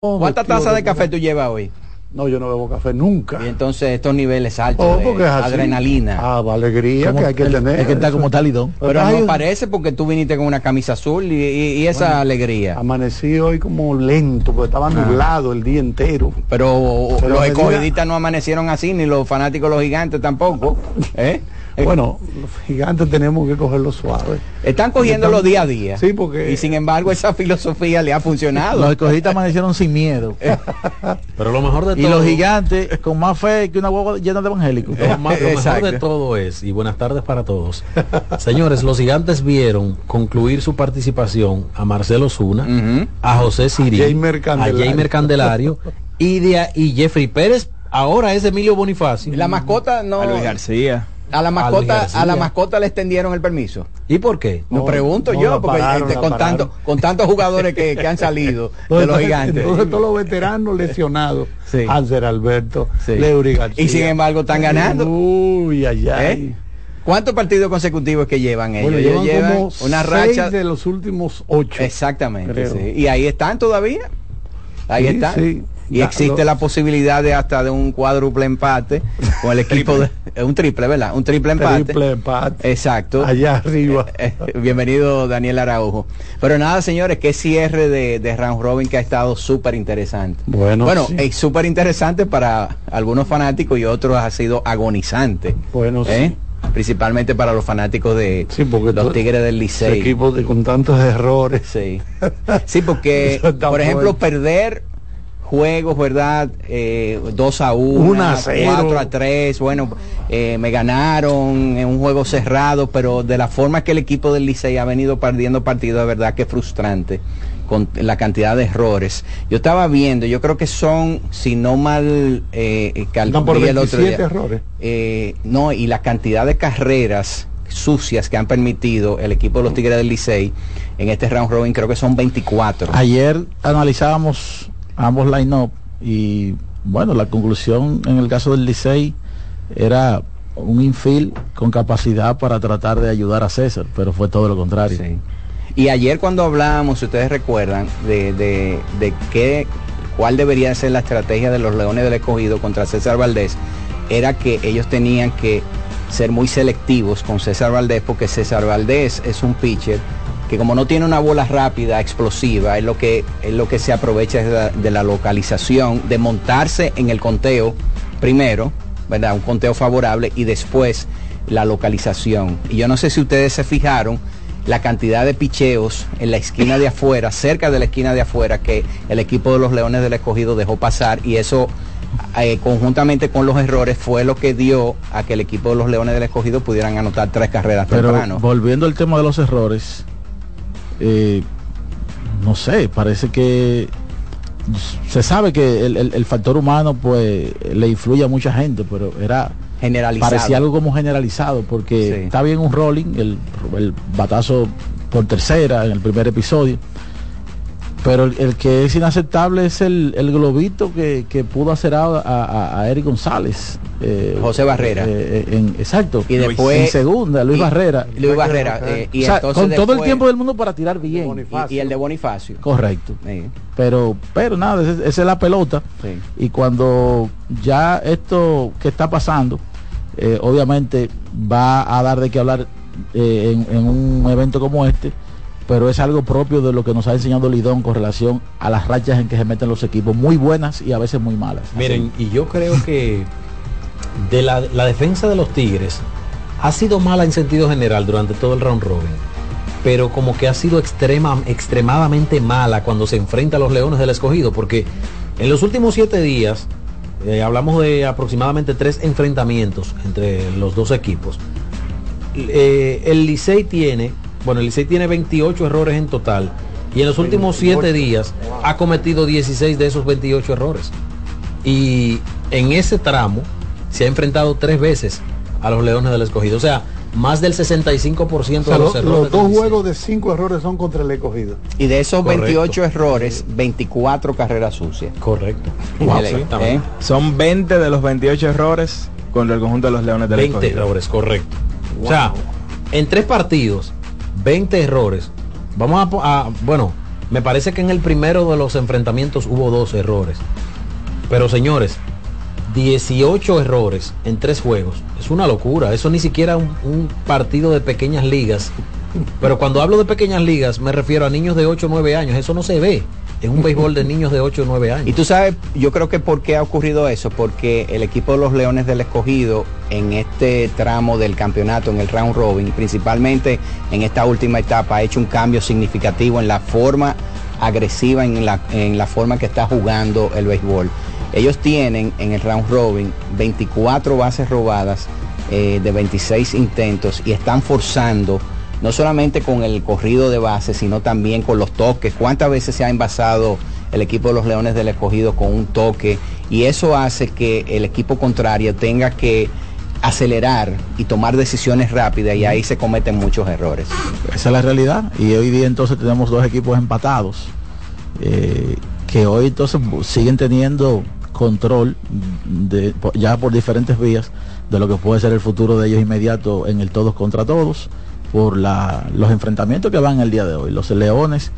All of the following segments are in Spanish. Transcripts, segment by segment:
¿Cuántas tazas de café tú llevas hoy? No, yo no bebo café nunca. Y entonces estos niveles altos Oh, de adrenalina. Ah, alegría que hay que el- tener. Es que está como talidón. Pero Ay, no parece porque tú viniste con una camisa azul y, y- y esa alegría. Amanecí hoy como lento, porque estaba nublado el día entero. Pero, Pero los escogidistas no amanecieron así, ni los fanáticos de los gigantes tampoco. ¿eh? Eh, Bueno, los gigantes tenemos que cogerlo suave. Están cogiéndolo están- día a día. Sí, porque- Y sin embargo esa filosofía le ha funcionado. Los escogidistas amanecieron sin miedo. Pero lo mejor de y todo. los gigantes con más fe que una huevo llena de evangélicos. Lo, mejor Exacto. de todo es, y buenas tardes para todos. Señores, los gigantes vieron concluir su participación a Marcelo Zuna, a José Siri, Jamer a. Jamer Candelario y, de a- y Jeffrey Pérez. Ahora es Emilio Bonifacio. Y la mascota no. A Luis García. A la mascota, a la mascota le extendieron el permiso. ¿Y por qué? Me No, pregunto no, yo, porque pararon, la con, tanto, con tantos jugadores que, que han salido de los gigantes. entonces todos los veteranos lesionados. Sí. Hanser Alberto, Sí. Leury García. Y sin embargo están ganando. Uy, ay, ay. ¿Eh? ¿Cuántos partidos consecutivos que llevan ellos? Bueno, Ellos llevan llevan como una seis racha. de los últimos ocho. Exactamente. sí. Y ahí están todavía. Ahí Sí, están. Y La- existe lo- la posibilidad de hasta de un cuádruple empate con el equipo de eh, un triple, ¿verdad? Un triple empate. Triple empate. Exacto. Allá arriba. Eh, bienvenido Daniel Araujo. Pero nada, señores, qué cierre de, de Round Robin que ha estado súper interesante. Bueno, bueno sí. es súper interesante para algunos fanáticos y otros ha sido agonizante. Bueno, ¿eh? sí. Principalmente para los fanáticos de Sí, porque los Tigres del Ese Licey. equipo de, con tantos errores. Sí. Sí, porque, por ejemplo, fuerte. perder juegos, ¿verdad? Eh, 2 a 1, Uno a cero. 4 a 3, bueno, eh, me ganaron en un juego cerrado, pero de la forma que el equipo del Licey ha venido perdiendo partidos, de verdad que es frustrante con la cantidad de errores. Yo estaba viendo, yo creo que son, si no mal eh, eh, por calculé el otro 27 día, errores. eh, no, y la cantidad de carreras sucias que han permitido el equipo de los Tigres del Licey en este round robin creo que son 24. Ayer analizábamos ambos line-up y bueno, la conclusión en el caso del Licey era un infield con capacidad para tratar de ayudar a César, pero fue todo lo contrario. Y ayer cuando hablábamos, si ustedes recuerdan, de, de, de qué, cuál debería ser la estrategia de los Leones del Escogido contra César Valdés, era que ellos tenían que ser muy selectivos con César Valdés, porque César Valdés es un pitcher que como no tiene una bola rápida, explosiva, es lo que, es lo que se aprovecha de la, de la localización, de montarse en el conteo primero, ¿verdad? Un conteo favorable y después la localización. Y yo no sé si ustedes se fijaron la cantidad de picheos en la esquina de afuera, cerca de la esquina de afuera, que el equipo de los Leones del Escogido dejó pasar y eso eh, conjuntamente con los errores fue lo que dio a que el equipo de los Leones del Escogido pudieran anotar tres carreras Pero temprano. volviendo al tema de los errores, eh, no sé, parece que se sabe que el, el- el factor humano pues le influye a mucha gente, pero era Generalizado. parecía algo como generalizado porque Sí. está bien un rolling, el, el batazo por tercera en el primer episodio, pero el, el que es inaceptable es el, el globito que, que pudo hacer a, a, a Eric González. eh, José Barrera. eh, en- exacto. Y después- en segunda, Luis y- Barrera. Luis Barrera. eh, y O sea, entonces con todo el tiempo del mundo para tirar bien. Y, y el de Bonifacio. Correcto. Sí, Pero, pero nada, esa esa es la pelota. sí. Y cuando ya esto que está pasando, eh, obviamente va a dar de qué hablar eh, en, en un evento como este, pero es algo propio de lo que nos ha enseñado Lidón con relación a las rachas en que se meten los equipos, muy buenas y a veces muy malas. Miren, y yo creo que de la, defensa de los Tigres ha sido mala en sentido general durante todo el round robin, pero como que ha sido extrema, extremadamente mala cuando se enfrenta a los Leones del Escogido, porque en los últimos siete días eh, hablamos de aproximadamente tres enfrentamientos entre los dos equipos. Eh, el Licey tiene, bueno, el Licey tiene 28 errores en total y en los últimos siete días ha cometido 16 de esos 28 errores. Y en ese tramo se ha enfrentado tres veces a los Leones del Escogido. O sea, más del 65% O sea, de lo- los los, errores. dos del Licey. juegos de cinco errores son contra el escogido. Y de esos Correcto. 28 errores, 24 carreras sucias. Correcto. Wow, Exactamente. ¿eh? Son 20 de los 28 errores contra el conjunto de los Leones del 20 Escogido. errores, correcto. O sea, en tres partidos, 20 errores. Vamos a, bueno, Me parece que en el primero de los enfrentamientos hubo dos errores. Pero señores, 18 errores en tres juegos. Es una locura. Eso ni siquiera un, un partido de pequeñas ligas. Pero cuando hablo de pequeñas ligas me refiero a niños de 8 o 9 años. Eso no se ve en un béisbol de niños de 8 o 9 años. Y tú sabes, yo creo que por qué ha ocurrido eso, porque el equipo de los Leones del Escogido en este tramo del campeonato, en el round robin, principalmente en esta última etapa, ha hecho un cambio significativo en la forma agresiva, en la, en la forma que está jugando el béisbol. Ellos tienen en el round robin 24 bases robadas eh, de 26 intentos y están forzando no solamente con el corrido de base, sino también con los toques. ¿Cuántas veces se ha envasado el equipo de los Leones del Escogido con un toque? Y eso hace que el equipo contrario tenga que acelerar y tomar decisiones rápidas y ahí se cometen muchos errores. Esa es la realidad. Y hoy día entonces tenemos dos equipos empatados. eh, que hoy entonces siguen teniendo control ya por diferentes vías de lo que puede ser el futuro de ellos inmediato en el todos contra todos por la, los enfrentamientos que van el día de hoy. Los leones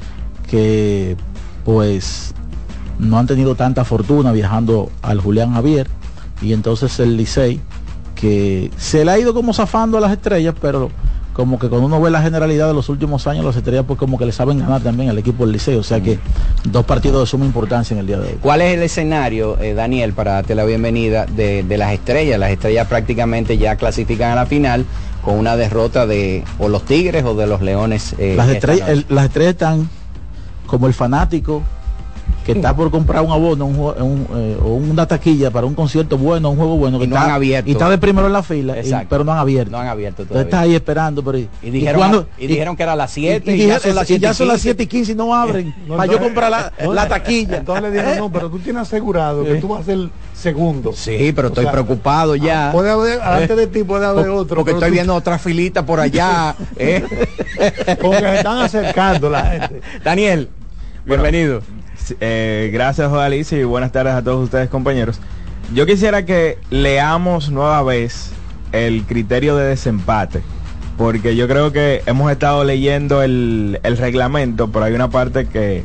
que pues no han tenido tanta fortuna viajando al Julián Javier y entonces el Licey que se le ha ido como zafando a las estrellas, pero como que cuando uno ve la generalidad de los últimos años, las estrellas pues como que le saben ganar también al equipo del Licey, o sea que dos partidos de suma importancia en el día de hoy. ¿Cuál es el escenario, eh, Daniel, para darte la bienvenida de las estrellas? Las estrellas prácticamente ya clasifican a la final con una derrota de o los Tigres o de los Leones. eh, las, estrellas, el- las estrellas están como el fanático que está por comprar un abono un un, eh, o una taquilla para un concierto bueno, un juego bueno, que Y no está, han abierto. y está de primero en la fila, y- Exacto. pero no han abierto. No han abierto Entonces todavía. está ahí esperando, pero y, Y dijeron, y dijeron que era a las 7 y, y ya son las y 7 ya son las 7 y 15 y no abren No, para yo comprar la, la taquilla. Entonces le dijeron, no, pero tú tienes asegurado que Eh. tú vas a ser segundo. Sí, pero O estoy sea, preocupado ya. Puede haber, antes de ti puede haber otro. porque estoy tú- viendo otra filita por allá. ¿eh? Porque se están acercando la gente. Daniel, bienvenido. Eh, gracias, Alicia, y buenas tardes a todos ustedes, compañeros. Yo quisiera que leamos nueva vez el criterio de desempate, porque yo creo que hemos estado leyendo el, el reglamento, pero hay una parte que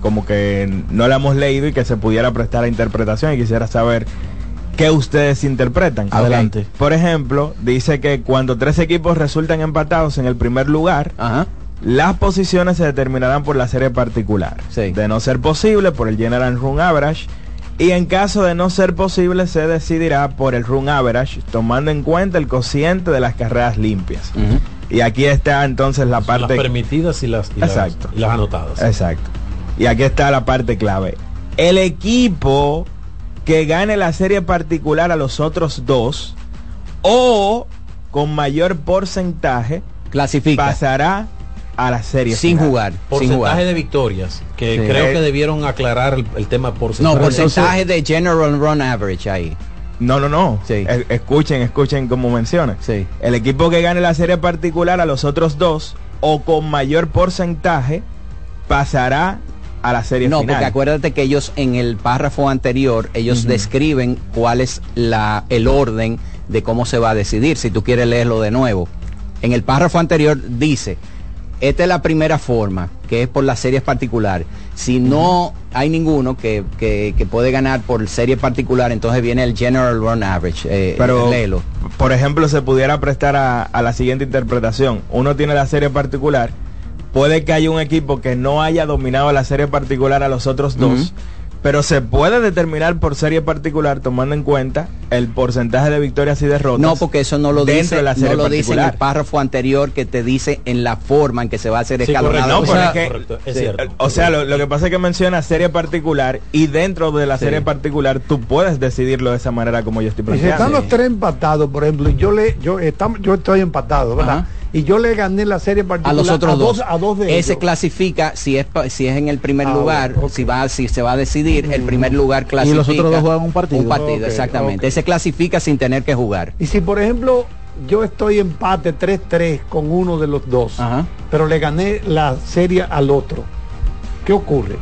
como que no la hemos leído y que se pudiera prestar a interpretación y quisiera saber qué ustedes interpretan. Adelante. Por ejemplo, dice que cuando tres equipos resultan empatados en el primer lugar, Ajá. las posiciones se determinarán por la serie particular. Sí. De no ser posible, por el General Run Average. Y en caso de no ser posible, se decidirá por el Run Average, tomando en cuenta el cociente de las carreras limpias. Y aquí está entonces la Son parte... las permitidas y las, y las- y las anotadas. Exacto. Y aquí está la parte clave. El equipo que gane la serie particular a los otros dos o con mayor porcentaje Clasifica. pasará a la serie Sin final. jugar. sin Porcentaje jugar. de victorias, que Sí. creo Eh, que debieron aclarar el, el tema No, porcentaje. porcentaje de General Run Average ahí. No, no, no. Sí. Es- escuchen, escuchen como menciona. Sí. El equipo que gane la serie particular a los otros dos o con mayor porcentaje pasará a la serie No, final. porque acuérdate que ellos en el párrafo anterior, ellos describen cuál es la, el orden de cómo se va a decidir, si tú quieres leerlo de nuevo. En el párrafo anterior dice, esta es la primera forma, que es por las series particular. Si no hay ninguno que, que- que puede ganar por serie particular, entonces viene el General Run Average. Eh, Pero, léelo. por ejemplo, se pudiera prestar a, a la siguiente interpretación. Uno tiene la serie particular, puede que haya un equipo que no haya dominado la serie particular a los otros dos, pero se puede determinar por serie particular tomando en cuenta el porcentaje de victorias y derrotas. No, porque eso no lo dentro dice, de la no serie lo dice en el párrafo anterior que te dice en la forma en que se va a hacer Sí, escalonado. correcto. No, O sea, es que- correcto, es sí, cierto. O sea, lo, lo que pasa es que menciona serie particular y dentro de la Sí. serie particular tú puedes decidirlo de esa manera como yo estoy Y si están planteando. los tres empatados, por ejemplo, y yo le, yo estamos, yo estoy empatado, ¿verdad? Ajá. Y yo le gané la serie particular a los otros dos. a dos de Ese ellos. clasifica si es si es en el primer Ah, lugar, si va si se va a decidir, el primer lugar clasifica. los otros dos juegan un partido. Un partido, exactamente. Ese clasifica sin tener que jugar. Y si, por ejemplo, yo estoy empate 3-3 con uno de los dos, Ajá. pero le gané la serie al otro, ¿qué ocurre?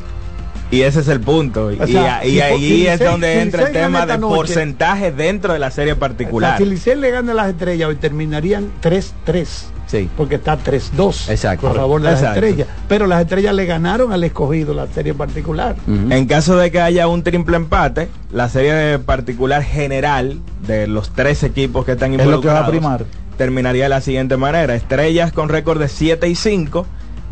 Y ese es el punto. Y, O sea, y si- ahí es donde si entra el tema de noche- porcentaje dentro de la serie O sea, particular. si Licey le gana las estrellas, hoy terminarían 3-3. Sí. porque está 3-2 Exacto. a favor de las Exacto. estrellas. Pero las estrellas le ganaron al escogido la serie particular. En caso de que haya un triple empate, la serie particular general de los tres equipos que están Es lo que va a involucrados primar. terminaría de la siguiente manera. Estrellas con récord de 7 y 5,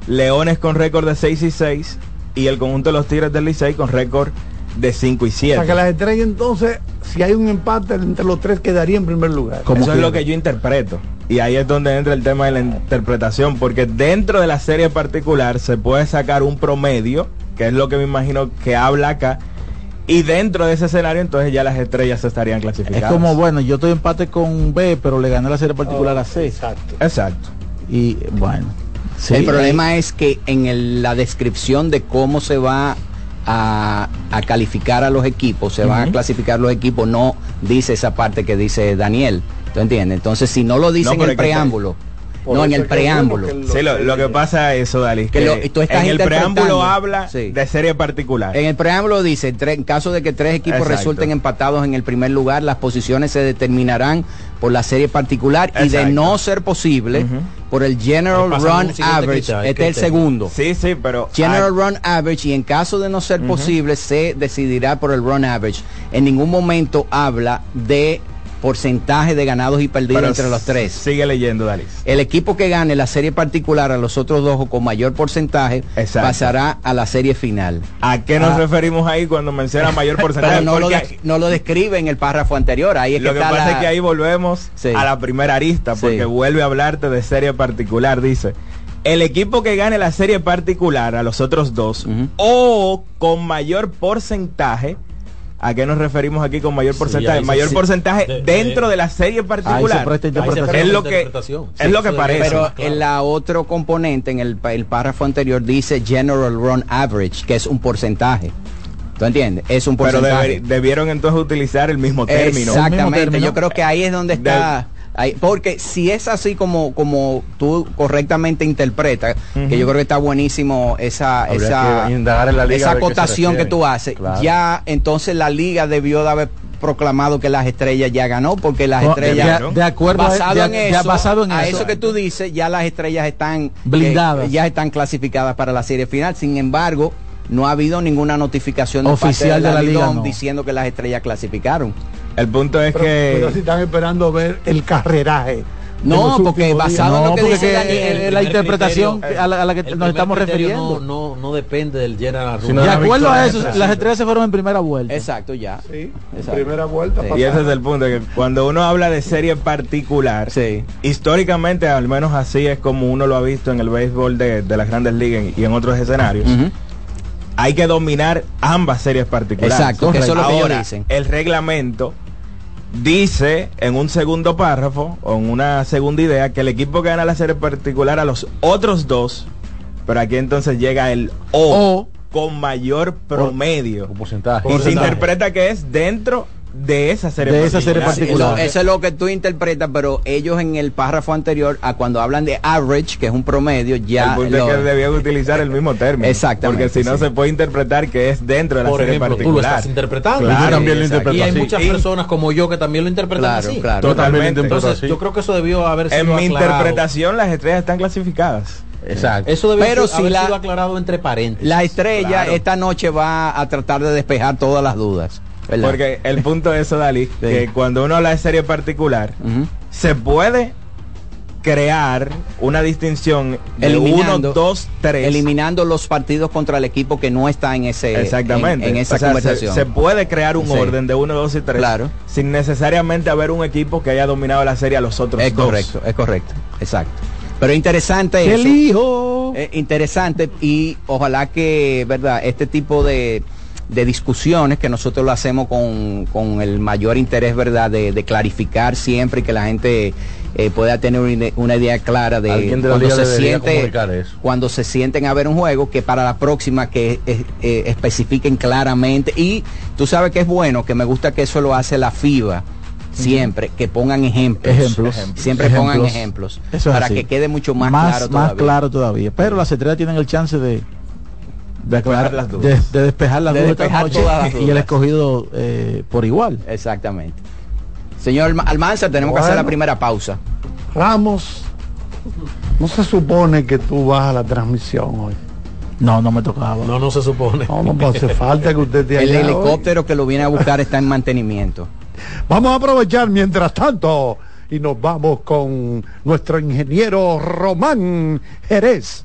Leones con récord de 6 y 6 y el conjunto de los Tigres del Licey con récord de 5 y O sea que 7. las estrellas entonces, si hay un empate entre los tres, quedaría en primer lugar. Como Eso es lo que yo interpreto. Y ahí es donde entra el tema de la interpretación, porque dentro de la serie particular se puede sacar un promedio, que es lo que me imagino que habla acá, y dentro de ese escenario entonces ya las estrellas se estarían Es clasificadas. como, bueno, yo estoy empate con B, pero le gané la serie particular a C. Exacto. Exacto. Y bueno. Sí, el ahí- problema es que en el- la descripción de cómo se va a, a calificar a los equipos, se van a clasificar los equipos, no dice esa parte que dice Daniel. ¿Tú entiendes? Entonces, si no lo dice No, en el preámbulo, no en el preámbulo. Sí, lo, lo que pasa es eso, Dalí, Que que, lo- tú estás en el preámbulo habla Sí. de serie particular. En el preámbulo dice, en caso de que tres equipos Exacto. resulten empatados en el primer lugar, las posiciones se determinarán por la serie particular y de no ser posible, por el General Run Average. Este es el segundo. Sí, sí, pero... General Run Average y en caso de no ser posible se decidirá por el Run Average. En ningún momento habla de porcentaje de ganados y perdidos pero entre los tres. Sigue leyendo, Dalí. El equipo que gane la serie particular a los otros dos o con mayor porcentaje Exacto. pasará a la serie final. ¿A qué nos Ah. referimos ahí cuando menciona mayor porcentaje? Pero no lo, de- no lo describe en el párrafo anterior. Ahí es lo que está pasa la- es que ahí volvemos Sí. a la primera arista, porque Sí. vuelve a hablarte de serie particular. Dice, el equipo que gane la serie particular a los otros dos, o con mayor porcentaje, ¿a qué nos referimos aquí con mayor porcentaje? mayor sí. porcentaje De- de- dentro de la serie particular. presta Ahí se interpretación. presta Es lo que, interpretación. es Sí, lo que parece. Pero Claro. en la otro componente, en el, pa- el párrafo anterior, dice General Run Average, que es un porcentaje. ¿Tú entiendes? Es un pero porcentaje. deber- debieron entonces utilizar el mismo término. El mismo Exactamente, término. yo creo que ahí es donde está. Porque si es así como, como tú correctamente interpretas, que yo creo que está buenísimo esa, Habría esa, esa a acotación que tú haces, Claro. ya entonces la liga debió de haber proclamado que las estrellas ya ganó, porque las No, estrellas de, de acuerdo a- basado de- en de- eso, basado en a eso. eso que tú dices, ya las estrellas están Blindadas. que ya están clasificadas para la serie final. Sin embargo, no ha habido ninguna notificación de Oficial parte de la liga, no. diciendo que las estrellas clasificaron. El punto es Pero, pero si que... están esperando ver el carreraje. No, porque basado en lo que dice que, Daniel, el la interpretación criterio- a la, a la que nos estamos refiriendo. No, no, no depende del general de la acuerdo a eso, las estrellas se fueron en primera vuelta. Exacto, ya. Sí, Exacto. primera vuelta. Sí. Y ese es el punto, que cuando uno habla de serie particular, Sí. históricamente al menos así es como uno lo ha visto en el béisbol de, de las grandes ligas y en otros escenarios. Hay que dominar ambas series particulares. Exacto, que eso es lo que ellos Ahora, dicen. el reglamento dice en un segundo párrafo o en una segunda idea que el equipo que gana la serie particular a los otros dos, pero aquí entonces llega el O, O. con mayor promedio. Un porcentaje. y se interpreta que es dentro de esa serie De esa serie particular. Eso, eso es lo que tú interpretas, pero ellos en el párrafo anterior, a cuando hablan de average, que es un promedio, ya el punto lo- es que debían utilizar el mismo término. Exactamente, Porque si no sí. se puede interpretar que es dentro de la Por serie ejemplo, tú lo particular. estás interpretando. Claro, Yo también lo exacto. interpreto Y hay así. muchas Y- personas como yo que también lo interpretan Claro, así. claro. Totalmente. Entonces, así. yo creo que eso debió haber sido En mi aclarado. interpretación, las estrellas están clasificadas. Exacto. Eso Pero ser- si haber la- sido aclarado entre paréntesis. La estrella Claro. esta noche va a tratar de despejar todas las dudas. ¿Verdad? Porque el punto de eso, Dalí, que cuando uno habla de serie particular, se puede crear una distinción de Eliminando- 1, 2, 3. eliminando los partidos contra el equipo que no está en ese Exactamente. en, en esa O sea, se- conversación. Se, puede crear un Sí. orden de 1, 2 y 3 Claro. sin necesariamente haber un equipo que haya dominado la serie a los otros es dos. correcto, es correcto, exacto. Pero interesante ¡Qué eso. lijo! Eh, interesante y ojalá que, verdad, este tipo de, de discusiones que nosotros lo hacemos con, con el mayor interés, verdad, de, de clarificar siempre y que la gente eh, pueda tener una, una idea clara de cuando se siente cuando se sienten a ver un juego que para la próxima que eh, eh, especifiquen claramente y tú sabes que es bueno que me gusta que eso lo hace la FIBA siempre que pongan ejemplos Ejemplos. siempre Ejemplos. pongan ejemplos Eso para así. que quede mucho más, más, claro más todavía. claro todavía. Pero las estrellas tienen el chance de de, Despejar aclarar- las dudas. de- de despejar las De dudas esta despejar noche todas las y el escogido eh, por igual. Exactamente. Señor Alma- Almanza, tenemos que hacer la primera pausa. Ramos No se supone que tú vas a la transmisión hoy. No, no me tocaba. No, no se supone. No, no pues hace falta que usted esté El hoy. helicóptero que lo viene a buscar está en mantenimiento. Vamos a aprovechar mientras tanto y nos vamos con nuestro ingeniero Román Jerez.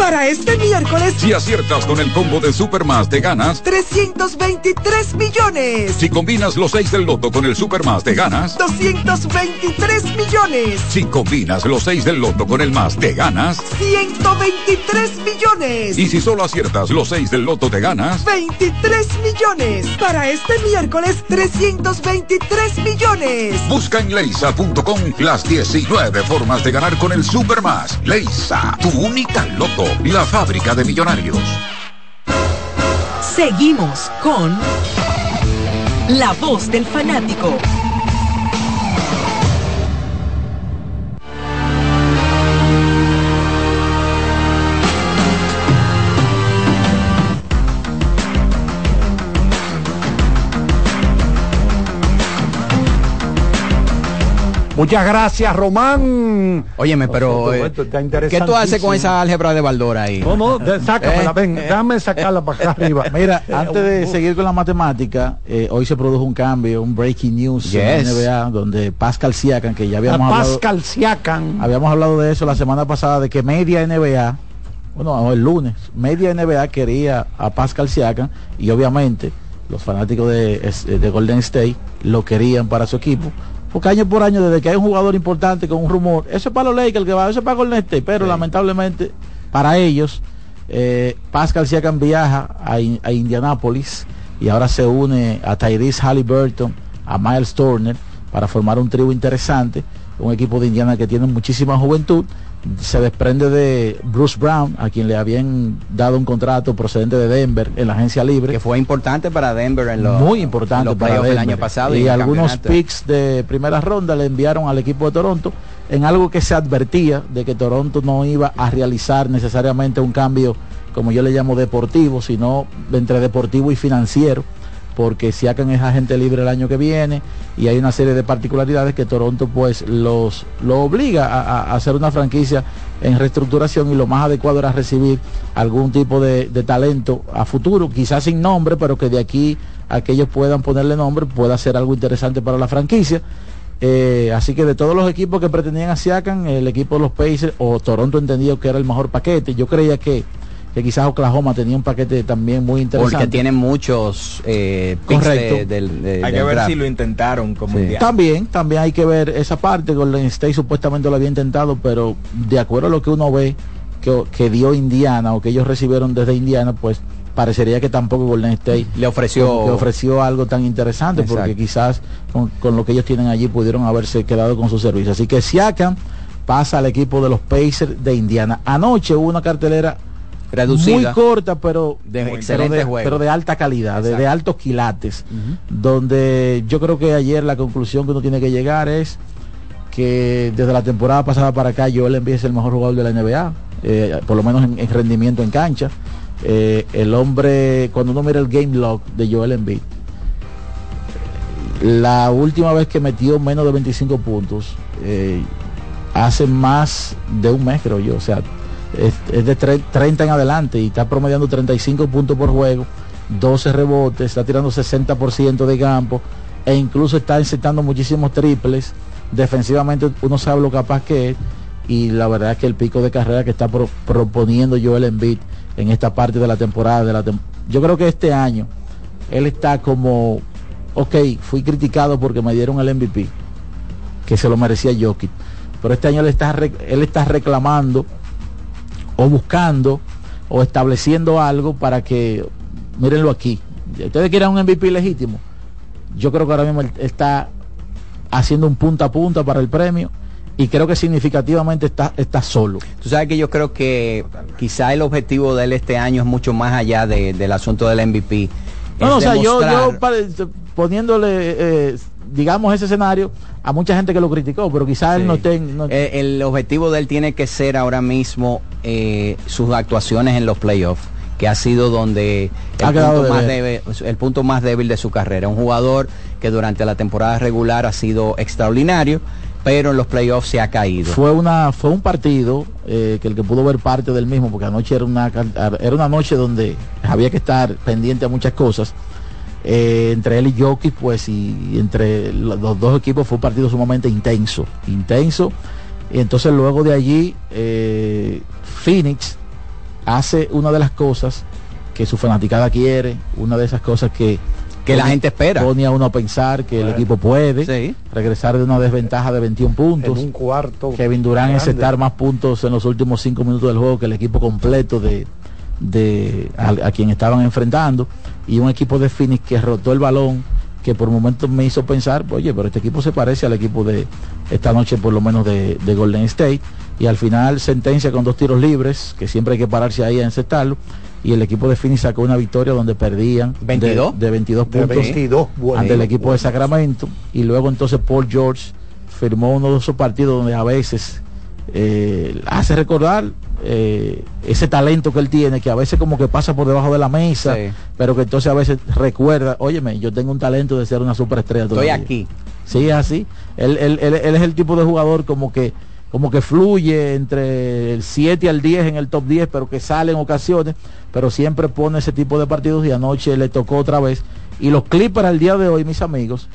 Para este miércoles, Si aciertas con el combo de Supermás, te ganas. 323 millones. Si combinas los 6 del loto con el Supermás, te ganas. 223 millones. Si combinas los 6 del loto con el más, te ganas. 123 millones. Y si solo aciertas los 6 del loto, te ganas. 23 millones. Para este miércoles, 323 millones. Busca en leisa.com las 19 formas de ganar con el Supermás. Leisa, tu única loto, la fábrica de millonarios. Seguimos con La voz del fanático. Muchas gracias, Román. Óyeme, pero eh, ¿qué tú haces con esa álgebra de Baldora ahí? No, no, de- sácamela, Eh, ven, eh, déjame sacarla para acá arriba. Mira, Eh, antes de seguir con la matemática, eh, hoy se produjo un cambio, un breaking news en Yes. la NBA, donde Pascal Siakam, que ya habíamos hablado, Pascal Siakam. habíamos hablado de eso la semana pasada, de que media NBA, bueno, no, el lunes, media NBA quería a Pascal Siakam y obviamente los fanáticos de Golden State lo querían para su equipo. Porque año por año, desde que hay un jugador importante con un rumor, eso es para los Lakers que va, eso es para Golden State, pero lamentablemente para ellos, eh, Pascal Siakam viaja a, a Indianápolis y ahora se une a Tyrese Halliburton, a Miles Turner, para formar un trío interesante, un equipo de Indiana que tiene muchísima juventud se desprende de Bruce Brown, a quien le habían dado un contrato procedente de Denver en la agencia libre. Que fue importante para Denver en los Muy importante en los para Denver. el año pasado. Y, algunos campeonato. picks de primera ronda le enviaron al equipo de Toronto en algo que se advertía de que Toronto no iba a realizar necesariamente un cambio, como yo le llamo deportivo, sino entre deportivo y financiero porque Siakam es agente libre el año que viene y hay una serie de particularidades que Toronto pues los lo obliga a, hacer una franquicia en reestructuración y lo más adecuado era recibir algún tipo de, talento a futuro, quizás sin nombre, pero que de aquí a que ellos puedan ponerle nombre pueda ser algo interesante para la franquicia. Eh, así que de todos los equipos que pretendían a Siakam, el equipo de los Pacers o Toronto entendió que era el mejor paquete. Yo creía que, que quizás Oklahoma tenía un paquete también muy interesante. Porque tienen muchos eh, Correcto. de- del- de- Hay del que ver draft. si lo intentaron como Sí. También, también hay que ver esa parte. Golden State supuestamente lo había intentado, pero de acuerdo a lo que uno ve que, que dio Indiana o que ellos recibieron desde Indiana, pues parecería que tampoco Golden State Le ofreció- que ofreció algo tan interesante Exacto. porque quizás con, con lo que ellos tienen allí pudieron haberse quedado con su servicio. Así que Siakam pasa al equipo de los Pacers de Indiana. Anoche hubo una cartelera Reducida. muy corta, pero De pero excelente de, juego. pero de alta calidad, de, altos quilates, donde yo creo que ayer la conclusión que uno tiene que llegar es que desde la temporada pasada para acá Joel Embiid es el mejor jugador de la NBA, eh, por lo menos en, en rendimiento en cancha. Eh, el hombre, cuando uno mira el game log de Joel Embiid, la última vez que metió menos de 25 puntos, eh, hace más de un mes creo yo, o sea, es, de tre- 30 en adelante y está promediando 35 puntos por juego, 12 rebotes, está tirando 60% de campo e incluso está insertando muchísimos triples. Defensivamente uno sabe lo capaz que es y la verdad es que el pico de carrera que está pro- proponiendo Joel Embiid en esta parte de la temporada, de la yo creo que este año él está como, ok, fui criticado porque me dieron el MVP, que se lo merecía Jokic, pero este año él está, él está reclamando o buscando o estableciendo algo para que, mírenlo aquí, ustedes quieren un MVP legítimo, yo creo que ahora mismo está haciendo un punta a punta para el premio y creo que significativamente está, está solo. Tú sabes que yo creo que quizá el objetivo de él este año es mucho más allá de- del asunto del MVP. No, o sea, yo, poniéndole, eh, digamos, ese escenario a mucha gente que lo criticó, pero quizás él no esté... no- Eh, el objetivo de él tiene que ser ahora mismo eh, sus actuaciones en los playoffs, que ha sido donde Ha el quedado punto, más débil, el punto más débil de su carrera. Un jugador que durante la temporada regular ha sido extraordinario, pero en los playoffs se ha caído. Fue una fue un partido eh, que el que pudo ver parte del mismo, porque anoche era una era una noche donde había que estar pendiente a muchas cosas. Eh, entre él y Jokic, pues, y, y entre lo- los dos equipos fue un partido sumamente intenso, intenso. Y entonces luego de allí, eh, Phoenix hace una de las cosas que su fanaticada quiere, una de esas cosas que Que la gente espera. Pone a uno a pensar que el equipo puede regresar de una desventaja de 21 puntos. En un cuarto. Kevin Durant grande. insertar más puntos en los últimos cinco minutos del juego que el equipo completo de, de a, a quien estaban enfrentando y un equipo de Phoenix que rotó el balón que por momentos me hizo pensar oye pero este equipo se parece al equipo de esta noche por lo menos de, de Golden State y al final sentencia con dos tiros libres que siempre hay que pararse ahí a encestarlo y el equipo de Phoenix sacó una victoria donde perdían de- 22. de, 22 De puntos 22, bueno. ante el equipo de Sacramento y luego entonces Paul George firmó uno de esos partidos donde a veces eh, hace recordar eh, ese talento que él tiene que a veces como que pasa por debajo de la mesa Sí. pero que entonces a veces recuerda óyeme yo tengo un talento de ser una superestrella Estoy todavía". aquí. Sí, es así. Él, él- él- él es el tipo de jugador como que como que fluye entre el 7 al 10 en el top 10, pero que sale en ocasiones, pero siempre pone ese tipo de partidos y anoche le tocó otra vez. Y los Clippers al día de hoy, mis amigos,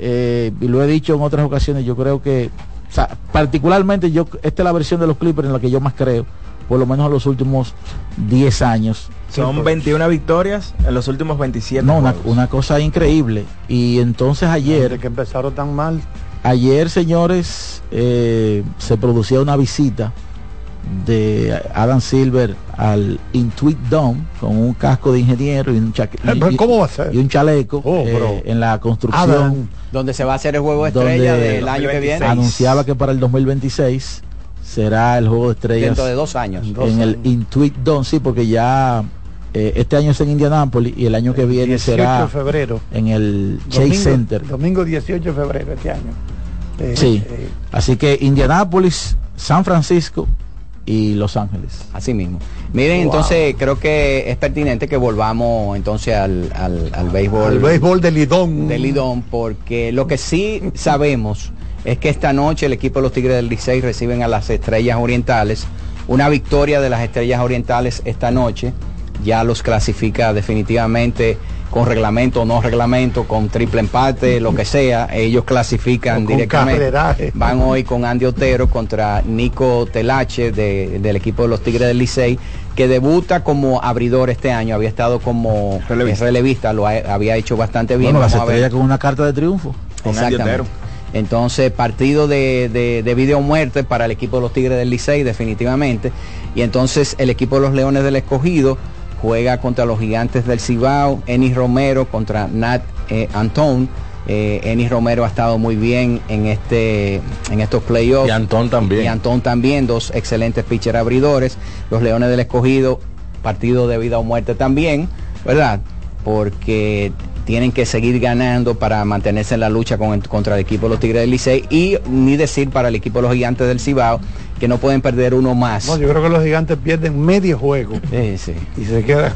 eh, y lo he dicho en otras ocasiones, yo creo que, o sea, particularmente yo, esta es la versión de los Clippers en la que yo más creo, por lo menos en los últimos 10 años. Son 21 victorias en los últimos 27. No, una, cosa increíble. Y entonces ayer... Desde que empezaron tan mal. Ayer, señores, eh, se producía una visita de Adam Silver al Intuit Dome con un casco de ingeniero y un, cha- Eh, y- ¿cómo va a ser? y un chaleco Oh, eh, en la construcción. Adam. Donde se va a hacer el juego estrella Donde del año que viene. anunciaba que para el 2026 será el juego de estrellas Dentro de dos años. en el Intuit Dome, sí, porque ya eh, este año es en Indianápolis y el año que viene 18 será de febrero. en el Chase Center. Domingo 18 de febrero este año. Eh, Sí, eh, así que Indianápolis, San Francisco y Los Ángeles. Así mismo. Miren, Wow. entonces creo que es pertinente que volvamos entonces al, al, al béisbol. el béisbol de Lidón. de Lidón, porque lo que sí sabemos es que esta noche el equipo de los Tigres del Licey reciben a las Estrellas Orientales. Una victoria de las Estrellas Orientales esta noche ya los clasifica definitivamente con reglamento o no reglamento, con triple empate, lo que sea, ellos clasifican directamente. carreraje. Van hoy con Andy Otero contra Nico Telache de- del equipo de los Tigres del Licey, que debuta como abridor este año, había estado como Relevista. relevista, lo ha- había hecho bastante bien. Bueno, Vamos a ver. con una carta de triunfo. Con Andy Exactamente. Otero. Entonces, partido de, de, de vida o muerte para el equipo de los Tigres del Licey, definitivamente. Y entonces el equipo de los Leones del Escogido juega contra los Gigantes del Cibao, Enis Romero contra Nat eh, Antón. Eh, Enis Romero ha estado muy bien en este en estos playoffs. Y Antón también. Y Antón también, dos excelentes pitcher abridores. Los Leones del Escogido, partido de vida o muerte también, ¿verdad? Porque tienen que seguir ganando para mantenerse en la lucha con- contra el equipo de los Tigres del Licey y ni decir para el equipo de los Gigantes del Cibao que no pueden perder uno más. no, yo creo que los gigantes pierden medio juego Sí, sí. y se quedan.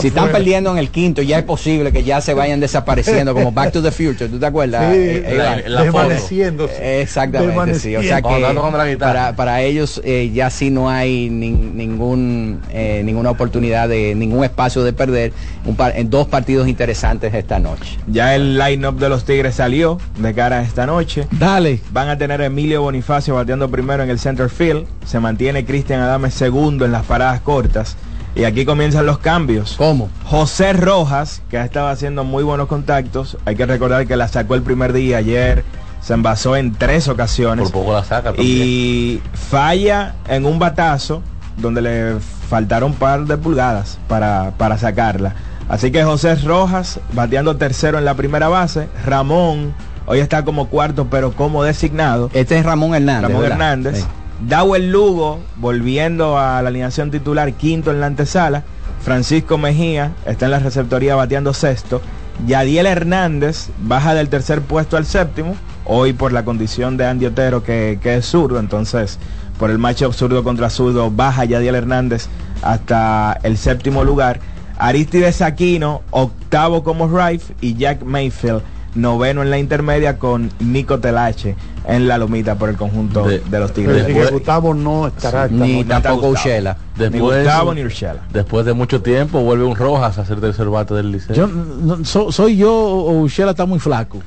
Si están perdiendo en el quinto, ya es posible que ya se vayan desapareciendo como Back to the Future, ¿tú te acuerdas? Sí, Eh, la foto. desvaneciéndose. Exactamente, sí. O sea que para, para ellos eh, ya sí no hay nin- ningún eh, ninguna oportunidad de ningún espacio de perder un par- en dos partidos interesantes esta noche. Ya el line-up de los Tigres salió de cara a esta noche. Dale. Van a tener a Emilio Bonifacio bateando primero en el center field. Se mantiene Cristian Adames segundo en las paradas cortas. Y aquí comienzan los cambios. ¿Cómo? José Rojas, que ha estado haciendo muy buenos contactos. Hay que recordar que la sacó el primer día ayer. Se envasó en tres ocasiones. Por poco la saca. Y falla en un batazo donde le faltaron un par de pulgadas para, para sacarla. Así que José Rojas bateando tercero en la primera base. Ramón hoy está como cuarto pero como designado. Este es Ramón Hernández. Ramón ¿verdad? Hernández. Sí. Dawel Lugo volviendo a la alineación titular quinto en la antesala. Francisco Mejía está en la receptoría bateando sexto. Yadiel Hernández baja del tercer puesto al séptimo. Hoy por la condición de Andy Otero que, es zurdo. Entonces por el matchup zurdo contra zurdo baja Yadiel Hernández hasta el séptimo lugar. Aristides Aquino octavo como Rife y Jack Mayfield noveno en la intermedia con Nico Telache en la lomita por el conjunto de, De- los Tigres. sí que Gustavo no estará esta Ni tampoco. Ushela. Ni Después, Gustavo ni Urshela. después de mucho tiempo vuelve un Rojas a ser tercer bate del liceo. Yo, no- so- soy yo o Ushela está muy flaco.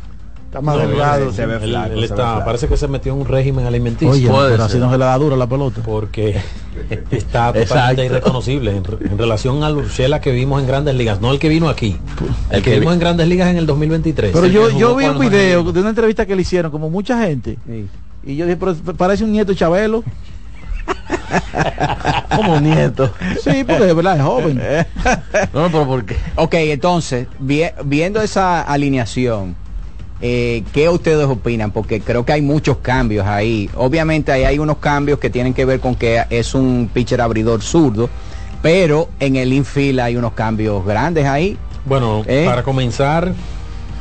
Está más No, delgado. se- ve flaco, él se ve está- flaco. parece que se metió en un régimen alimenticio. Oye, pero así no se le da duro la pelota. porque está Exacto. totalmente irreconocible en, en relación al Urshela que vimos en Grandes Ligas, no el que vino aquí, el, El que que vimos vi- en Grandes Ligas en el 2023. Pero El yo, yo vi un video de una entrevista que le hicieron, como mucha gente. Y yo dije, pero parece un nieto Chabelo. Como nieto. Sí, porque de verdad es joven. No, pero ¿por qué? Ok, entonces, vi- viendo esa alineación, eh, ¿qué ustedes opinan? Porque creo que hay muchos cambios ahí. Obviamente ahí hay unos cambios que tienen que ver con que es un pitcher abridor zurdo, pero en el infield hay unos cambios grandes ahí. Bueno, ¿Eh? para comenzar,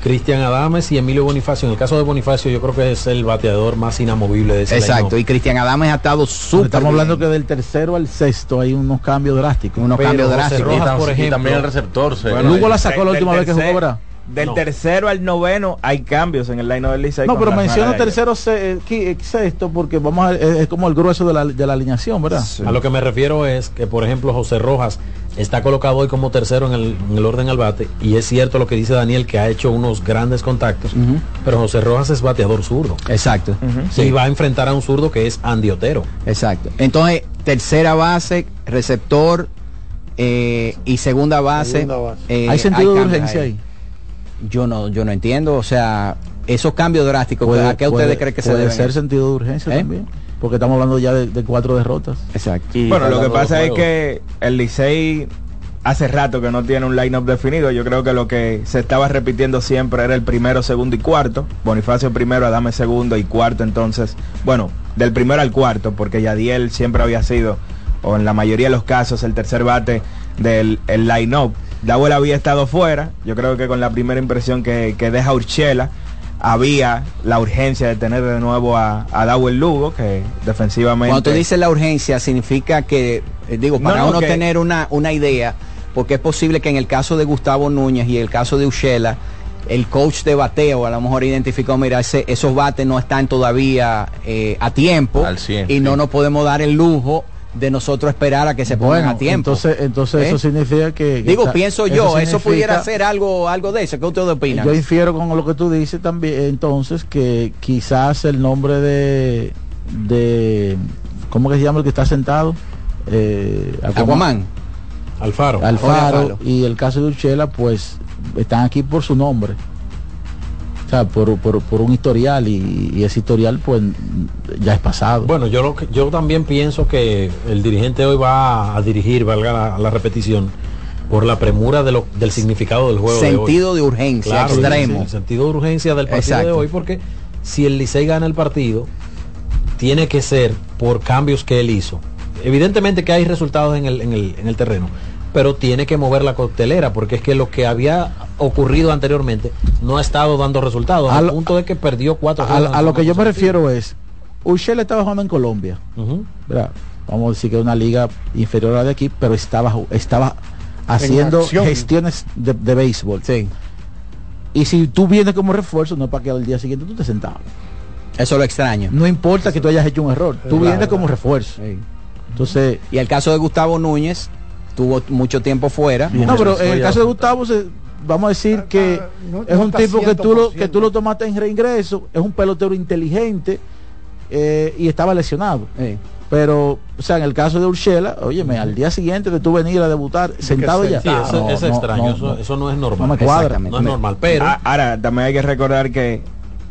Cristian Adames y Emilio Bonifacio. En el caso de Bonifacio, yo creo que es el bateador más inamovible de ese Exacto, y Cristian Adames ha estado súper Estamos hablando que del tercero al sexto hay unos cambios drásticos. unos Pero cambios drásticos. Rojas, y también el receptor se Bueno, Lugo la sacó la última vez que jugó, ¿verdad? Del No. tercero al noveno hay cambios en el line del Licey. No, pero menciono tercero, se- eh, qui- sexto, porque vamos a, es, es como el grueso de la, de la alineación, ¿verdad? Sí. A lo que me refiero es que, por ejemplo, José Rojas está colocado hoy como tercero en el, en el orden al bate. Y es cierto lo que dice Daniel, que ha hecho unos grandes contactos. Pero José Rojas es bateador zurdo. Exacto. Y va a enfrentar a un zurdo que es Andy Otero. Exacto. Entonces, tercera base, receptor eh, y segunda base. Segunda base. eh, hay sentido de urgencia ahí. Yo no, yo no entiendo, o sea, esos cambios drásticos, ¿a qué ustedes puede- creen que se puede deben? ser sentido de urgencia ¿Eh? también? Porque estamos hablando ya de, de cuatro derrotas. Exacto. Y Bueno, lo que pasa es que el Licey hace rato que no tiene un line-up definido. Yo creo que lo que se estaba repitiendo siempre era el primero, segundo y cuarto. Bonifacio primero, Adame segundo y cuarto entonces. Bueno, del primero al cuarto, porque Yadiel siempre había sido, o en la mayoría de los casos, el tercer bate del el line-up. Dawel había estado fuera. Yo creo que con la primera impresión que, que deja Urchela, había la urgencia de tener de nuevo a, a Dawel Lugo, que defensivamente... Cuando tú dices la urgencia, significa que, eh, digo, para no, uno que- tener una, una idea, porque es posible que en el caso de Gustavo Núñez y el caso de Ushela, el coach de bateo a lo mejor identificó, mira, ese- esos bates no están todavía eh, a tiempo y no nos podemos dar el lujo de nosotros esperar a que se pongan Bueno, a tiempo. entonces, entonces ¿Eh? eso significa que... que Digo, está- pienso yo, eso, pudiera ser algo, algo de eso. ¿Qué ustedes opinan? Yo infiero con lo que tú dices también, entonces, que quizás el nombre de, de ¿cómo que se llama el que está sentado? Eh, Aquaman. Alfaro. Alfaro, Alfaro. y el caso de Urchela, pues, están aquí por su nombre. O sea, por, por, por un historial y, y ese historial, pues, ya es pasado. Bueno, yo, lo que- yo también pienso que el dirigente hoy va a dirigir, valga la, la repetición, por la premura de lo- del significado del juego. Sentido de, urgencia Claro, extremo. el sentido de urgencia del partido de hoy, porque si el Licey gana el partido, tiene que ser por cambios que él hizo. Evidentemente que hay resultados en el, en el, en el terreno, pero tiene que mover la coctelera, porque es que lo que había ocurrido anteriormente no ha estado dando resultados, al punto de que perdió cuatro a, lo que yo me refiero es, Urchela estaba jugando en Colombia. Vamos a decir que es una liga inferior a la de aquí, pero estaba, estaba haciendo gestiones de, de béisbol. Sí. Y si tú vienes como refuerzo, no es para que al día siguiente tú te sentado. Eso lo extraño. No importa que tú hayas hecho un error, tú Claro, vienes claro. como refuerzo. Entonces, Y el caso de Gustavo Núñez, tuvo mucho tiempo fuera. no, pero en el caso de Gustavo, se- vamos a decir que no- es un tipo que tú, lo, que 100%. tú lo tomaste en reingreso, es un pelotero inteligente eh, y estaba lesionado. Pero, o sea, en el caso de Urshela, óyeme, al día siguiente de tú venir a debutar, sentado ya. Sí, eso, No, es extraño, no, eso, no. eso no es normal. No me cuadra. No es normal, pero Ah, Ahora, también hay que recordar que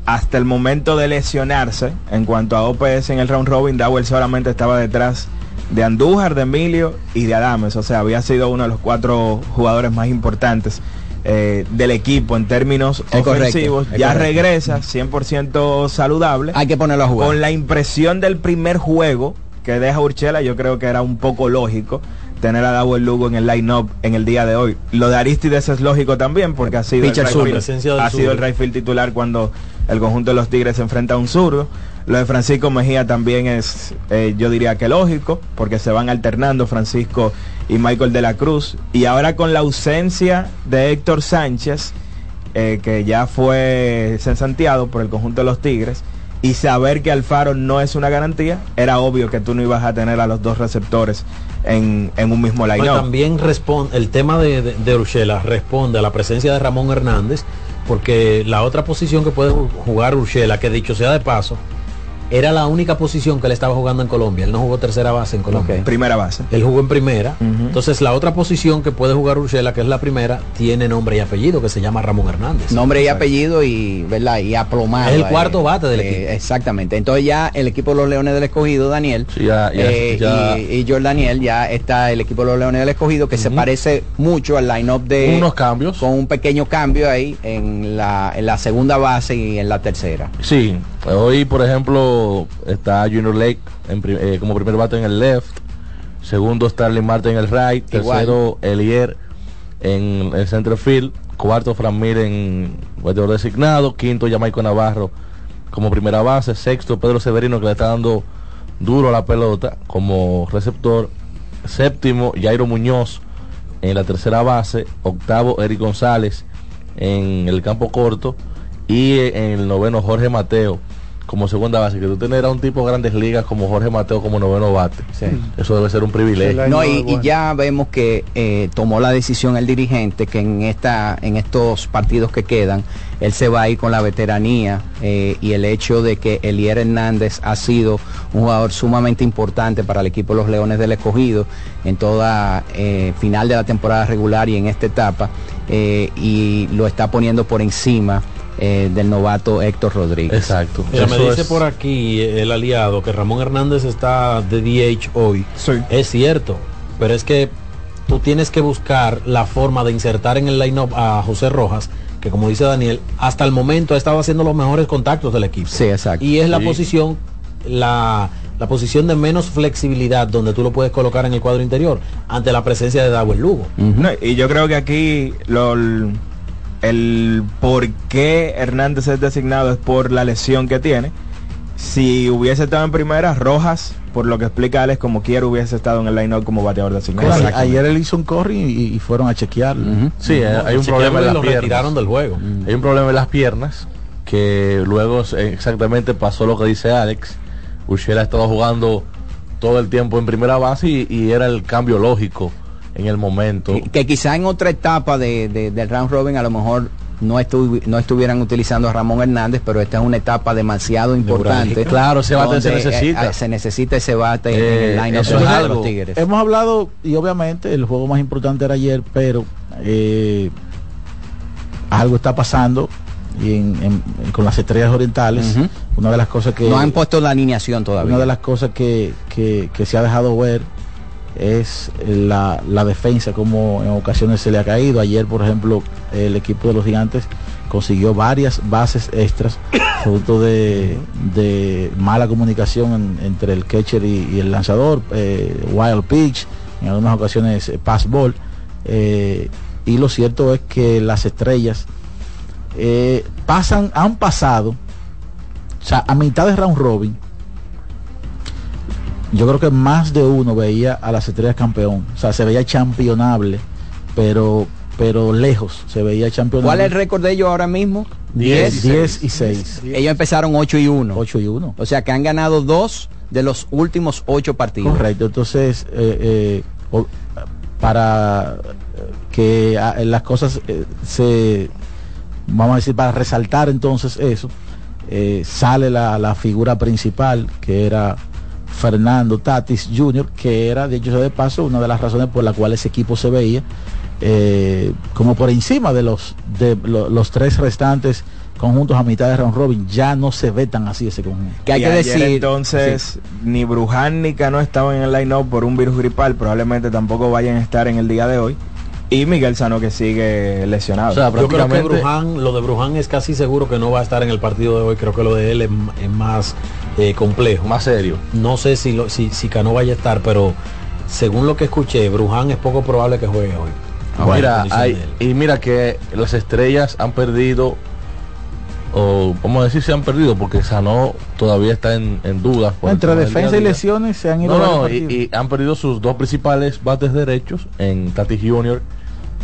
hasta el momento de lesionarse, en cuanto a OPS en el round robin, Dowell solamente estaba detrás de Andújar, de Emilio y de Adames. O sea, había sido uno de los cuatro jugadores más importantes eh, del equipo en términos Es ofensivos. ya correcto. regresa 100% saludable. Hay que ponerlo a jugar. Con la impresión del primer juego que deja Urchela, yo creo que era un poco lógico tener a Dawel Lugo en el line-up en el día de hoy. Lo de Aristides es lógico también porque ha sido, el field- sido right field titular cuando el conjunto de los Tigres se enfrenta a un zurdo. Lo de Francisco Mejía también es, eh, yo diría que lógico, porque se van alternando Francisco y Michael de la Cruz. Y ahora con la ausencia de Héctor Sánchez, eh, que ya fue cesanteado por el conjunto de los Tigres, y saber que Alfaro no es una garantía, era obvio que tú no ibas a tener a los dos receptores en, en un mismo line también responde, el tema de, de, de Urshela responde a la presencia de Ramón Hernández, porque la otra posición que puede ju- jugar Urshela, que dicho sea de paso, era la única posición que él estaba jugando en Colombia. Él no jugó tercera base en Colombia. Primera base. Él jugó en primera. Entonces la otra posición que puede jugar Urshela, que es la primera, tiene nombre y apellido, que se llama Ramón Hernández. Nombre y apellido y, ¿verdad? Y aplomado. Es el cuarto bate del Eh, equipo. Exactamente. Entonces ya el equipo de los Leones del Escogido, Daniel, Sí, ya- ya- eh, ya- y, y George Daniel, ya está el equipo de los Leones del Escogido que se parece mucho al line-up de... Unos cambios. Con un pequeño cambio ahí en la, en la segunda base y en la tercera. Sí, hoy por ejemplo está Junior Lake en eh, como primer bate en el left, segundo Starling Martin en el right, tercero Elier en el center field, cuarto Fran Mir en bateador designado, quinto Jamaico Navarro como primera base, sexto Pedro Severino que le está dando duro a la pelota como receptor, séptimo Jairo Muñoz en la tercera base, octavo Eric González en el campo corto y en el noveno Jorge Mateo como segunda base, que tú tener a un tipo de grandes ligas como Jorge Mateo como noveno bate. Eso debe ser un privilegio. No, y, y ya vemos que eh, tomó la decisión el dirigente que en esta, en estos partidos que quedan, él se va a ir con la veteranía eh, y el hecho de que Elier Hernández ha sido un jugador sumamente importante para el equipo de los Leones del Escogido en toda eh, final de la temporada regular y en esta etapa eh, y lo está poniendo por encima eh, del novato Héctor Rodríguez. Exacto. Mira, me dice por aquí el aliado que Ramón Hernández está de DH hoy. Es cierto, pero es que tú tienes que buscar la forma de insertar en el line-up a José Rojas, que como dice Daniel, hasta el momento ha estado haciendo los mejores contactos del equipo. Sí, exacto. Y es la Sí. posición, la, la posición de menos flexibilidad donde tú lo puedes colocar en el cuadro interior ante la presencia de Dawel Lugo. No, y yo creo que aquí lo, el por qué Hernández es designado es por la lesión que tiene. Si hubiese estado en primera, Rojas, por lo que explica Alex, como quiera, hubiese estado en el line-up como bateador designado. Bueno, ayer él hizo un corri y, y fueron a chequearlo. Sí, eh, hay un problema en las lo piernas. retiraron del juego. Hay un problema en las piernas que luego eh, exactamente pasó lo que dice Alex. Ushera ha estado jugando todo el tiempo en primera base y, y era el cambio lógico en el momento. Que quizá en otra etapa de, de- del round robin a lo mejor no, estu- no estuvieran utilizando a Ramón Hernández, pero esta es una etapa demasiado importante. Claro, ese bate se donde, necesita. eh, eh, se necesita ese bate Eh, en el line eso es de algo. los Tigres. Hemos hablado, y obviamente el juego más importante era ayer, pero eh, algo está pasando y en- en- con las estrellas orientales. Una de las cosas que... no han puesto la alineación todavía. Una de las cosas que, que- que se ha dejado ver es la, la defensa, como en ocasiones se le ha caído. Ayer, por ejemplo, el equipo de los gigantes consiguió varias bases extras, producto de, de mala comunicación en- entre el catcher y, y el lanzador, eh, wild pitch, en algunas ocasiones eh, pass ball. eh, y lo cierto es que las estrellas eh, pasan, han pasado, o sea, a mitad de round robin, yo creo que más de uno veía a las estrellas campeón. O sea, se veía championable, pero pero lejos se veía championable. ¿Cuál es el récord de ellos ahora mismo? 10, 10 y 6. Ellos empezaron 8 y 1. 8 y 1. O sea que han ganado dos de los últimos ocho partidos. Correcto. Entonces, eh, eh, para eh, que ah, las cosas eh, se, vamos a decir, para resaltar entonces eso, eh, sale la, la figura principal, que era Fernando Tatis Jr., que era, de hecho sea de paso, una de las razones por las cuales ese equipo se veía eh, como por encima de los de lo- los tres restantes conjuntos a mitad de round robin ya no se ve tan así ese conjunto Que hay Y que ayer, decir- entonces ni Bruján ni Cano estaban en el line-up por un virus gripal, probablemente tampoco vayan a estar en el día de hoy. Y Miguel Sano que sigue lesionado. Yo creo que Bruján, lo de Bruján es casi seguro que no va a estar en el partido de hoy. Creo que lo de él es más eh, complejo. Más serio. No sé si, lo, si, si Cano vaya a estar, pero según lo que escuché, Bruján es poco probable que juegue hoy. mira, hay- de él. y mira que las estrellas han perdido, o vamos a decir se han perdido, porque Sanó todavía está en, en dudas. entre defensa y lesiones se han ido No, no, y, y han perdido sus dos principales bates derechos en Tati Junior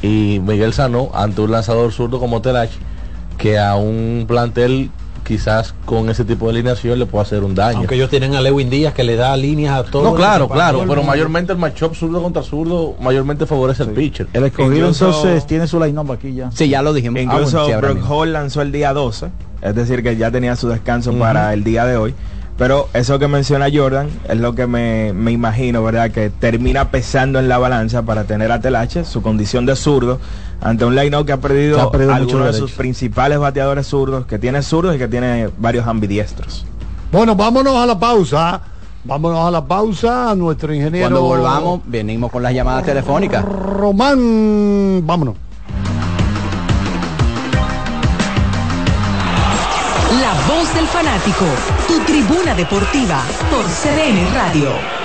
y Miguel Sano ante un lanzador zurdo como Telach, que a un plantel quizás con ese tipo de alineación le puede hacer un daño. Aunque ellos tienen a Lewin Díaz que le da líneas a todos. No, los claro, claro, pero mundo. mayormente el matchup zurdo contra zurdo mayormente favorece al pitcher. el escogido Incluso- entonces tiene su line-up aquí ya Sí, ya lo dijimos. Incluso Ah, bueno, sí, ahora Brock mismo. Hall lanzó el día 12, es decir, que ya tenía su descanso para el día de hoy. Pero eso que menciona Jordan es lo que me, me imagino, ¿verdad? Que termina pesando en la balanza para tener a Telache, su condición de zurdo, ante un line que ha perdido, ha perdido algunos de sus principales bateadores zurdos, que tiene zurdos y que tiene varios ambidiestros. Bueno, vámonos a la pausa. Vámonos a la pausa. A nuestro ingeniero. Cuando volvamos, venimos con las llamadas telefónicas. Román, vámonos. La voz del fanático, tu tribuna deportiva por CDN Radio.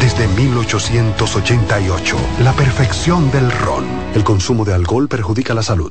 desde 1888, la perfección del ron. El consumo de alcohol perjudica la salud.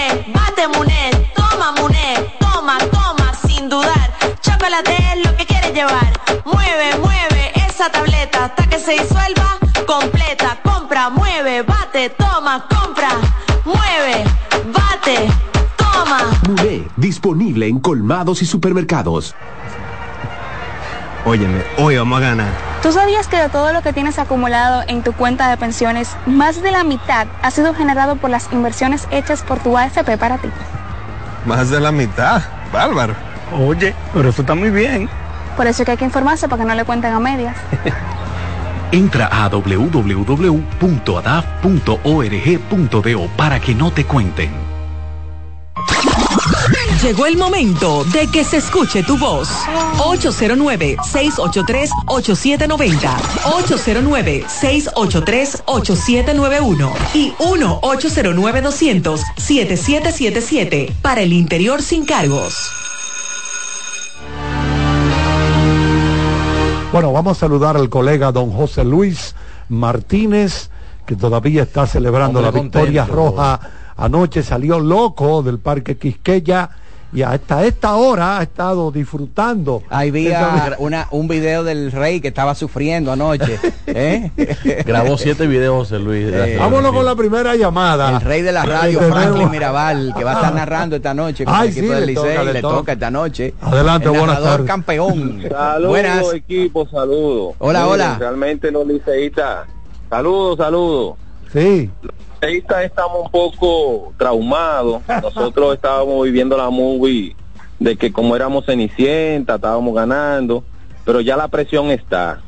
llevar. Mueve, mueve esa tableta hasta que se disuelva completa. Compra, mueve, bate, toma, compra, mueve, bate, toma. Muné, disponible en colmados y supermercados. Óyeme, hoy vamos a ganar. ¿Tú sabías que de todo lo que tienes acumulado en tu cuenta de pensiones, más de la mitad ha sido generado por las inversiones hechas por tu AFP para ti? Más de la mitad, bárbaro. Oye, pero eso está muy bien. Por eso es que hay que informarse para que no le cuenten a medias. Entra a www.adaf.org.do para que no te cuenten. Llegó el momento de que se escuche tu voz. 809-683-8790. 809-683-8791. Y 1-809-200-7777. Para el interior sin cargos. Bueno, vamos a saludar al colega don José Luis Martínez, que todavía está celebrando Hombre, la victoria contento. roja. Anoche salió loco del Parque Quisqueya y hasta esta hora ha estado disfrutando. Ahí vi una, un video del rey que estaba sufriendo anoche. ¿eh? Grabó siete videos José Luis. Eh, Vámonos con la primera llamada. El rey de la radio, Tenemos- Franklin Mirabal, que va a estar narrando esta noche con Ay, el equipo sí, del le toca, Licey, le le toca. toca esta noche. Adelante, El buenas tardes. campeón. Saludos, Buenas. equipo, saludos. Hola, hola. Realmente los liceístas, saludos, saludos. Sí. Los liceístas estamos un poco traumados. Nosotros estábamos viviendo la movie de que como éramos cenicienta, estábamos ganando, pero ya la presión está.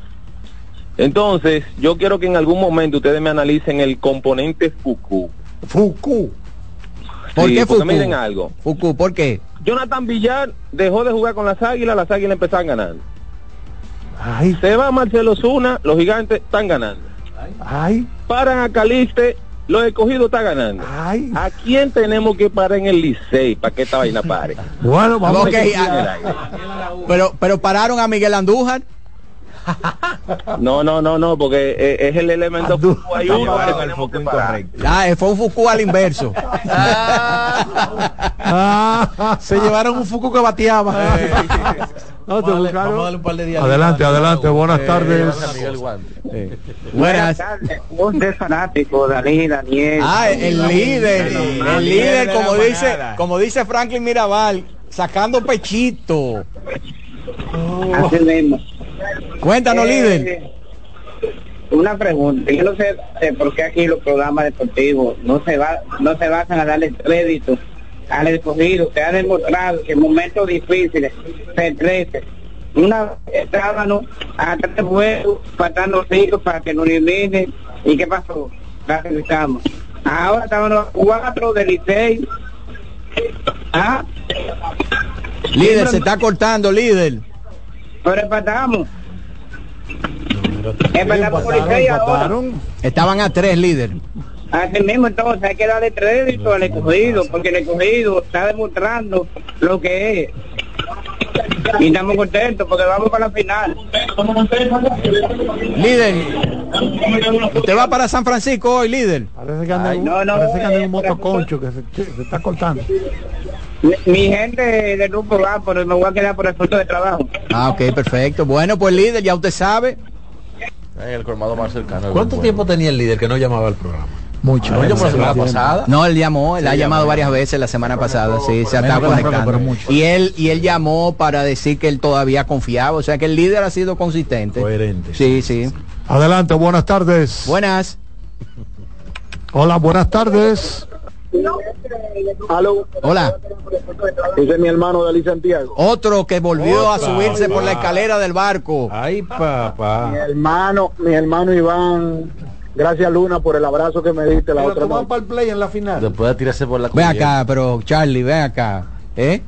Entonces, yo quiero que en algún momento ustedes me analicen el componente Fuku. Fuku. ¿Por Sí, qué Fuku? miren algo. Fuku, ¿por qué? Jonathan Villar dejó de jugar con las águilas, las águilas empezaron ganando. Ay. Se va Marcelo Zuna, los gigantes están ganando. Ay. Paran a Caliste, los escogidos están ganando. Ay. ¿A quién tenemos que parar en el Licey para que esta vaina pare? Bueno, vamos Ok, a ah, pero, pero pararon a Miguel Andújar. No, no, no, no, porque eh, es el elemento Fuku. Hay uno que. Ah, eh, fue un Fuku al inverso. Se llevaron un Fuku que bateaba. No, te Vamos a darle- buscaron. vamos a darle un par de días. Adelante, adelante, buenas tardes. Buenas. Un de fanático, Dalí, Daniel. Ah, el líder, el líder, como dice, como dice Franklin Mirabal, sacando pechito. Así mismo. Cuéntanos, Eh, líder. Una pregunta, yo no sé eh, por qué aquí los programas deportivos no se va, no se basan a darle crédito al escogido, que ha demostrado que en momentos difíciles se crece. Una estábamos a tres juegos, faltando cinco para que nos eliminen. ¿Y qué pasó? Clasificamos. Ahora estamos a cuatro del Licey. Ah, Líder, se está cortando, líder. Pero empatamos. Empatamos con Licey ahora. Estaban a tres, líder. Así mismo, entonces hay que darle crédito al escogido, porque el escogido está demostrando lo que es. Y estamos contentos porque vamos para la final. Líder, usted va para San Francisco hoy, líder. Parece que anda, Ay, en un- no, no, parece que anda en un eh, motoconcho que se, que se está cortando. Mi, gente del grupo va, pero me voy a quedar por el punto de trabajo. Ah, ok, perfecto. Bueno, pues líder, ya usted sabe. En el colmado más cercano. ¿Cuánto tiempo tenía el líder que no llamaba al programa? Mucho. No, yo por la semana pasada. No, él llamó, él Sí, ha llamado varias veces la semana pasada, sí, se propia, conectando. Y él y él llamó para decir que él todavía confiaba, o sea que el líder ha sido consistente. Coherente. Sí, sí. Adelante, buenas tardes. Buenas. Hola, buenas tardes. Aló, Hola. ese es mi hermano Dalí Santiago. Otro que volvió a subirse por la escalera del barco. Ay, papá. Mi hermano, mi hermano Iván, gracias Luna por el abrazo que me diste la Pero otra noche. para el play en la final. Después de tirarse por la Ven cubierta. acá, pero Charlie, ven acá. ¿Eh?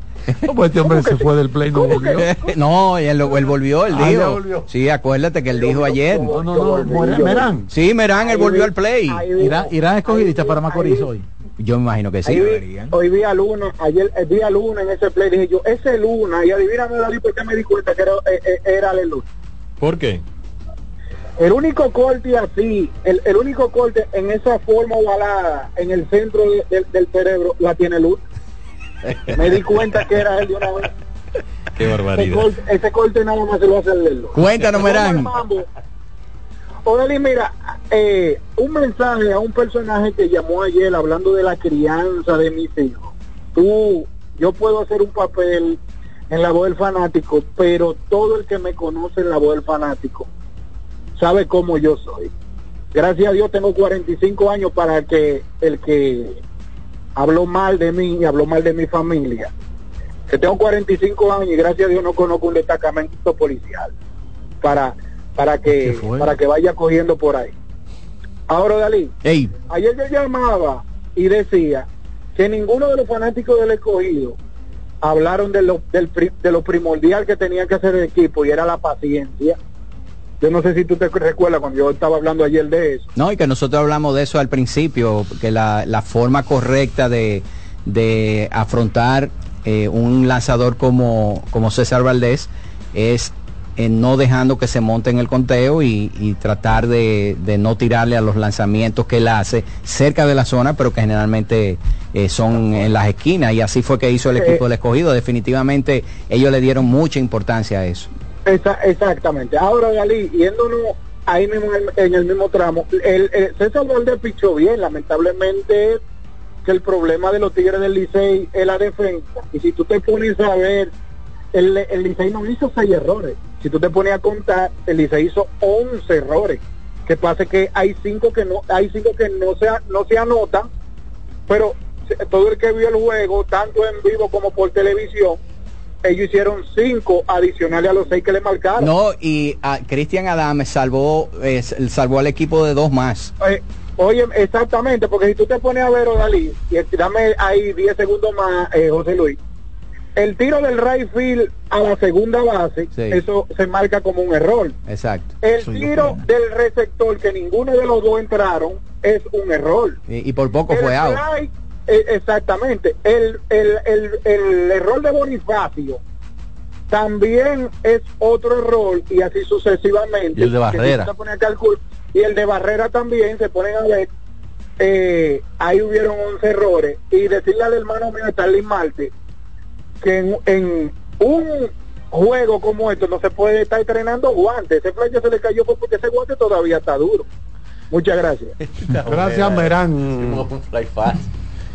No, pues este hombre se fue del play, no volvió. no, él, él volvió, él Ah, dijo. volvió. Sí, acuérdate que él dijo ayer. No, no, no, Mer- Merán. Sí, Merán, él volvió al play. Irán, Irán escogidista para Macorís hoy. Yo me imagino que sí. Ahí vi- hoy vi a Luna, ayer eh, vi a Luna en ese play, dije yo, ese Luna, y adivíname Dalí, por qué me di cuenta que era, eh, eh, era Ale Luna. ¿Por qué? El único corte así, el, el único corte en esa forma ovalada en el centro de- del- del cerebro la tiene Luz. Me di cuenta que era él de una vez. Qué Ese barbaridad. corte, ese corte nada más se lo hace el dedo. Cuéntanos, Merán. Odeli, mira, eh, un mensaje a un personaje que llamó ayer hablando de la crianza de mis hijos. Tú, yo puedo hacer un papel en la voz del fanático, pero todo el que me conoce en la voz del fanático sabe cómo yo soy. Gracias a Dios tengo 45 años para que el que habló mal de mí y habló mal de mi familia. Que tengo 45 años y gracias a Dios no conozco un destacamento policial para para ¿Qué que para que vaya cogiendo por ahí. Ahora Dalí, Ey, ayer yo llamaba y decía que ninguno de los fanáticos del escogido hablaron de lo, del de lo primordial que tenía que hacer el equipo y era la paciencia. Yo no sé si tú te recuerdas cuando yo estaba hablando ayer de eso. No, y que nosotros hablamos de eso al principio, que la, la forma correcta de, de afrontar eh, un lanzador como, como César Valdés es eh, no dejando que se monte en el conteo y, y tratar de, de no tirarle a los lanzamientos que él hace cerca de la zona, pero que generalmente eh, son en las esquinas. Y así fue que hizo el Eh, equipo del escogido. Definitivamente ellos le dieron mucha importancia a eso. Esa- exactamente. Ahora, Dalí, yéndonos ahí mismo en el, en el mismo tramo, el, el César Valdés pichó bien, lamentablemente que el problema de los Tigres del Licey es la defensa. Y si tú te pones a ver, el, el Licey no hizo seis errores. Si tú te pones a contar, el Licey hizo 11 errores. Que pasa que hay cinco que no, hay cinco que no se, no se anotan, pero todo el que vio el juego, tanto en vivo como por televisión, ellos hicieron cinco adicionales a los seis que le marcaron. No, y a Cristian Adames salvó, eh, salvó al equipo de dos más. Eh, oye, exactamente, porque si tú te pones a ver, Odalí, y dame ahí 10 segundos más, eh, José Luis, el tiro del right field a la segunda base, Sí. eso se marca como un error. Exacto. El tiro del receptor, que ninguno de los dos entraron, es un error. Y, y por poco El fue out. eh, exactamente. El, el, el, el error de Bonifacio también es otro error y así sucesivamente. Y el de Barrera. y el de Barrera también se ponen a ver. eh, ahí hubieron 11 errores. Y decirle al hermano mío, Starling Marte, que en, en un juego como esto no se puede estar entrenando guantes. Ese flecha se le cayó porque ese guante todavía está duro. Muchas gracias. Gracias, Merán. Un fly fast.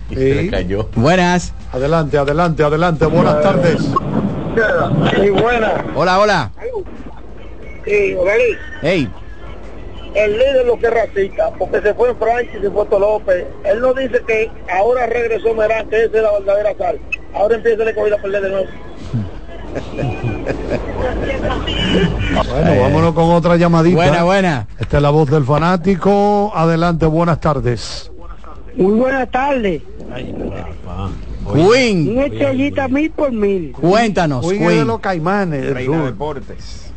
Y se le Sí. cayó. Buenas. Adelante, adelante, adelante. Buenas tardes. Sí, buena. Hola, hola. Sí, Hey, el líder lo que es racista, porque se fue en Francia y se fue López. Él no dice que ahora regresó Merán, que esa es la verdadera sal. Ahora empieza el cogido a perder de nuevo. Bueno, vámonos con otra llamadita. Buena, buena. Esta es la voz del fanático. Adelante, buenas tardes. Muy buenas tardes. Queen. Una estrellita mil por mil. Cuéntanos, Queen de los caimanes. Reina. Deportes.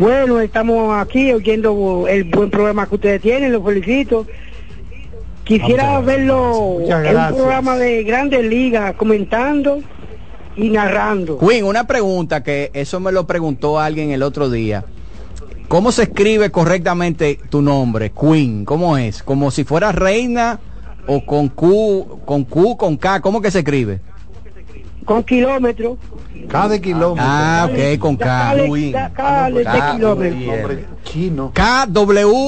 Bueno, estamos aquí oyendo el buen programa que ustedes tienen, los felicito. Quisiera verlo en un programa de grandes ligas, comentando y narrando. Queen, una pregunta que eso me lo preguntó alguien el otro día. ¿Cómo se escribe correctamente tu nombre, Queen? ¿Cómo es? ¿Como si fuera reina o con Q, con Q, con K? ¿Cómo que se escribe? Con kilómetros. Cada kilómetro. Ah, ok, con K. Cada, Queen. cada, cada de K, kilómetros. Nombre chino. K-W-H-E-E-N-H-E.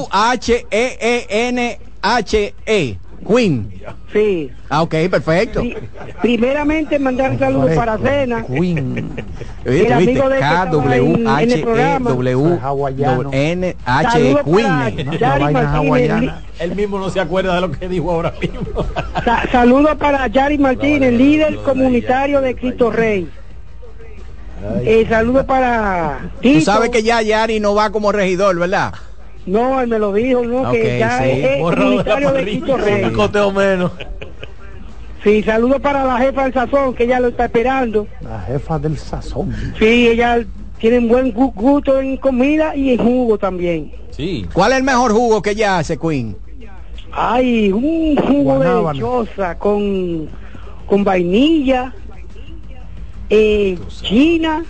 Queen. Sí. Ah, ok, perfecto. Pri- Primeramente mandar saludos para Cena. Queen. El amigo de que estaba en- en el programa. K-W-H-E-W-N-H-E. Saludos para Queen. Él mismo no se acuerda de lo que dijo ahora mismo. Sa- Saludos para Yari Martínez, líder comunitario de Cristo Rey. Eh, saludos para Tú sabes que ya Yari no va como regidor, ¿verdad? No, él me lo dijo, no, que ya sí. es comunitario de Cristo Rey. Un coteo menos. Sí, saludos para la jefa del sazón, que ella lo está esperando. La jefa del sazón. Sí, ella tiene un buen gu- gusto en comida y en jugo también. Sí. ¿Cuál es el mejor jugo que ella hace, Queen? Ay, un jugo Guanábana. de choza con, con vainilla, eh, china,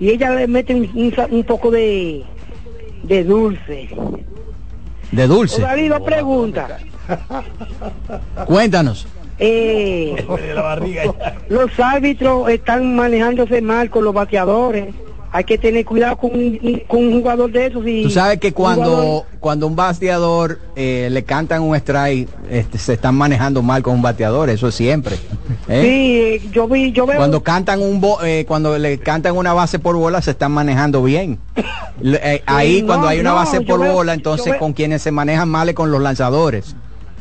y ella le mete un, un sa- un poco de, de dulce. De dulce. David, dos preguntas. Cuéntanos. Eh, los árbitros están manejándose mal con los bateadores. Hay que tener cuidado con, un- con un jugador de esos. Y Tú sabes que un cuando, jugador- cuando un bateador eh, le cantan un strike, este, se están manejando mal con un bateador, eso es siempre. ¿eh? Sí, eh, yo vi, yo veo. Cuando cantan un bo- eh, cuando le cantan una base por bola se están manejando bien. Eh, ahí no, cuando hay una base por veo- bola, entonces veo- con quienes se manejan mal es con los lanzadores.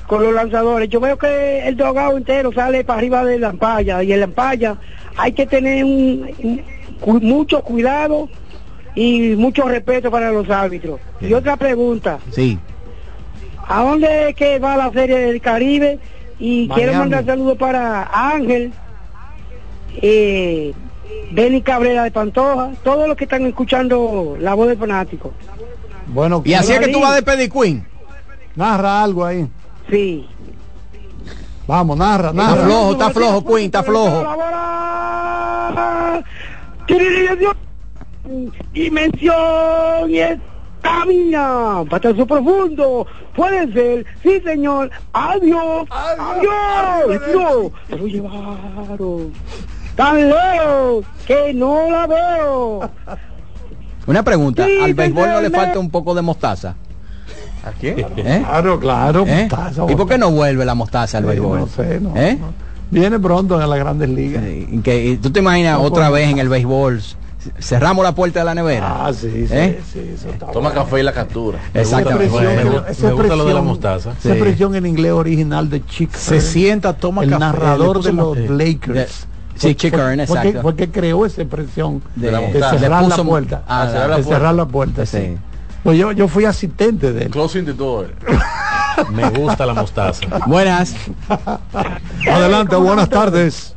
con los lanzadores. Yo veo que el dogado entero sale para arriba de la ampalla y en la ampalla hay que tener un- cu- mucho cuidado y mucho respeto para los árbitros. Y otra pregunta, Sí. ¿a dónde es que va la serie del Caribe? Y quiero mandar saludos para Ángel, eh, Benny Cabrera de Pantoja, todos los que están escuchando la voz del fanático. Bueno, Y así es que tú vas a despedir Queen. narra algo ahí. Sí. Vamos, narra, Está narra. flojo, está flojo, Queen, está flojo. Dimensión y estamina. Batazo profundo. Puede ser. Sí, señor. Adiós. Adiós. No. Se lo llevaron. Tan lejos que no la veo. Una pregunta, Sí, ¿al béisbol no le falta un poco de mostaza? ¿A quién? ¿Eh? Claro, claro. ¿Eh? mostaza, ¿Y por qué no vuelve la mostaza al béisbol? no sé, no, ¿Eh? Viene pronto en las grandes ligas. Que- y ¿Tú te imaginas No, otra pues. vez en el béisbol? Cerramos la puerta de la nevera. Ah, sí, sí, ¿Eh? sí, eso está Toma bueno. café y la captura. Exactamente. Esa me gusta lo de la mostaza. Esa Sí. expresión en inglés original de Chick. Se sienta, toma el café, le narrador de los café. Lakers. Sí, Chick Fue- Hearn, fue que- exacto. Fue que creó esa expresión De de, la mostaza. cerrar Le la puerta. ah, de cerrar la cerrar puerta. la puerta, sí. Sí. Pues yo, yo fui asistente de él. Closing the door. Me gusta la mostaza. Buenas. Adelante, buenas tardes.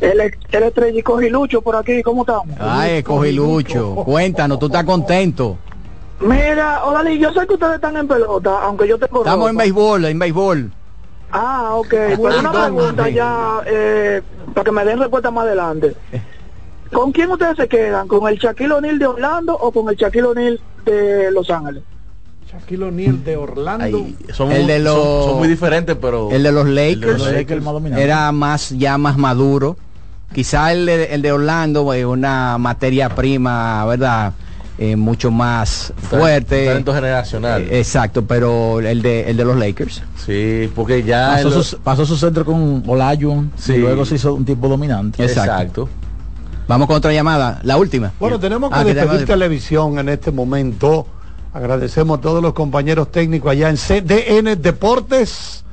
El, el estrella y cogilucho por aquí, ¿cómo estamos? Ay, cogilucho. Cuéntanos, ¿tú estás contento? Mira, Odalí, yo sé que ustedes están en pelota, aunque yo tengo Estamos en béisbol, en béisbol. Ah, ok. Pues una pregunta ya, eh, para que me den respuesta más adelante. ¿Con quién ustedes se quedan? ¿Con el Shaquille O'Neal de Orlando o con el Shaquille O'Neal de Los Ángeles? Shaquille O'Neal de Orlando. Ahí, son, El de los- son muy diferentes, pero El de los el de Lakers, los era más ya más maduro. Quizá el de, el de Orlando es una materia prima, ¿verdad? Eh, mucho más fuerte. talento generacional. Eh, exacto, pero el de el de los Lakers. sí, porque ya Pasó, los- su, pasó su centro con Olajuwon Sí. y luego se hizo un tipo dominante. Exacto. Exacto. Vamos con otra llamada, la última. Bueno, tenemos que Ah, despedir tenemos- televisión en este momento. Agradecemos a todos los compañeros técnicos allá en CDN Deportes.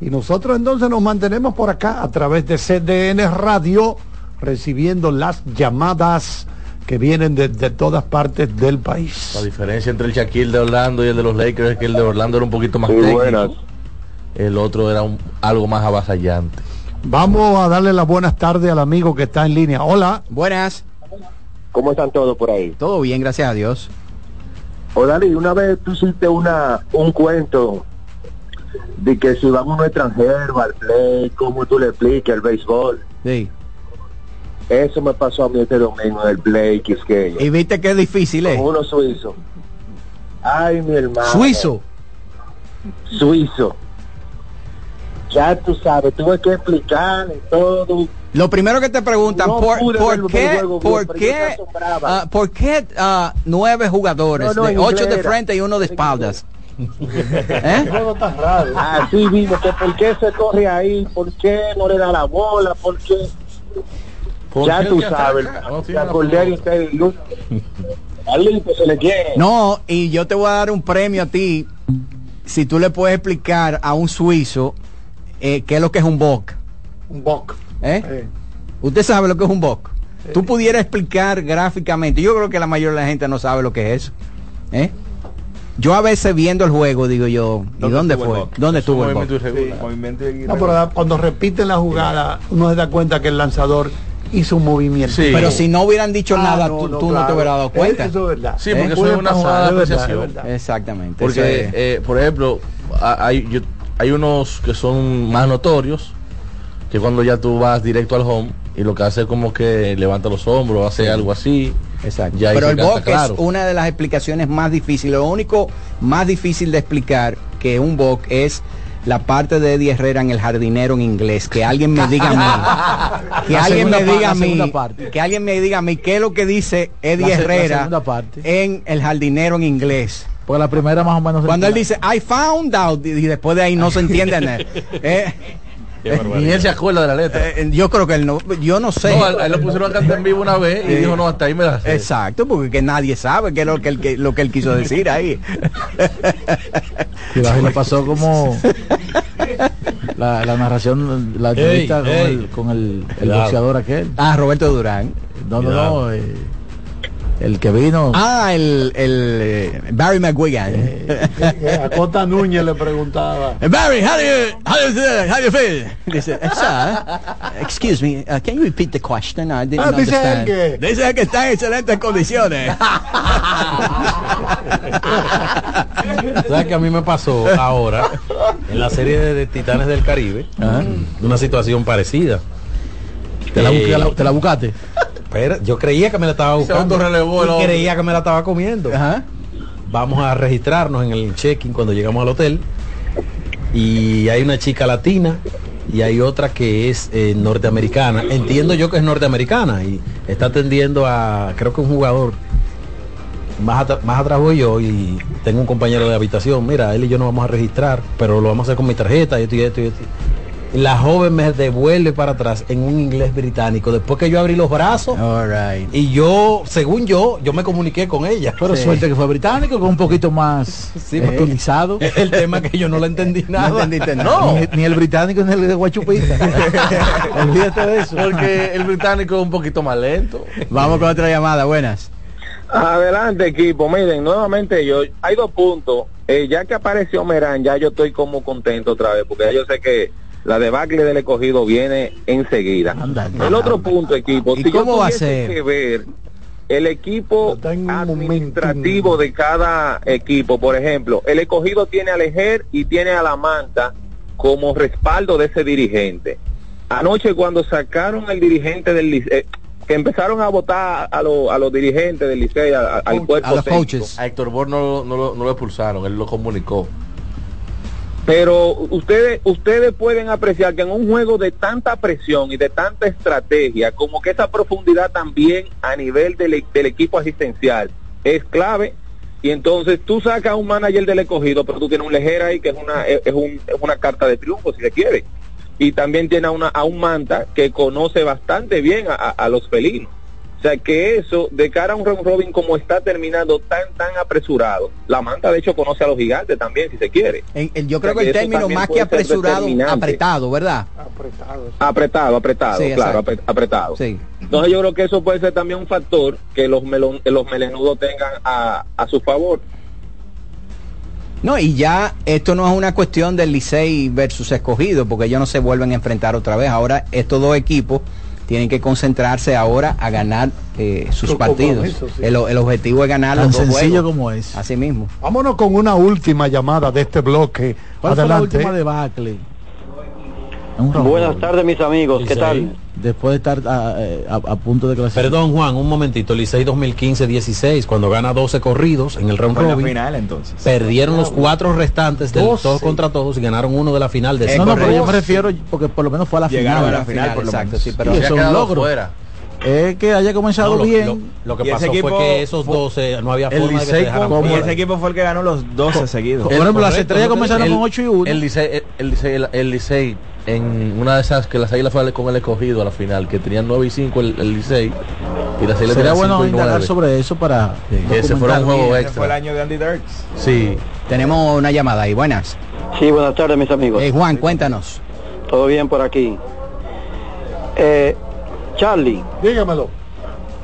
Y nosotros entonces nos mantenemos por acá a través de CDN Radio, recibiendo las llamadas que vienen de, de todas partes del país. La diferencia entre el Shaquille de Orlando y el de los Lakers es que el de Orlando era un poquito más Muy técnico. buenas. El otro era un- algo más avasallante. Vamos a darle las buenas tardes al amigo que está en línea. Hola. Buenas. ¿Cómo están todos por ahí? Todo bien, gracias a Dios. O Dali, una vez tú hiciste una, un cuento de que si vamos a un extranjero al play, cómo tú le explicas el béisbol. Sí. Eso me pasó a mí este domingo en el play Quisqueya. Y viste que es difícil, ¿eh? Uno suizo. Ay, mi hermano. Suizo. Suizo. Ya tú sabes, tuve que explicar y todo. Lo primero que te preguntan, No ¿por, pude por qué, por qué, ah, por qué ah, nueve jugadores, No, no, de ocho de frente y uno de espaldas? ¿Eh? Así vimos que por qué se corre ahí, por qué no le da la bola, por qué. ¿Por ya qué tú sabes. No, y yo te voy a dar un premio a ti si tú le puedes explicar a un suizo eh, qué es lo que es un boc. Un boc. ¿Eh? Usted sabe lo que es un boc. Tú pudieras explicar gráficamente. Yo creo que la mayoría de la gente no sabe lo que es eso. ¿Eh? Yo a veces viendo el juego digo yo, ¿y dónde, el fue? ¿Dónde estuvo el movimiento irregular. Movimiento No, pero cuando repiten la jugada, uno se da cuenta que el lanzador hizo un movimiento. Pero si no hubieran dicho Ah, nada, no, tú, no, tú no te hubieras dado cuenta. Eso es verdad. Sí, porque ¿Eh? eso es una jugada de apreciación. Exactamente. Porque, es- eh, por ejemplo, hay, yo- hay unos que son más notorios, que cuando ya tú vas directo al home y lo que hace es como que levanta los hombros, hace algo así. Exacto. Ya Pero el claro. es una de las explicaciones más difíciles. Lo único más difícil de explicar que un boc es la parte de Eddie Herrera en el jardinero en inglés. Que alguien me diga a mí. Que alguien me diga a mí. Que alguien me diga a mí qué es lo que dice Eddie Herrera en el jardinero en inglés. Porque la primera más o menos. Cuando él dice I found out y después de ahí no se entiende nada. Eh, Ni él se acuerda de la letra. eh, yo creo que él no, yo no sé. No, a él- a él lo pusieron a cantar en vivo una vez y Eh, dijo, no, hasta ahí me la sé. Exacto, porque que nadie sabe qué es lo que él, que- lo que él quiso decir ahí. Y le pasó como la, la narración, la entrevista con, ey. el, con el, el Cuidado. boxeador aquel. Ah, Roberto Durán. No, no, Cuidado. no. eh, el que vino. Ah, el, el eh, Barry McGuigan. Eh, A Cota Núñez le preguntaba. Barry, how do you how do you, how do you feel? Dice, sir, excuse me, uh, can you repeat the question? I didn't Ah, dice que- Dice que está en excelentes condiciones. ¿Sabes que a mí me pasó ahora en la serie de, de Titanes del Caribe? Una situación parecida. ¿Te la, Eh, la- te la buscaste? Espera, yo creía que me la estaba buscando. autorrelevó el y hombre. creía que me la estaba comiendo. Vamos a registrarnos en el check-in cuando llegamos al hotel. Y hay una chica latina y hay otra que es eh, norteamericana. Entiendo yo que es norteamericana y está atendiendo a, creo que un jugador. Más, atra- más atrás voy yo y tengo un compañero de habitación. Mira, él y yo nos vamos a registrar, pero lo vamos a hacer con mi tarjeta y esto y esto y esto. La joven me devuelve para atrás en un inglés británico. Después que yo abrí los brazos y yo, según yo, yo me comuniqué con ella. Pero suerte que fue británico, con un poquito más Sí, eh. El tema que yo no la entendí nada. entendiste No. Ni, ni el británico ni el de Guachupita. Olvídate de eso. Porque el británico es un poquito más lento. Vamos con otra llamada, buenas. Adelante equipo, miren, nuevamente yo, hay dos puntos, Eh, ya que apareció Merán, ya yo estoy como contento otra vez, porque ya yo sé que la debacle del escogido viene enseguida. El otro punto equipo, ¿Y si yo cómo va a ser? que ver el equipo administrativo de cada equipo, por ejemplo, el escogido tiene al Ejer y tiene a la Manta como respaldo de ese dirigente. Anoche cuando sacaron al dirigente del Licey, que empezaron a votar a, los- a los dirigentes del Licey, a- a- al cuerpo técnico. A Héctor Bor no, no, lo- no lo expulsaron, él lo comunicó. Pero ustedes ustedes pueden apreciar que en un juego de tanta presión y de tanta estrategia, como que esa profundidad también a nivel del, del equipo asistencial es clave. Y entonces tú sacas a un manager del escogido, pero tú tienes un lejera ahí que es una, es, un- es una carta de triunfo, si se quiere. Y también tiene a, una, a un manta que conoce bastante bien a los felinos. Sea que eso, de cara a un round robin como está terminando tan, tan apresurado, la manta de hecho conoce a los gigantes también, si se quiere. En- en- yo creo O sea que el eso término más que apresurado, apretado, ¿verdad? Apretado, apretado, Sí, claro, exacto. apretado. Sí. Entonces yo creo que eso puede ser también un factor que los, melon- que los melenudos tengan a, a su favor. No, y ya esto no es una cuestión del Licey versus escogido, porque ellos no se vuelven a enfrentar otra vez. Ahora estos dos equipos tienen que concentrarse ahora a ganar eh, sus partidos. sí. El, el objetivo es ganar Tan los dos sencillo juegos. como es. Así mismo. Vámonos con una última llamada de este bloque. ¿Cuál fue la Adelante. última debacle? Buenas tardes, mis amigos. ¿Qué tal? Después de estar a, eh, a- a punto de clasificar. Perdón, Juan, un momentito. Licey 2015-16, cuando gana 12 corridos en el round robin. final entonces. Perdieron los cuatro restantes del 12. todos contra todos y ganaron uno de la final de no, no, pero yo me refiero porque por lo menos fue a la Llegaron final. a la final, por lo exacto, menos. sí, Y pero eso es un logro. Es que haya comenzado No, lo- bien. lo- lo que pasó fue equipo que esos fue- 12 no había El forma de que se ese equipo fue el que ganó los 12 seguidos. Por ejemplo, las estrellas comenzaron con 8 y 1. El Licey, el, el Licey, el, el Licey, en una de esas que las águilas fue con el escogido a la final, que tenían 9 y 5 el, el Licey, y las águilas Sería tenían bueno 5 y indagar 9. sobre eso para que ese fuera un juego. Ese fue el extra. año de Andy Dirks. Sí. Tenemos una llamada ahí, buenas. Sí, buenas tardes, mis amigos. Eh, Juan, cuéntanos. ¿Todo bien por aquí? Eh, Charlie. Dígamelo.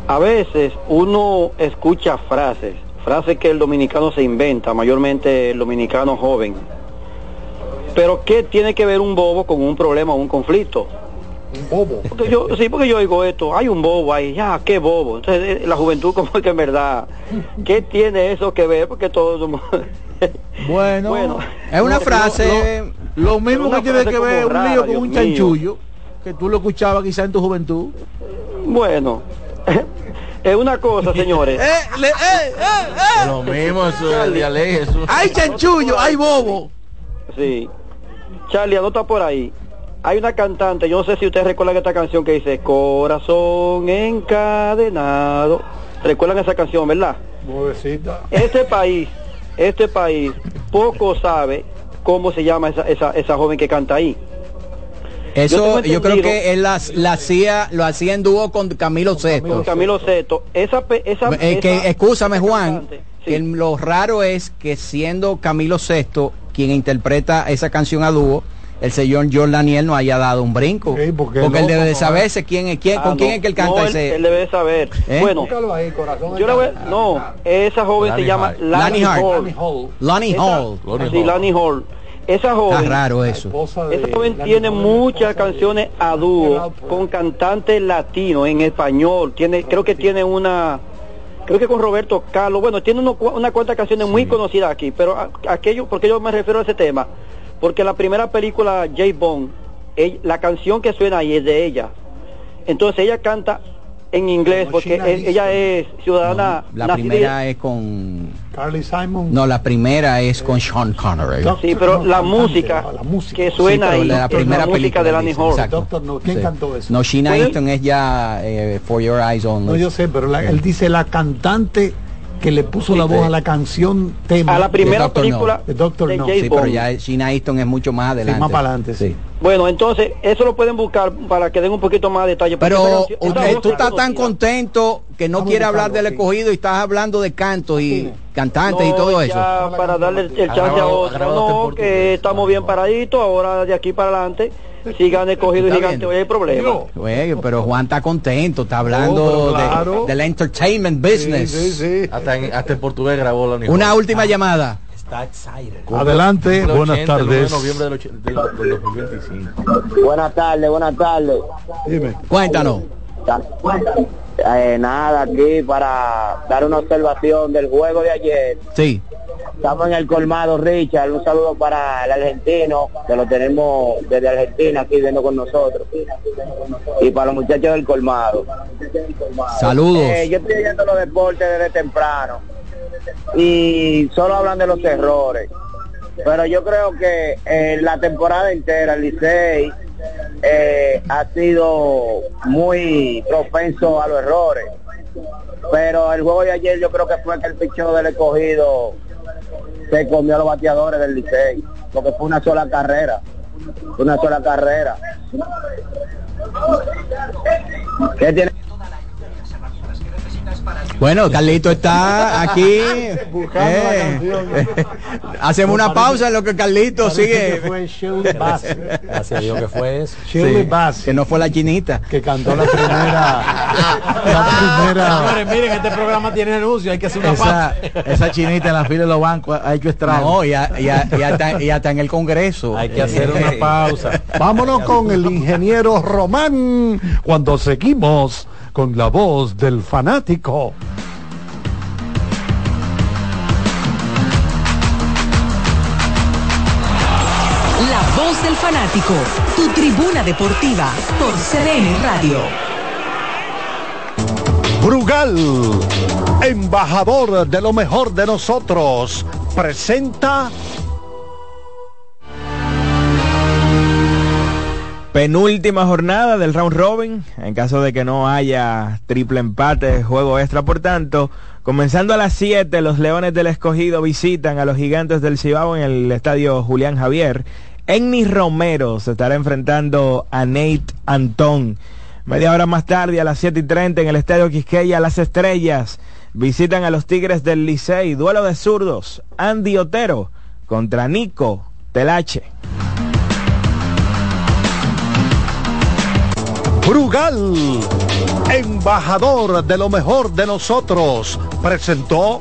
A veces uno escucha frases, frases que el dominicano se inventa, mayormente el dominicano joven. Pero ¿qué tiene que ver un bobo con un problema o un conflicto? Un bobo. Porque yo, sí, porque yo oigo esto, hay un bobo ahí, ya, qué bobo. Entonces eh, la juventud como que en verdad, ¿qué tiene eso que ver? Porque todos somos... Bueno, Es una frase. Lo, lo mismo que tiene que ver un lío con Dios un mío. Que tú lo escuchabas quizá en tu juventud. Bueno, es una cosa, señores. Lo mismo, eso es de ley, eso. ¡Ay, chanchullo! ¡Ay, bobo! Sí. Charlie, anota por ahí. Hay una cantante, yo no sé si ustedes recuerdan esta canción que dice Corazón encadenado. ¿Recuerdan esa canción, verdad? Nuevecita. Este país, este país, poco sabe cómo se llama esa, esa, esa joven que canta ahí. Eso yo, creo que él las- la hacía, lo hacía en dúo con Camilo Sesto. Con Camilo Seto. Esa, esa, Eh, que, esa- escúchame Juan, que lo raro es que siendo Camilo Sesto quien interpreta esa canción a dúo, el señor John Daniel no haya dado un brinco. porque él debe de saberse quién es quién, Ah, con quién no, es que él canta no, ese. Él, debe de saber. ¿Eh? Bueno, ahí, corazón. yo la voy, no, esa joven Lani se llama. Lani. Hall. Lani Hall. Sí, Lani Hall. Esa joven, Está raro eso. esa joven tiene muchas canciones a dúo con cantantes latinos en español. Tiene, creo que tiene una, creo que con Roberto Carlos. Bueno, tiene uno una cuantas canciones muy conocidas aquí. Pero a- aquello, porque yo me refiero a ese tema, porque la primera película J Bond, la canción que suena ahí es de ella. Entonces ella canta en inglés porque ella es ciudadana La nacida- primera es con Carly Simon. no, la primera es con Sean Connery. Sí, pero la música que suena Sí, ahí la es primera la música película, de dice, Hall. Doctor No, ¿quién Sí. cantó eso? No, Sheena ¿Puede? Easton es ya eh, For Your Eyes Only. No, yo sé, pero la- él dice la cantante que le puso la voz a la canción tema. A la primera De Doctor película No. de Doctor de No. Sí, pero ya Sheena Easton es mucho más adelante. más para adelante, sí. Bueno, entonces eso lo pueden buscar para que den un poquito más de detalle. Pero canción- esa usted- tú es estás tan contento que no Vamos quiere a hablar del escogido y estás hablando de cantos y cantantes y todo eso. para darle el, chance a otro. No, que estamos bien paraditos. Ahora de aquí para adelante, sigan escogido y gigante. Hoy hay problema. Oye, pero Juan está contento, está hablando Oh, claro. del entertainment business. Sí, sí, sí. Hasta en, hasta en portugués grabó la Una última llamada. Está excited. Adelante, buenas 80 el 9 de tardes. noviembre del, och- del- del 2025. Buenas tardes, buenas tardes. Dime. Cuéntanos. Eh, nada, aquí para dar una observación del juego de ayer. Sí. Estamos en el colmado, Richard. Un saludo para el argentino, que lo tenemos desde Argentina aquí viendo con nosotros. Y para los muchachos del colmado. Saludos. Eh, yo estoy viendo los deportes desde temprano. Y solo hablan de los errores. Pero yo creo que eh, la temporada entera el Licey eh, ha sido muy propenso a los errores. Pero el juego de ayer yo creo que fue que el pichón del escogido se comió a los bateadores del Licey. Porque fue una sola carrera. Una sola carrera. ¿Qué tiene? Bueno, Carlito está aquí. eh, hacemos una pausa en lo que Carlito sigue. Gracias a Dios que fue eso. Shirley Sí, Bassey, que no fue la chinita. que cantó la primera. la primera. Señores, miren, este programa tiene anuncio, hay que hacer una Esa, pausa. esa chinita en la fila de los bancos ha hecho estragos. No, ya, ya, ya, está, ya está en el Congreso. Hay que hacer una pausa. Vámonos con el ingeniero Román cuando seguimos con la voz del fanático. La voz del fanático, tu tribuna deportiva por CDN Radio. Brugal, embajador de lo mejor de nosotros, presenta Penúltima jornada del round robin, en caso de que no haya triple empate, juego extra, por tanto, comenzando a las 7, los Leones del Escogido visitan a los Gigantes del Cibao en el estadio Julián Javier. Ennis Romero se estará enfrentando a Nate Antón. Media hora más tarde, a las 7 y 30, en el estadio Quisqueya, las Estrellas visitan a los Tigres del Licey. Duelo de zurdos, Andy Otero contra Nico Telache. Brugal, embajador de lo mejor de nosotros, presentó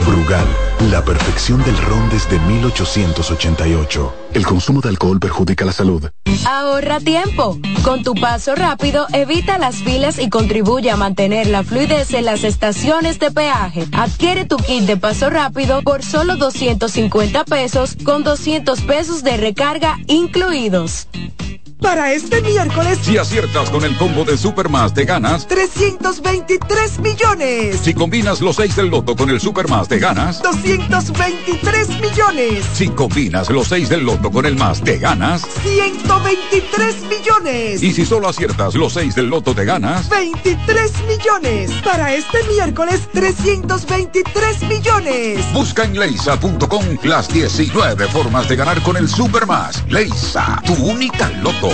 Brugal, la perfección del ron desde 1888. El consumo de alcohol perjudica la salud. Ahorra tiempo. Con tu paso rápido, evita las filas y contribuye a mantener la fluidez en las estaciones de peaje. Adquiere tu kit de paso rápido por solo 250 pesos con 200 pesos de recarga incluidos. Para este miércoles, Si aciertas con el combo de Supermas te ganas. 323 millones. Si combinas los 6 del loto con el Supermas te ganas. 223 millones. Si combinas los 6 del loto con el más te ganas. 123 millones. Y si solo aciertas los 6 del loto te ganas. 23 millones. Para este miércoles, 323 millones. Busca en leisa.com las 19 formas de ganar con el Supermas. Leisa, tu única loto,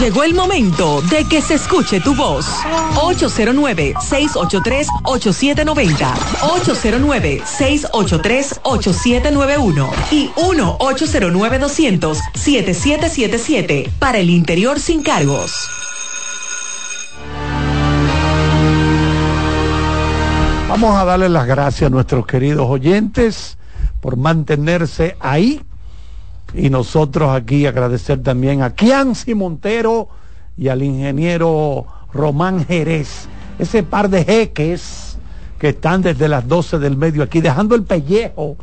Llegó el momento de que se escuche tu voz. 809-683-8790. 809-683-8791. Y 1-809-200-7777. Para el interior sin cargos. Vamos a darle las gracias a nuestros queridos oyentes por mantenerse ahí y nosotros aquí agradecer también a Kianci Montero y al ingeniero Román Jerez, ese par de jeques que están desde las 12 del medio aquí dejando el pellejo.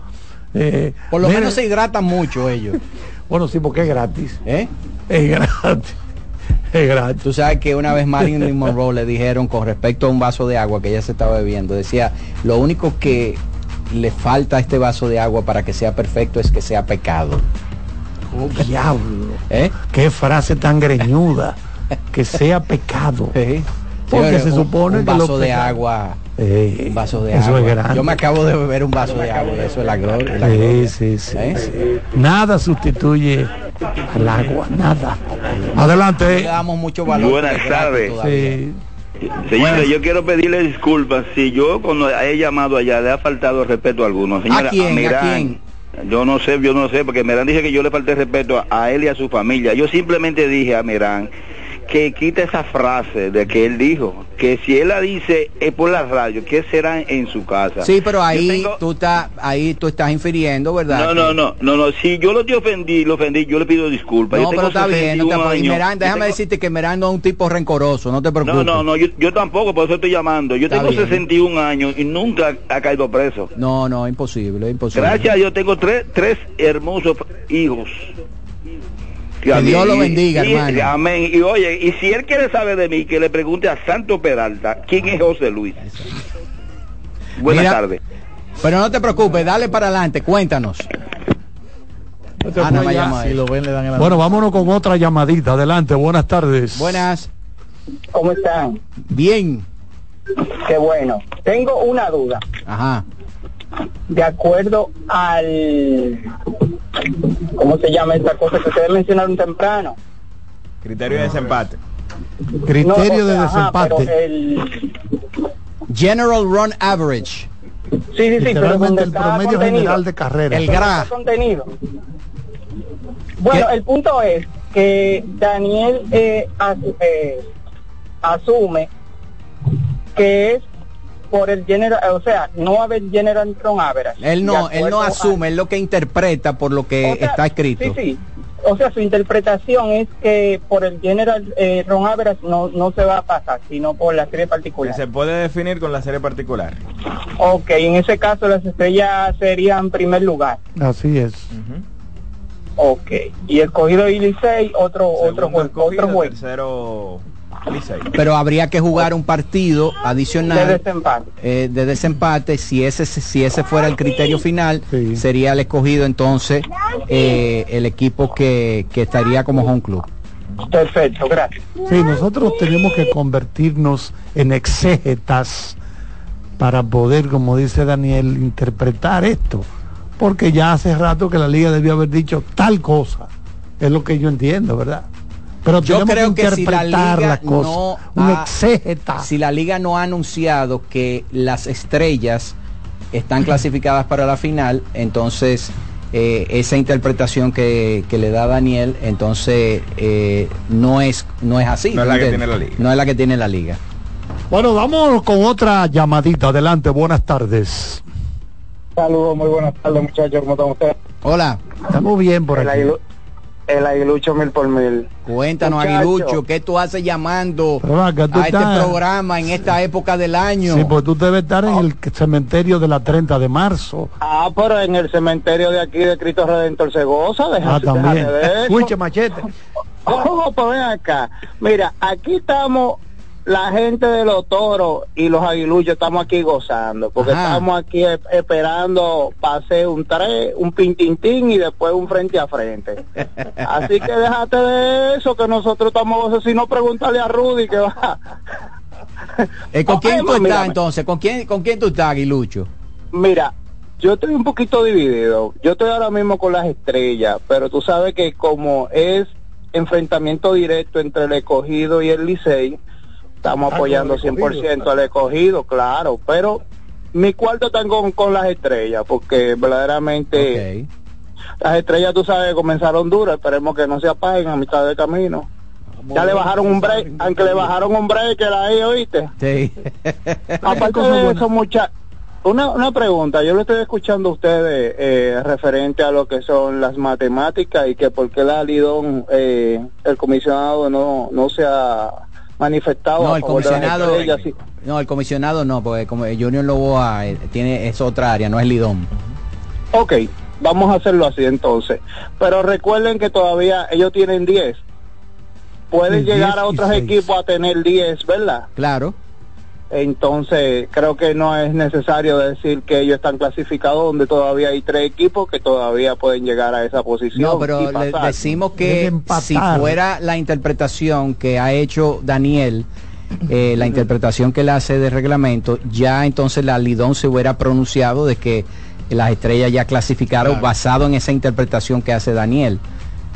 Eh, Por lo menos se hidratan mucho ellos. Bueno, sí, porque es gratis. ¿Eh? Es gratis. Es gratis. Tú sabes que una vez Marilyn Monroe le dijeron con respecto a un vaso de agua que ella se estaba bebiendo, decía, lo único que le falta a este vaso de agua para que sea perfecto es que sea pecado. Diablo. ¿Eh? Qué frase tan greñuda. que sea pecado. Porque Sí, se un- supone un que vaso los de agua. Eh, un vaso de eso agua. es grande. Yo me acabo de beber un vaso de agua. Eso es la gloria. la Sí, gloria. sí, sí, ¿Eh? sí. Nada sustituye al agua, nada. No Adelante. le damos mucho valor. Buenas tardes. Señores, yo quiero pedirle disculpas si yo cuando he llamado allá le ha faltado respeto a algunos. Señora, ¿A quién? ¿A quién? Yo no sé, yo no sé, porque Merán dice que yo le falté respeto a, a él y a su familia. Yo simplemente dije a Merán que quite esa frase de que él dijo, que si él la dice es por la radio, ¿qué será en su casa? Sí, pero Yo ahí tengo- tú estás, ahí tú estás infiriendo, ¿verdad? No, no, no, no, no, si yo lo te ofendí, lo ofendí, yo le pido disculpas. No, yo pero está bien, no te 61 apures. Y años. Merán, Yo déjame tengo- decirte que Merán no es un tipo rencoroso, no te No, preocupes. no, no, yo, yo tampoco, por eso estoy llamando. Yo Está tengo bien. 61 años y nunca ha caído preso. No, no, imposible, imposible. Gracias Dios tengo tres, tres hermosos hijos. Que a mí- Dios lo bendiga, y- hermano. Amén. Y oye, y si él quiere saber de mí, que le pregunte a Santo Peralta, ¿quién es José Luis? Buenas Mira, tardes. Pero no te preocupes, dale para adelante, cuéntanos. Ah, no me llama Si él. lo ven, le dan el Bueno, vámonos con otra llamadita. Adelante, buenas tardes. Buenas. ¿Cómo están? Bien. Qué bueno. Tengo una duda. Ajá. De acuerdo al... ¿Cómo se llama esta cosa que ustedes mencionaron temprano? Criterio de desempate. Criterio No, o de ajá, desempate. el... General Run Average. Sí, sí, sí, pero el promedio general de carrera. El GRA. contenido. Bueno, el punto es que Daniel eh, eh, asume que es por el general, o sea, no haber general run average. Él no, él no a- asume, él lo que interpreta por lo que O sea, está escrito. Sí, sí. O sea, su interpretación es que por el general eh, run average no, no se va a pasar, sino por la serie particular. se puede definir con la serie particular. Ok, en ese caso las estrellas serían primer lugar. Así es. Ok. Y el cogido y Licey, otro, otro juego, otro juego. Tercero. Pero habría que jugar un partido De adicional desempate. eh, de desempate. Si ese si ese fuera el criterio final, sería el escogido entonces eh, el equipo que, que estaría como home club. Perfecto, gracias. Sí, nosotros tenemos que convertirnos en exégetas para poder, como dice Daniel, interpretar esto. Porque ya hace rato que la liga debió haber dicho tal cosa. Es lo que yo entiendo, ¿verdad? Pero Yo creo que que si la liga no Un ha- exégeta. si la liga no ha anunciado que las estrellas están clasificadas para la final, entonces eh, esa interpretación que, que le da Daniel, entonces eh, no es no es así. No es la que tiene la liga. No es la que tiene la liga. Bueno, vamos con otra llamadita. Adelante, buenas tardes. Saludos, muy buenas tardes muchachos, ¿cómo están ustedes? Hola. Estamos bien por El, aquí. El aguilucho mil por mil. Cuéntanos, Muchacho. Aguilucho, ¿qué tú haces llamando tú a este programa en esta época del año? Sí, pues tú debes estar en el cementerio de la 30 de marzo. Ah, pero en el cementerio de aquí de Cristo Redentor se goza, deja- Ah, también. de. Escuche, machete. Oh, pues ven acá. Mira, aquí estamos la gente de los toros y los aguiluchos estamos aquí gozando, porque Ajá. estamos aquí e- esperando pase un tres, un pintintín y después un frente a frente. Así que déjate de eso, que nosotros estamos gozando, si no pregúntale a Rudy que va. Eh, ¿Con quién tú estás mírame. entonces? ¿Con quién, ¿Con quién tú estás, Aguilucho? Mira, yo estoy un poquito dividido. Yo estoy ahora mismo con las estrellas, pero tú sabes que como es enfrentamiento directo entre el escogido y el Licey, estamos Ah, apoyando con el escogido, 100% al escogido, claro, pero mi cuarto está con, con las estrellas, porque verdaderamente las estrellas, tú sabes, comenzaron duras, esperemos que no se apaguen a mitad de camino. Ya le bajaron un break, aunque le bajaron un break ahí, ¿oíste? Sí. Aparte de eso, mucha una, una pregunta, yo lo estoy escuchando a ustedes eh, referente a lo que son las matemáticas y que por qué la Lidón, eh, el comisionado no, no se ha manifestado No, a el favor de comisionado, estrellas, sí. no, el comisionado no, porque como Junior Loboa eh, tiene es otra área, no es Lidón. Ok, vamos a hacerlo así entonces. Pero recuerden que todavía ellos tienen 10. Pueden llegar 10 a otros equipos a tener 10, ¿verdad? Claro. Entonces, creo que no es necesario decir que ellos están clasificados donde todavía hay tres equipos que todavía pueden llegar a esa posición. No, pero y le decimos que si fuera la interpretación que ha hecho Daniel, eh, la interpretación que él hace de reglamento, ya entonces la Lidón se hubiera pronunciado de que las estrellas ya clasificaron basado en esa interpretación que hace Daniel.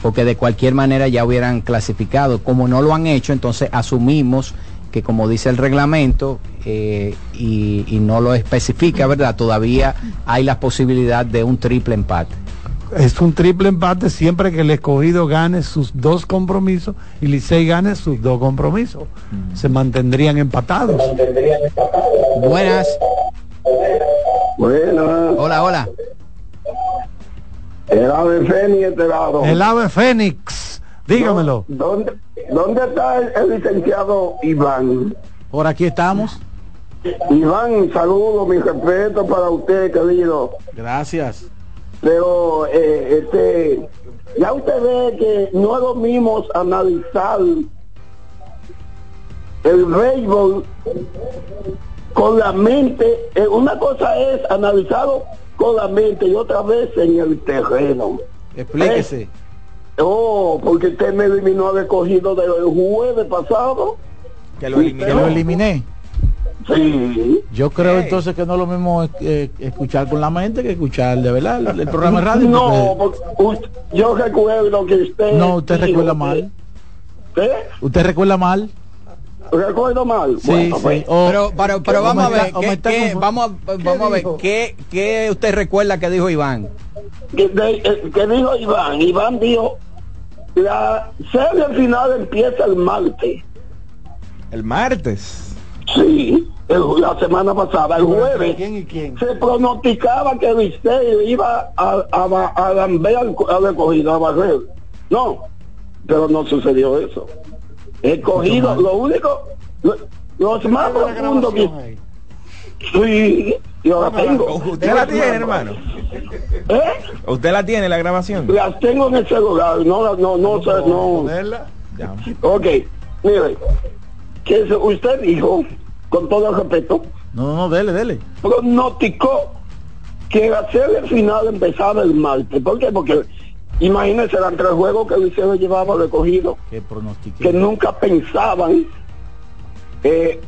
Porque de cualquier manera ya hubieran clasificado. Como no lo han hecho, entonces asumimos que como dice el reglamento eh, y, y no lo especifica, ¿verdad? Todavía hay la posibilidad de un triple empate. Es un triple empate siempre que el escogido gane sus dos compromisos y Licey gane sus dos compromisos. Se mantendrían empatados. Buenas. Buenas. Hola, hola. El ave Fénix este lado. El ave Fénix, dígamelo. ¿Dónde, dónde está el, el licenciado Iván? Por aquí estamos. Iván, saludo, mi respeto para usted, querido. Gracias. Pero, eh, este, ya usted ve que no es lo mismo analizar el béisbol con la mente. Eh, una cosa es analizarlo con la mente y otra vez en el terreno. Explíquese. Eh, Oh, porque usted me eliminó al escogido del jueves pasado. Que lo eliminé. Que lo eliminé. Sí. Yo creo entonces que no es lo mismo eh, escuchar con la mente que escuchar de verdad el, el programa de radio. No, porque usted- yo recuerdo que usted... No, usted dijo recuerda mal. ¿Qué? ¿Usted recuerda mal? ¿Recuerdo mal? Sí, Bueno, sí. pues, O- Pero, pero, vamos a ver, ¿qué- qué- vamos, a- vamos a ver, ¿qué, ¿qué usted recuerda que dijo Iván? que, de- eh, que dijo Iván, Iván dijo, la serie final empieza el martes. El martes. Sí, el- la semana pasada, el jueves. ¿Quién y quién? Se pronosticaba que Licey iba a, a, a lamber al, al escogido, a barrer. No, pero no sucedió eso. El escogido, lo único, lo- los más profundos que... Sí, yo la tengo. ¿Usted la tiene, hermano? ¿Eh? ¿Usted la tiene, la grabación? Las tengo en el celular, no, no, no, sé, no. Ok, mire, que usted dijo, con todo el respeto, No, no, dele, dele. pronosticó que la serie final empezaba el martes. ¿Por qué? Porque imagínense, eran tres juegos que Liceo llevaba recogido, que nunca pensaban eh,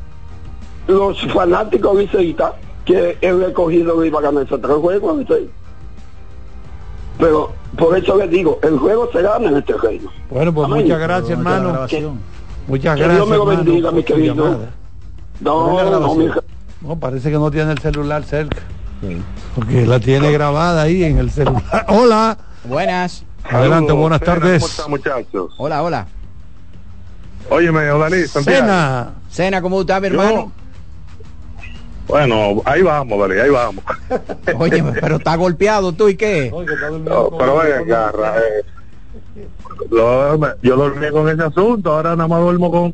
los fanáticos liceístas que el recogido iba a ganar esos tres juegos. Pero por eso les digo, el juego se gana en este reino. Bueno, pues Amén. muchas gracias, hermano. Muchas Que gracias. Dios me lo hermano, bendiga, mi su querido. llamada. No, ¿Tiene la no, grabación? mi No, parece que no tiene el celular cerca. Porque la tiene grabada ahí en el celular. Hola. Buenas. Adelante, buenas ¿Cómo tardes. están, muchachos? Hola, hola. Óyeme, Odalí, Santiago. Cena. Cena, ¿cómo está, mi hermano? Bueno, ahí vamos, Odalí, ahí vamos. Oye, pero está golpeado tú y qué? No, pero ven acá, Ra- eh, lo- yo dormí con ese asunto, ahora nada más duermo con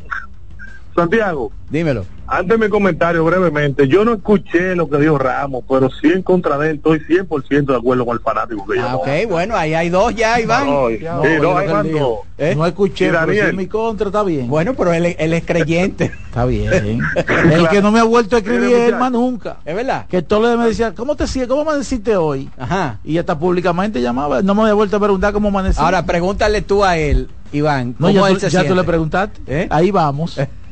Santiago. Dímelo. Antes de mi comentario brevemente, yo no escuché lo que dijo Ramos, pero sí en contra de él estoy 100% de acuerdo con el fanático que Ah, yo. ok, bueno, ahí hay dos ya, Iván. No, sí, No, no, dos. ¿Eh? No escuché, pero en mi contra está bien. Bueno, pero él, él es creyente. Está bien. El que no me ha vuelto a escribir es más nunca. ¿Es verdad? Que los días me decía, ¿cómo te sigue? ¿Cómo amaneciste hoy? Ajá. Y hasta públicamente llamaba. No me había vuelto a preguntar cómo amanecí. Ahora, pregúntale tú a él, Iván. no, ¿cómo ya, él tú, se ya tú le preguntaste. ¿Eh? Ahí vamos.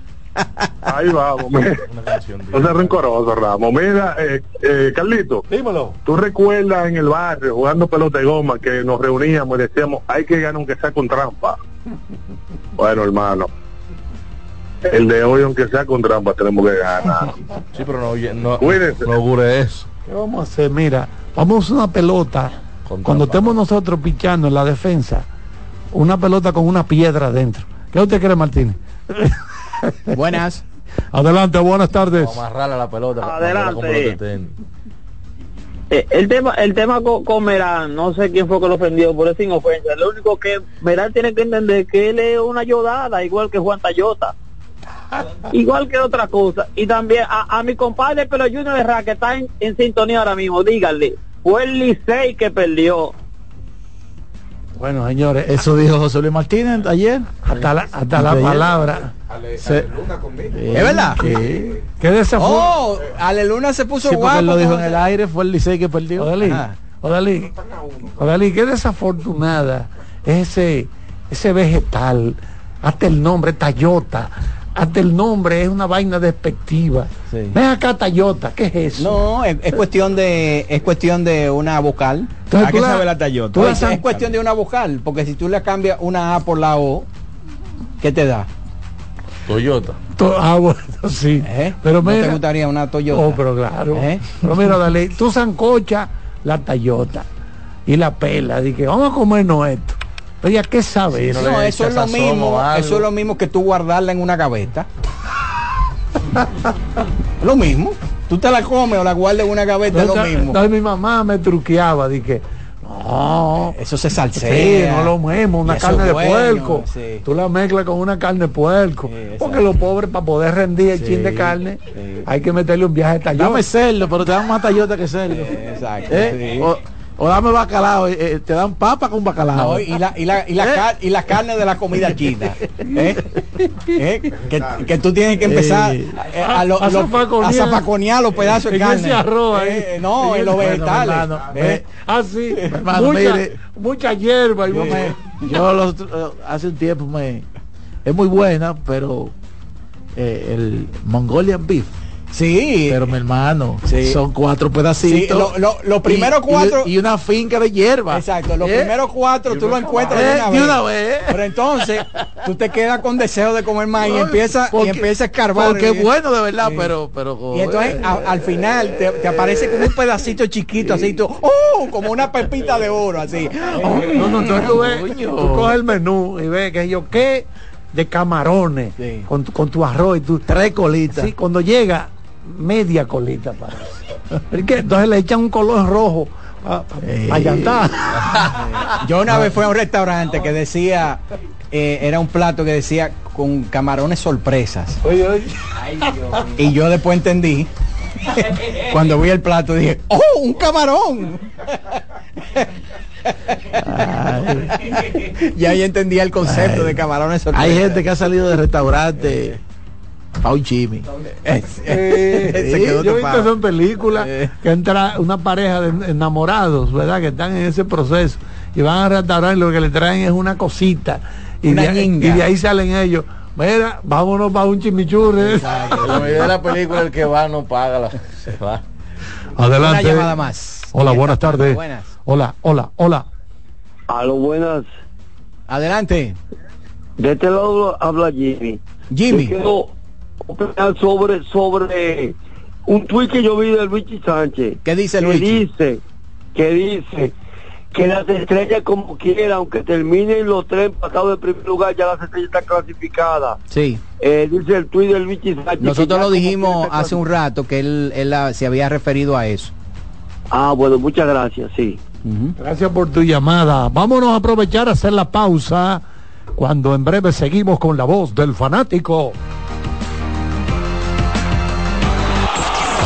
Ahí vamos. me- No seas rencoroso, Ramos. Mira, eh, eh, Carlito. Dímelo. ¿Tú recuerdas en el barrio, jugando pelota de goma, que nos reuníamos y decíamos, hay que ganar aunque sea con trampa? Bueno, hermano, el de hoy, aunque sea con trampa, tenemos que ganar. Sí, pero no, oye, no, Cuídense. no augure eso. ¿Qué vamos a hacer? Mira, vamos a una pelota. Con Cuando trampa. estemos nosotros pichando en la defensa, una pelota con una piedra adentro. ¿Qué usted cree, Martínez? Buenas. Adelante, buenas tardes. Vamos a amarrarle a la pelota. Adelante. Eh, el tema el tema con, con Merán, no sé quién fue que lo ofendió, por eso sin ofensa. Lo único que Merán tiene que entender que él es una ayudada, igual que Juan Tayota. igual que otra cosa. Y también a, a mi compadre Pero Junior Herrera, que está en, en sintonía ahora mismo, díganle, fue el Licey que perdió. Bueno, señores, Eso dijo José Luis Martínez ayer. hasta la, hasta la palabra. Se- ¿Es verdad? Sí. ¿Qué desafortunado? Oh, Ale Luna se puso Sí, guapo. él lo dijo en el aire, fue el Licey que perdió. Odalí. Odalí, Odalí, qué desafortunada es ese, ese vegetal, hasta el nombre, Tayota, hasta el nombre es una vaina despectiva. Sí. Ven acá, Tayota, ¿qué es eso? No, es, es cuestión de es cuestión de una vocal. Entonces ¿A tú qué la- sabe la Tayota? tú la es, san- es cuestión de una vocal, porque si tú le cambias una A por la O, ¿qué te da? Toyota. To- Ah, bueno, sí. ¿Eh? Pero ¿No mira, te gustaría una Toyota? Oh, pero claro. ¿Eh? Pero mira, dale, tú sancocha la Tayota y la pela, dije, vamos a comernos esto. Oye, ¿qué sabes? Sí, No, eso es lo mismo, eso es lo mismo que tú guardarla en una gaveta. lo mismo. Tú te la comes o la guardas en una gaveta, es lo mismo. entonces mi mamá me truqueaba, dije, no, Eso se salsea. sí, no lo mismo, una carne de puerco. sí. Tú la mezclas con una carne de puerco. Sí, porque los pobres, para poder rendir el chin de carne, hay que meterle un viaje de. Dame cerdo, pero te dan más Tayota que cerdo. Exacto. ¿Eh? sí. O, o dame bacalao, eh, eh, te dan papa con bacalao. No, y, la, y, la, y, la, ¿Eh? car- y la carne de la comida china. ¿eh? ¿Eh? Que, que tú tienes que empezar a, lo- a lo- zafaconear. a zafaconear los pedazos de carne. ese arroz ahí. Eh, no, En los vegetales. Hermano, ¿eh? Ah, sí. hermano, mucha, mire. mucha hierba y yo, me- yo los hace un tiempo me es muy buena, pero eh, el Mongolian beef. Sí. Pero mi hermano, Sí. son cuatro pedacitos. Sí, lo- lo- los primeros y- y- cuatro- y, una finca de hierba. Exacto, los ¿Eh? primeros cuatro tú lo encuentras Eh, de una de vez. una vez. Pero entonces tú te quedas con deseo de comer más y empieza y empieza a escarbar. Porque es bueno de verdad, Sí. pero pero Y entonces a- al final te, te aparece como un pedacito chiquito, así tú, ¡oh! como una pepita de oro, así. No, no, entonces tú, ves, Coño. tú coges el menú y ves que yo qué de camarones Sí. con, tu- con tu arroz y tú tres colitas. Sí, cuando llega media colita parece. Entonces le echan un color rojo para Eh. allantar. Yo una vez fui a un restaurante que decía, eh, era un plato que decía con camarones sorpresas. Oye, oye. Y yo después entendí, cuando vi el plato dije, ¡oh, un camarón! y ahí entendía el concepto de camarones sorpresas. Hay gente que ha salido de restaurante pa' un chimi. Eh, Se quedó yo he visto eso en películas Eh. que entra una pareja de enamorados, ¿verdad? Que están en ese proceso y van a restaurar y lo que le traen es una cosita y, Una de, ahí- ñinga. y de ahí salen ellos. Mira, vámonos para un chimichurri. La mayoría de la película el que va no paga la, se va. Adelante. Una llamada más. Hola, buenas tardes. Buenas. Hola, hola, hola. A lo buenas. Adelante. De este lado habla Jimmy. Jimmy. Yo quiero opinar sobre, sobre un tuit que yo vi de Luigi Sánchez. ¿Qué dice que Luigi? dice, que dice que las estrellas como quiera, aunque terminen los tres empatados de primer lugar, ya las estrellas están clasificadas. Sí. Eh, dice el tuit de Luigi Sánchez. que Nosotros lo dijimos hace un rato que él, él se había referido a eso. Ah, bueno, muchas gracias, sí. Gracias por tu llamada. Vámonos a aprovechar a hacer la pausa cuando en breve seguimos con la voz del fanático.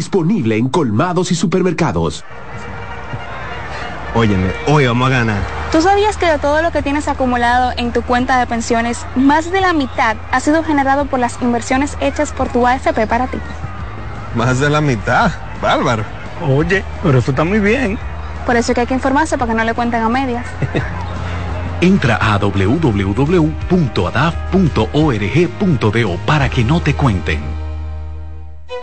disponible en colmados y supermercados. Óyeme, hoy vamos a ganar. ¿Tú sabías que de todo lo que tienes acumulado en tu cuenta de pensiones, más de la mitad ha sido generado por las inversiones hechas por tu AFP para ti? Más de la mitad, bárbaro. Oye, pero eso está muy bien. Por eso es que hay que informarse para que no le cuenten a medias. Entra a www.adaf.org.do para que no te cuenten.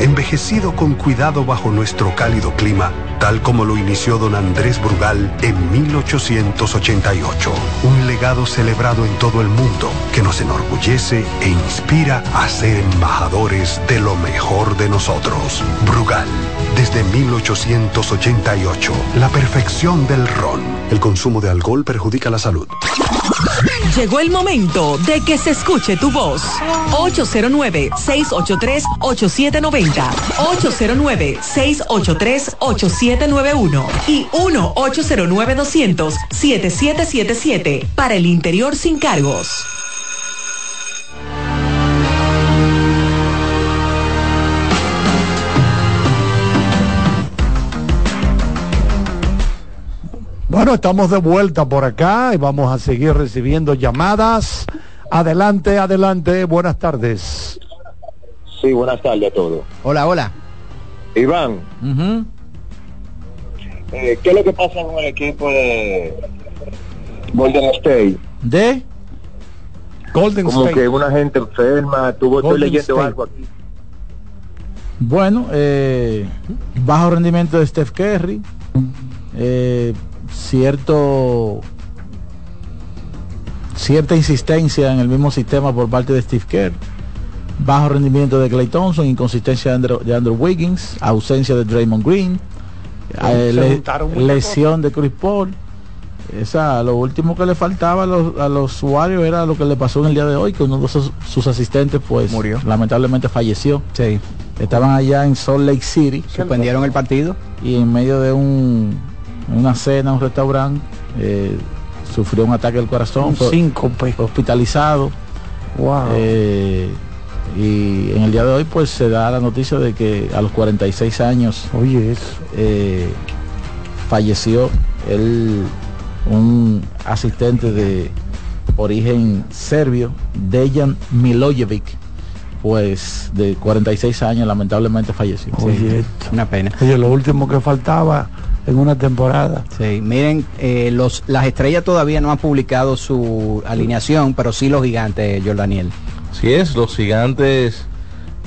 envejecido con cuidado bajo nuestro cálido clima, tal como lo inició don Andrés Brugal en 1888. Un legado celebrado en todo el mundo que nos enorgullece e inspira a ser embajadores de lo mejor de nosotros. Brugal, desde 1888, la perfección del ron. El consumo de alcohol perjudica la salud. Llegó el momento de que se escuche tu voz. 809-683-8790. 809-683-8791. Y 1-809-200-7777. Para el interior sin cargos. Bueno, estamos de vuelta por acá y vamos a seguir recibiendo llamadas. Adelante, adelante, buenas tardes. Sí, buenas tardes a todos. Hola, hola. Iván, eh, ¿qué es lo que pasa con el equipo de Golden State? ¿De? Golden Como State. que una gente enferma, tuvo, estoy leyendo State. algo aquí. Bueno, eh, bajo rendimiento de Steph Curry, eh, cierto cierta insistencia en el mismo sistema por parte de Steve Kerr, bajo rendimiento de Clay Thompson, inconsistencia de Andrew, de Andrew Wiggins, ausencia de Draymond Green, eh, le- lesión de Chris Paul. Esa, lo último que le faltaba a los, a los Warriors era lo que le pasó en el día de hoy, que uno de sus, sus asistentes pues Murió. lamentablemente falleció. Sí. Estaban allá en Salt Lake City. Suspendieron el partido. Y en medio de un, una cena, un restaurante, eh, sufrió un ataque al corazón. Un fue síncope. Hospitalizado. Wow. Eh, y en el día de hoy pues se da la noticia de que a los 46 años Oye, eso. eh, falleció él, un asistente de origen serbio, Dejan Milojevic, pues de 46 años lamentablemente falleció. Oye, esto. Una pena. Oye, lo último que faltaba en una temporada. Sí, miren, eh, los, las estrellas todavía no han publicado su alineación, pero sí los gigantes, Jordaniel. Si es, los gigantes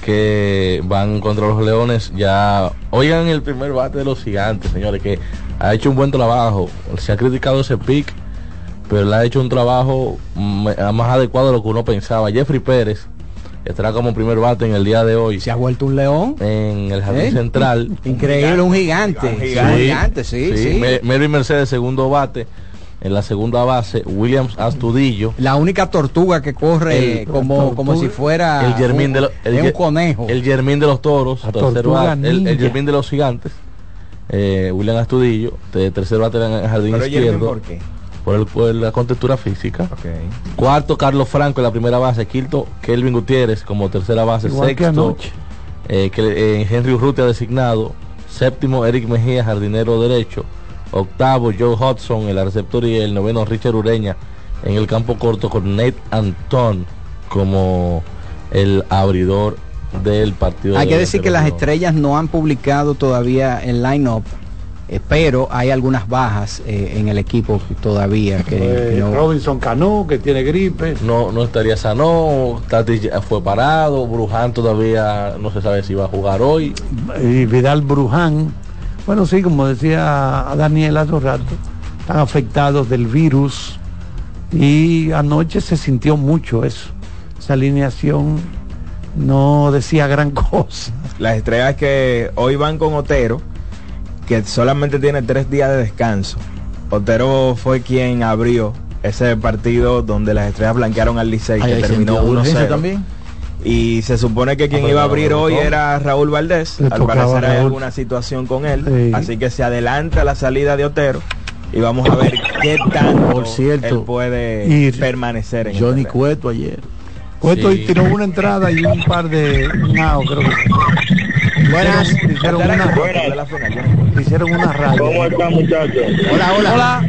que van contra los leones ya oigan el primer bate de los gigantes señores que ha hecho un buen trabajo se ha criticado ese pick pero él ha hecho un trabajo mm, más adecuado de lo que uno pensaba Jeffrey Pérez estará como primer bate en el día de hoy se ha vuelto un león en el jardín ¿Eh? central Increíble, un gigante. Sí, Un gigante, sí, sí. Mercedes segundo bate En la segunda base, Williams Astudillo. La única tortuga que corre El- como, tortuga. como si fuera el germín de, lo- el, un conejo. El germín de los toros. el, germín de los gigantes. Eh, William Astudillo. De tercero bate en el jardín Pero izquierdo. ¿por qué? Por, el- por la contextura física. Cuarto, Carlos Franco en la primera base. Quinto, Kelvin Gutiérrez como tercera base. Igual que Sexto, eh, que, eh, Henry Urrutia designado. Séptimo, Eric Mejía, jardinero derecho. Octavo, Joe Hudson en la receptor y el noveno, Richard Ureña en el campo corto con Nate Anton como el abridor del partido. Hay de que decir que las estrellas no han publicado todavía el line-up, eh, pero hay algunas bajas eh, en el equipo todavía que, que Eh, no- Robinson Cano, que tiene gripe. No, no estaría sano, Tati ya fue parado, Bruján todavía no se sabe si va a jugar hoy. y Vidal Bruján. Bueno, sí, como decía Daniel hace un rato, están afectados del virus y anoche se sintió mucho eso. Esa alineación no decía gran cosa. Las estrellas que hoy van con Otero, que solamente tiene tres días de descanso. Otero fue quien abrió ese partido donde las estrellas blanquearon al Licey, que terminó sentido de 1-0. urgencia también. Y se supone que quien Ah, iba a abrir no hoy era Raúl Valdés. Le Al parecer hay alguna situación con él. Sí. Así que se adelanta la salida de Otero. Y vamos a ver qué tanto Por cierto, él puede ir. permanecer en Johnny. Cueto ayer. Cueto Sí. tiró una entrada y un par de nao, creo que. Buenas. Hicieron, una, Cueto. hicieron una raya. ¿Cómo están muchachos? Hola, hola.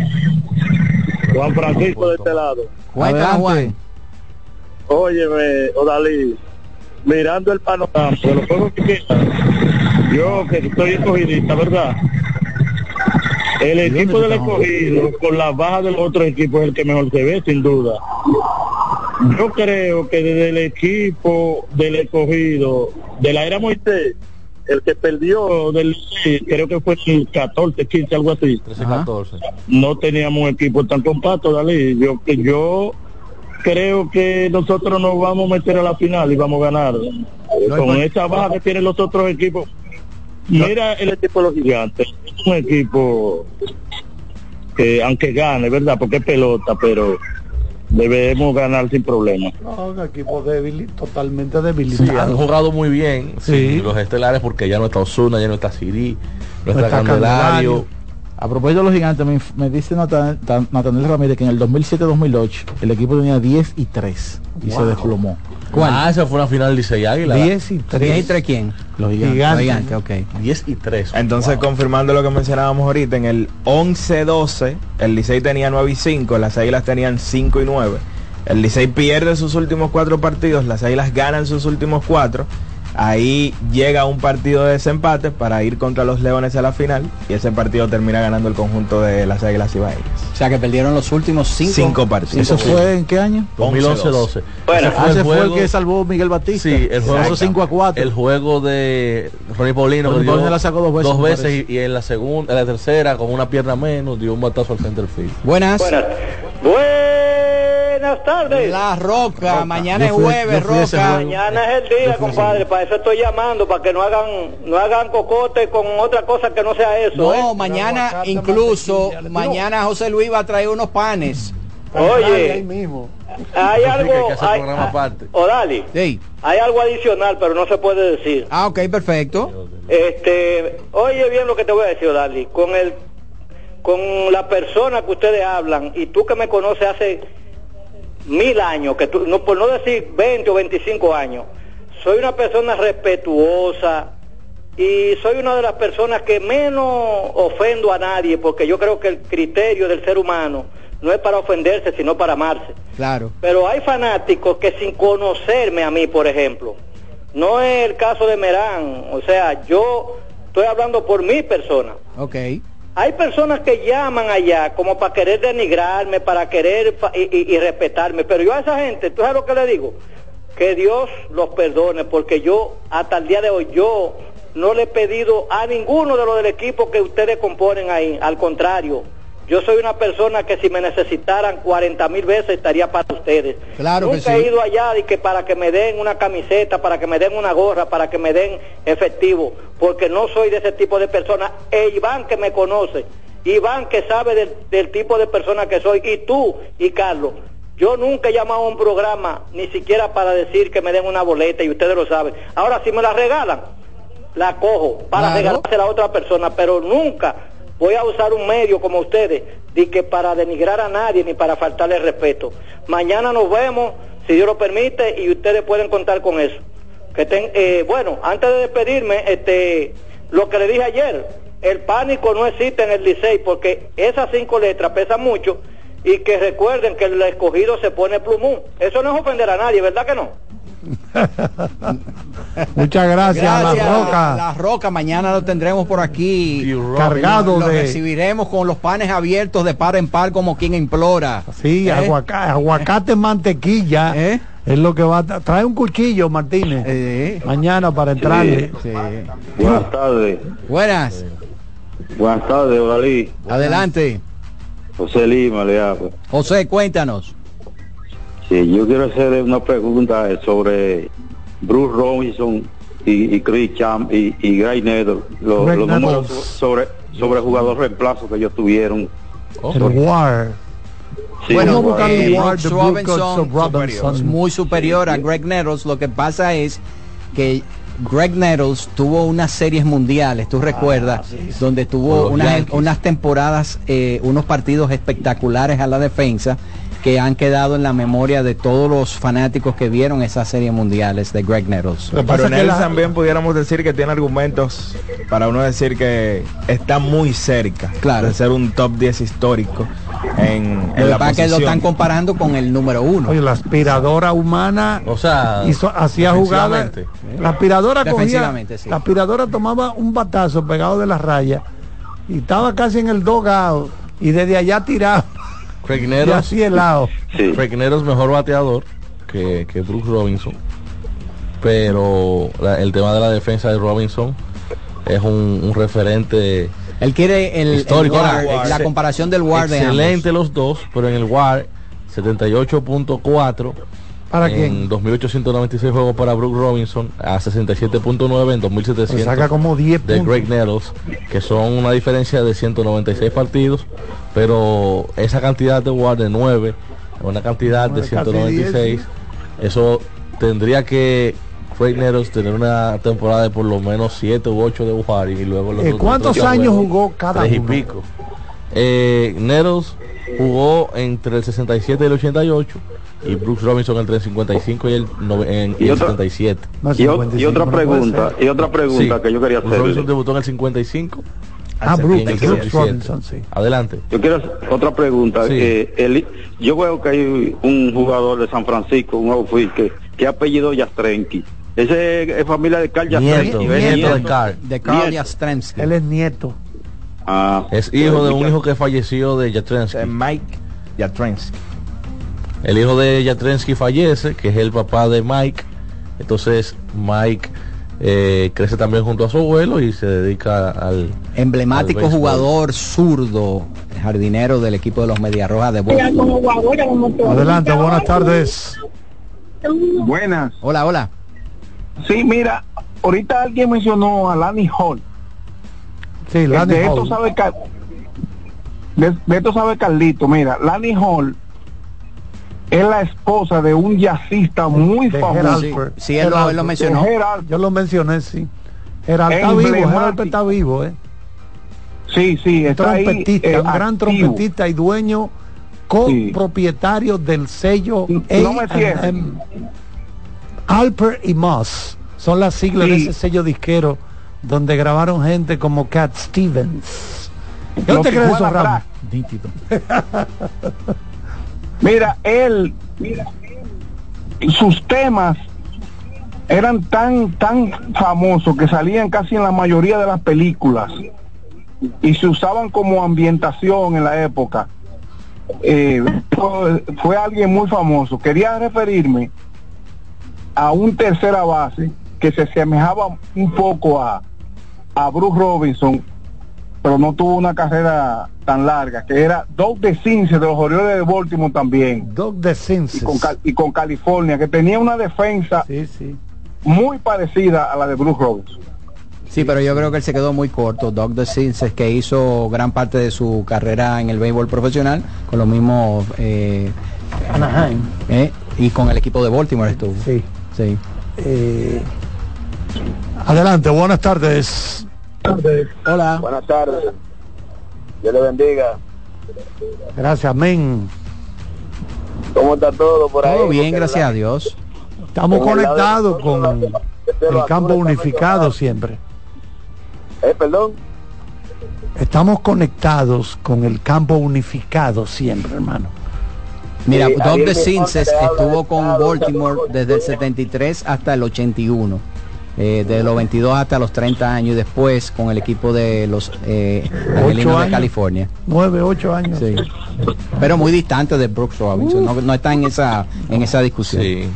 Juan Francisco de este lado. Juan. Óyeme, Odalí, mirando el panorama de los juegos que quedan, yo que estoy escogidista, ¿verdad? El equipo del escogido, con la baja de los otros equipos, es el que mejor se ve, sin duda. Yo creo que desde el equipo del escogido, de la era Moisés, el que perdió del creo que fue el 14, 15, algo así. 13-14. No teníamos un equipo tan compacto, Dalí. Yo yo creo que nosotros nos vamos a meter a la final y vamos a ganar. Con esa baja que tienen los otros equipos. Mira el equipo de los gigantes. Es un equipo que aunque gane, ¿verdad? Porque es pelota, pero debemos ganar sin problema. No, un equipo débil, totalmente Sí, han debilitado. jugado muy bien Sí. sí, los estelares porque ya no está Osuna, ya no está Siri, no, está, está Candelario. Candelario. A propósito de los gigantes, me, me dice Natan- Tan- Nathaniel Ramírez que en el 2007-2008 el equipo tenía 10 y 3 y se desplomó. ¿Cuál? Ah, esa fue una final Licey Águila. 10 y ¿Diez y 3. tres quién? Los gigantes. Gigantes. Gigante, ok. 10 y 3. Entonces, confirmando lo que mencionábamos ahorita, en el 11-12, el Licey tenía 9 y 5, las Águilas tenían 5 y 9. El Licey pierde sus últimos cuatro partidos, las Águilas ganan sus últimos cuatro. Ahí llega un partido de desempate para ir contra los Leones a la final y ese partido termina ganando el conjunto de las Águilas Ibaeñas. O sea que perdieron los últimos cinco. Cinco partidos. ¿Eso fue en qué año? 2011-12. Bueno, Ese Ah, ese fue el que salvó Miguel Batista. Sí, el juego Esos 5 a 4. El juego de Ronnie Paulino. Ronnie Paulino la sacó dos veces, me veces y, y en la segunda, en la tercera, con una pierna menos, dio un batazo al center field. Buenas. Buenas. Buenas tardes. La Roca, mañana es jueves, ese Roca. Mañana es el día, compadre, para eso estoy llamando, para que no hagan no hagan cocote con otra cosa que no sea eso. No, ¿eh? mañana incluso, mañana José Luis va a traer unos panes. Oye. ahí mismo. Hay algo, hay hacer hay, Sí. algo adicional, pero no se puede decir. Ah, ok, perfecto. Este, oye bien lo que te voy a decir, Odali, con el con la persona que ustedes hablan y tú que me conoces hace mil años, que tú, no por no decir 20 o 25 años, soy una persona respetuosa y soy una de las personas que menos ofendo a nadie, porque yo creo que el criterio del ser humano no es para ofenderse, sino para amarse. Claro. Pero hay fanáticos que sin conocerme a mí, por ejemplo, no es el caso de Merán, o sea, yo estoy hablando por mi persona. Ok. Hay personas que llaman allá como para querer denigrarme, para querer y respetarme, pero yo a esa gente, ¿tú sabes lo que le digo? Que Dios los perdone, porque yo hasta el día de hoy, yo no le he pedido a ninguno de los del equipo que ustedes componen ahí, al contrario, yo soy una persona que si me necesitaran 40 mil veces estaría para ustedes. Claro que Nunca sí. he ido allá y que para que me den una camiseta, para que me den una gorra, para que me den efectivo, porque no soy de ese tipo de personas. E Iván que me conoce Iván que sabe del, del tipo de persona que soy, y tú y Carlos. Yo nunca he llamado a un programa ni siquiera para decir que me den una boleta y ustedes lo saben. Ahora si me la regalan, la cojo para Claro. regalársela a otra persona, pero nunca voy a usar un medio como ustedes de que para denigrar a nadie ni para faltarle respeto. Mañana nos vemos, si Dios lo permite, y ustedes pueden contar con eso. Que ten- eh, bueno, antes de despedirme, este, lo que le dije ayer, el pánico no existe en el Licey porque esas cinco letras pesan mucho y que recuerden que el escogido se pone plumón. Eso no es ofender a nadie, ¿verdad que no? Muchas gracias, Gracias, La Roca. La Roca, mañana lo tendremos por aquí. Cargado lo, de- recibiremos con los panes abiertos de par en par como quien implora. Sí, ¿Eh? aguacate, aguacate mantequilla. Es lo que va a... tra- Trae un cuchillo, Martínez. Mañana para entrarle. Buenas tardes. Buenas. Buenas tardes, Odalí. Adelante. José Lima le hablo. José, cuéntanos. Sí, yo quiero hacerle una pregunta sobre Bruce Robinson y, y Chris Champ y, y Gray Nether, lo- Greg los números Nettles. sobre sobre jugador reemplazo que ellos tuvieron. El War. Sí, bueno, eh, Robinson, Robinson. es muy superior a Greg Nettles. Lo que pasa es que Greg Nettles tuvo unas series mundiales, tú recuerdas, donde tuvo unas, unas temporadas, eh, unos partidos espectaculares a la defensa que han quedado en la memoria de todos los fanáticos que vieron esas series mundiales de Greg Nettles. Pero en él también pudiéramos decir que tiene argumentos para uno decir que está muy cerca Claro. de ser un top 10 histórico en, en la es que lo posición. están comparando con el número uno. Oye, la aspiradora humana O sea, hizo, hacía jugadas. La aspiradora cogía, sí. la aspiradora tomaba un batazo pegado de la raya y estaba casi en el dogado y desde allá tiraba Craig y Nettles, así helado. Craig Nettles mejor bateador que, que Brooks Robinson. Pero la- el tema de la defensa de Robinson es un, un referente Él quiere el, el histórico. WAR, Ahora, la comparación del WAR de ambos. Excelente los dos, pero en el WAR 78.4 ¿Para en quién? 2.896 juegos para Brooks Robinson a 67.9 en Le 2.700 saca como 10 de. Greg Nettles, que son una diferencia de 196 partidos, pero esa cantidad de WAR de 9, una cantidad de Bueno, casi 196, eso tendría que Greg Nettles tener una temporada de por lo menos 7 u 8 de WAR y luego los Eh, otros ¿Cuántos ocho años juegos, jugó cada tres y uno? pico. Eh, Nettles jugó entre el 67 y el 88 y Brooks Robinson entre el 55 y el, nove- en- y Y el otra- 77. Y, o- y otra pregunta, y otra pregunta Sí. que yo quería Brooks Robinson debutó en el 55. Ah, Brooks, en el Brooks 77. Robinson, sí. Adelante. Yo quiero hacer otra pregunta. Sí. Eh, el- yo veo que hay un jugador de San Francisco, un outfield que, que ha apellido Yastrenki. Ese es familia de Carl Nieto, Yastrenki. nieto de Carl. De Carl Nieto. Yastrzemski. Él es nieto. Ah, Es hijo de un hijo que falleció de Yatrensky. Eh, Mike Yatrensky. El hijo de Yatrensky fallece, que es el papá de Mike. Entonces Mike eh, crece también junto a su abuelo y se dedica al Emblemático al jugador zurdo, jardinero del equipo de los Medias Rojas de Boston. Adelante, buenas tardes. Buenas. Hola, hola. Sí, mira, ahorita alguien mencionó a Lani Hall. Sí, Lani de esto sabe Car- de, de esto sabe Carlito. Mira, Lani Hall es la esposa de un jazzista muy De famoso. Sí, Alper. sí, él lo- él mencionó. Yo lo mencioné, sí. Gerald está vivo, Emblemático. Gerald Alper está vivo, ¿eh? Sí, sí, está ahí, trompetista, eh, un gran activo. trompetista y dueño copropietario del sello No. A&M. Alper y Moss son las siglas de ese sello disquero donde grabaron gente como Cat Stevens. ¿Qué Lo usted que cree de juega eso, Ramos? Nítido. Mira, él, sus temas eran tan, tan famosos que salían casi en la mayoría de las películas y se usaban como ambientación en la época. Eh, fue, fue alguien muy famoso. Quería referirme a un tercera base que se asemejaba un poco a, a Bruce Robinson, pero no tuvo una carrera tan larga, que era Doug DeCinces de los Orioles de Baltimore también. Doug. Y con, Cal- y con California, que tenía una defensa Sí, sí. muy parecida a la de Bruce Robinson. Sí, pero yo creo que él se quedó muy corto. Doug DeCinces, que hizo gran parte de su carrera en el béisbol profesional con los mismos eh, Anaheim. eh, y con el equipo de Baltimore estuvo. Sí. Sí. Eh, adelante, buenas tardes. Hola. Buenas tardes. Dios le bendiga. Gracias, amén. ¿Cómo está todo por ahí? Todo bien, Porque gracias la- a Dios. Estamos de conectados con de el campo unificado siempre. Eh, perdón. Estamos conectados con el campo unificado siempre, hermano. Mira, Miranda le habla estuvo de con Baltimore desde el 73 hasta el 81. Eh, de los 22 hasta los 30 años y después con el equipo de los eh, Angelinos de. California. Nueve, ocho años. Sí. Pero muy distante de Brooks Robinson, no, no está en esa en esa discusión. Sí.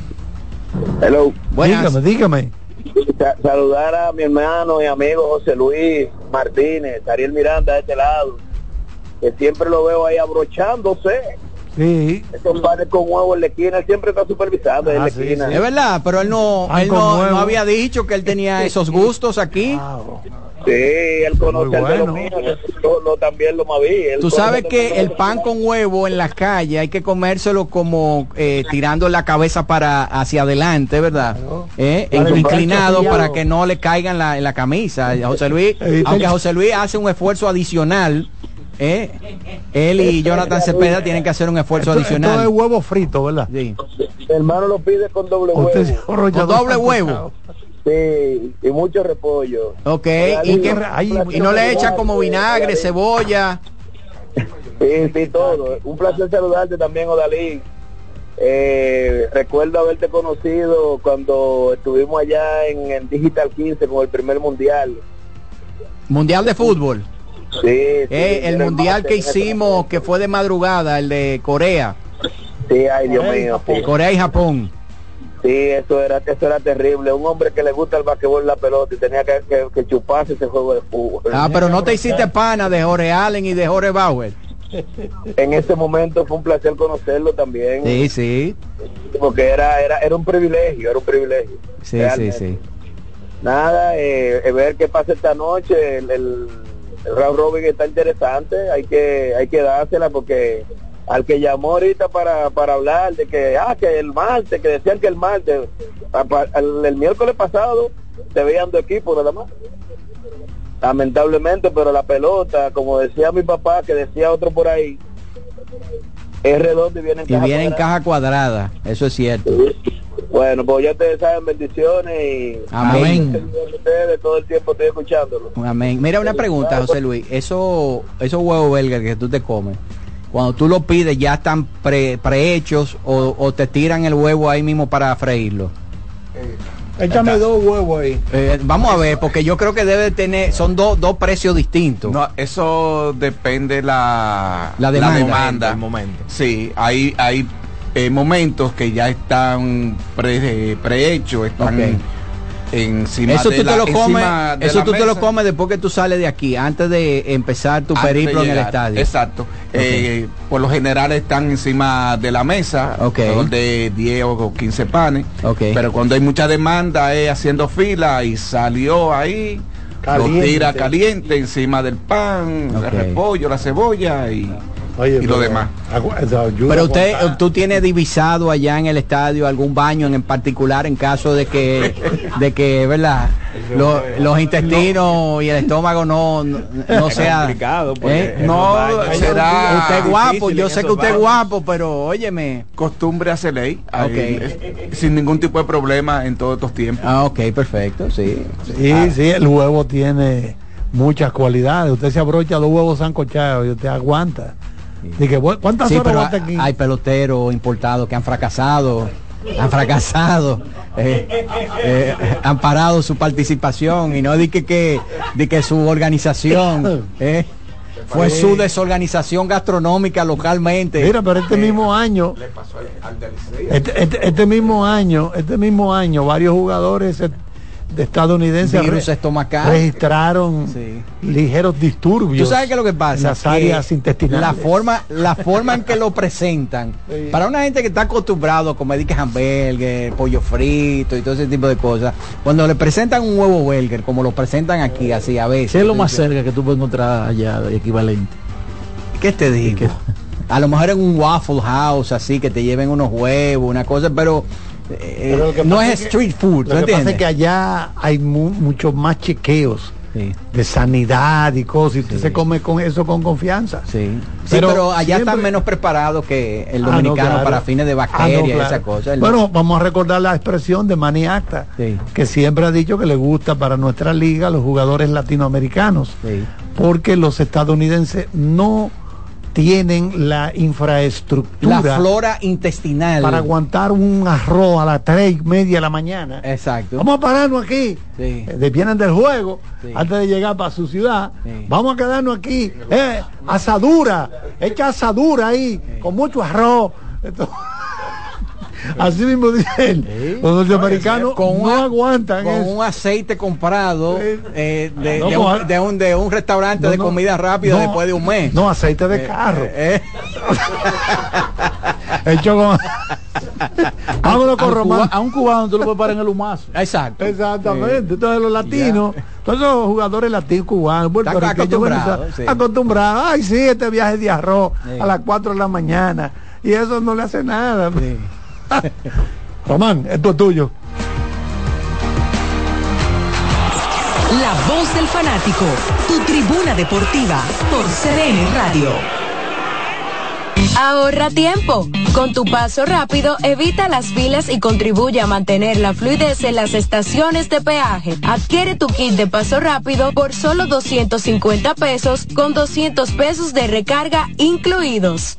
Hello. Buenas. Dígame, dígame. Sa- saludar a mi hermano y amigo José Luis Martínez, Ariel Miranda de este lado, que siempre lo veo ahí abrochándose. Sí. Esos panes con huevo en la esquina, él siempre está supervisando en Ah, la sí, esquina. Es verdad, pero él no, él no, no había dicho que él tenía esos gustos aquí. Sí, él conoce Muy el de los bueno. míos, yo lo- también lo moví. él Tú sabes que el pan con huevo en la calle hay que comérselo como eh, tirando la cabeza para hacia adelante, ¿verdad? Eh, Para evitar inclinado para que no le caiga en la, en la camisa. José Luis, aunque José Luis hace un esfuerzo adicional, eh, él y Jonathan Cepeda tienen que hacer un esfuerzo Esto, esto es adicional. huevo frito, ¿verdad? Sí. Mi hermano lo pide con doble huevo. Con doble huevo. Sí, y mucho repollo. Ok, Ay, y, que- ay, y no le echan como vinagre, cebolla. Sí, sí, todo. Un placer saludarte también, Odalí. Eh, recuerdo haberte conocido cuando estuvimos allá en el Digital 15 con el primer mundial. Mundial de fútbol. Sí, sí, Eh, el mundial que hicimos, que fue de madrugada, el de Corea. Sí, ay Dios mío. Sí. Corea y Japón. Sí, eso era, eso era terrible. Un hombre que le gusta el basquetbol y la pelota y tenía que, que- que chuparse ese juego de fútbol. Ah, pero no te hiciste pana de Jorge Allen y de Jorge Bauer. En ese momento fue un placer conocerlo también. Sí, sí, Porque era, era, era un privilegio, era un privilegio. sí, sí, Realmente. sí. Nada, eh, eh, ver qué pasa esta noche, el, el, el round robin está interesante, hay que, hay que dársela porque al que llamó ahorita para, para hablar de que, ah, que el martes, que decían que el martes, el, el miércoles pasado se veían dos equipos nada más. Lamentablemente, pero la pelota, como decía mi papá, que decía otro por ahí, es redondo y viene en Y caja viene en caja cuadrada, eso es cierto. Bueno, pues ya ustedes saben, bendiciones y Amén. ustedes todo el tiempo estoy escuchándolo. Amén. Mira una pregunta, José Luis. Eso, esos huevos belga que tú te comes, cuando tú los pides, ¿ya están pre, prehechos o, o te tiran el huevo ahí mismo para freírlo? Échame dos huevos ahí. Eh, vamos a ver, porque yo creo que debe tener, son dos dos precios distintos. No, eso depende la, La demanda. demanda. El momento. Sí, hay, hay eh, momentos que ya están pre, eh, prehechos, están Ok. encima Eso de tú la, te lo comes, eso la tú te lo comes después que tú sales de aquí, antes de empezar tu antes periplo en el estadio. Exacto. Eh, por lo general están encima de la mesa, Ok. alrededor de 10 o 15 panes. Ok. Pero cuando hay mucha demanda es haciendo fila y salió ahí, Caliente. lo tira caliente encima del pan, el repollo, la cebolla y, Oye, y lo demás. Pero usted, tú tienes divisado allá en el estadio algún baño en particular en caso de que, de que, ¿verdad? Lo- los intestinos y el estómago no, no, sea. complicado, porque ¿eh? No, será Usted es guapo, yo sé que usted es guapo, pero óyeme. Costumbre hace ley, ahí, Ok. es- sin ningún tipo de problema en todos estos tiempos. Ah, ok, perfecto, sí. Sí, sí, el huevo tiene muchas cualidades. Usted se abrocha dos huevos sancochados y usted aguanta. Dije, "Bu- ¿cuántas Sí, horas pero aguanta ha- aquí? hay peloteros importados que han fracasado, han fracasado, eh, eh, han parado su participación y no di que, que, di que su organización eh, fue Sí. su desorganización gastronómica localmente. Mira, pero este mismo año, este, este- este mismo año, este mismo año, varios jugadores se, de estadounidenses Virus estomacal. registraron ligeros disturbios. ¿Tú sabes qué es lo que pasa? En las Que áreas intestinales. La forma, la forma en que lo presentan, para una gente que está acostumbrado a comer hamburgues, pollo frito y todo ese tipo de cosas, cuando le presentan un huevo burger, como lo presentan aquí, así a veces. ¿Qué es lo más cerca que tú puedes encontrar allá de equivalente? ¿Qué te digo? A lo mejor en un Waffle House, así, que te lleven unos huevos, una cosa, pero, eh, que no es que- street food, ¿tú Lo que pasa entiendes? es que allá hay mu- muchos más chequeos de sanidad y cosas, y usted se come con eso con confianza. Sí, pero, allá están menos preparados que el Ah, no, dominicano claro. para fines de Ah, no, bacterias y esa cosa. El- Bueno, vamos a recordar la expresión de Manny Acta, que siempre ha dicho que le gusta para nuestra liga los jugadores latinoamericanos, porque los estadounidenses no tienen la infraestructura la flora intestinal. para aguantar un arroz a las tres y media de la mañana. Exacto. Vamos a pararnos aquí. Sí. Eh, del juego antes de llegar para su ciudad. Vamos a quedarnos aquí. Eh, asadura. Echa asadura ahí. Con mucho arroz. Así mismo dice él. Los norteamericanos Con no una- aguantan con eso. un aceite comprado eh, de, No, de con- un, de un- de un restaurante de comida rápida después de un mes. No, aceite de Eh, carro. eh, Hecho con. Vámonos con Román. a un cubano tú lo puedes parar en el humazo. Exacto. Exactamente. Entonces los latinos, todos esos jugadores latinos cubanos, acostumbrados, sí. acostumbrados. Ay, sí, este viaje de arroz Sí. a las 4 de la mañana. Y eso no le hace nada. Román, esto es tuyo. La voz del fanático, tu tribuna deportiva por CDN Radio. Ahorra tiempo. Con tu paso rápido, evita las filas y contribuye a mantener la fluidez en las estaciones de peaje. Adquiere tu kit de paso rápido por solo 250 pesos con 200 pesos de recarga incluidos.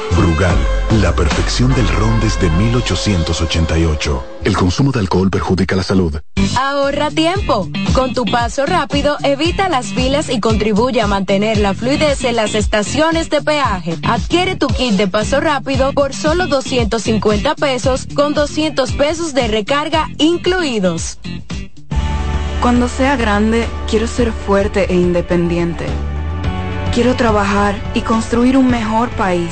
Brugal, la perfección del ron desde 1888. El consumo de alcohol perjudica la salud. Ahorra tiempo. Con tu paso rápido, evita las filas y contribuye a mantener la fluidez en las estaciones de peaje. Adquiere tu kit de paso rápido por solo 250 pesos con 200 pesos de recarga incluidos. Cuando sea grande, quiero ser fuerte e independiente. Quiero trabajar y construir un mejor país.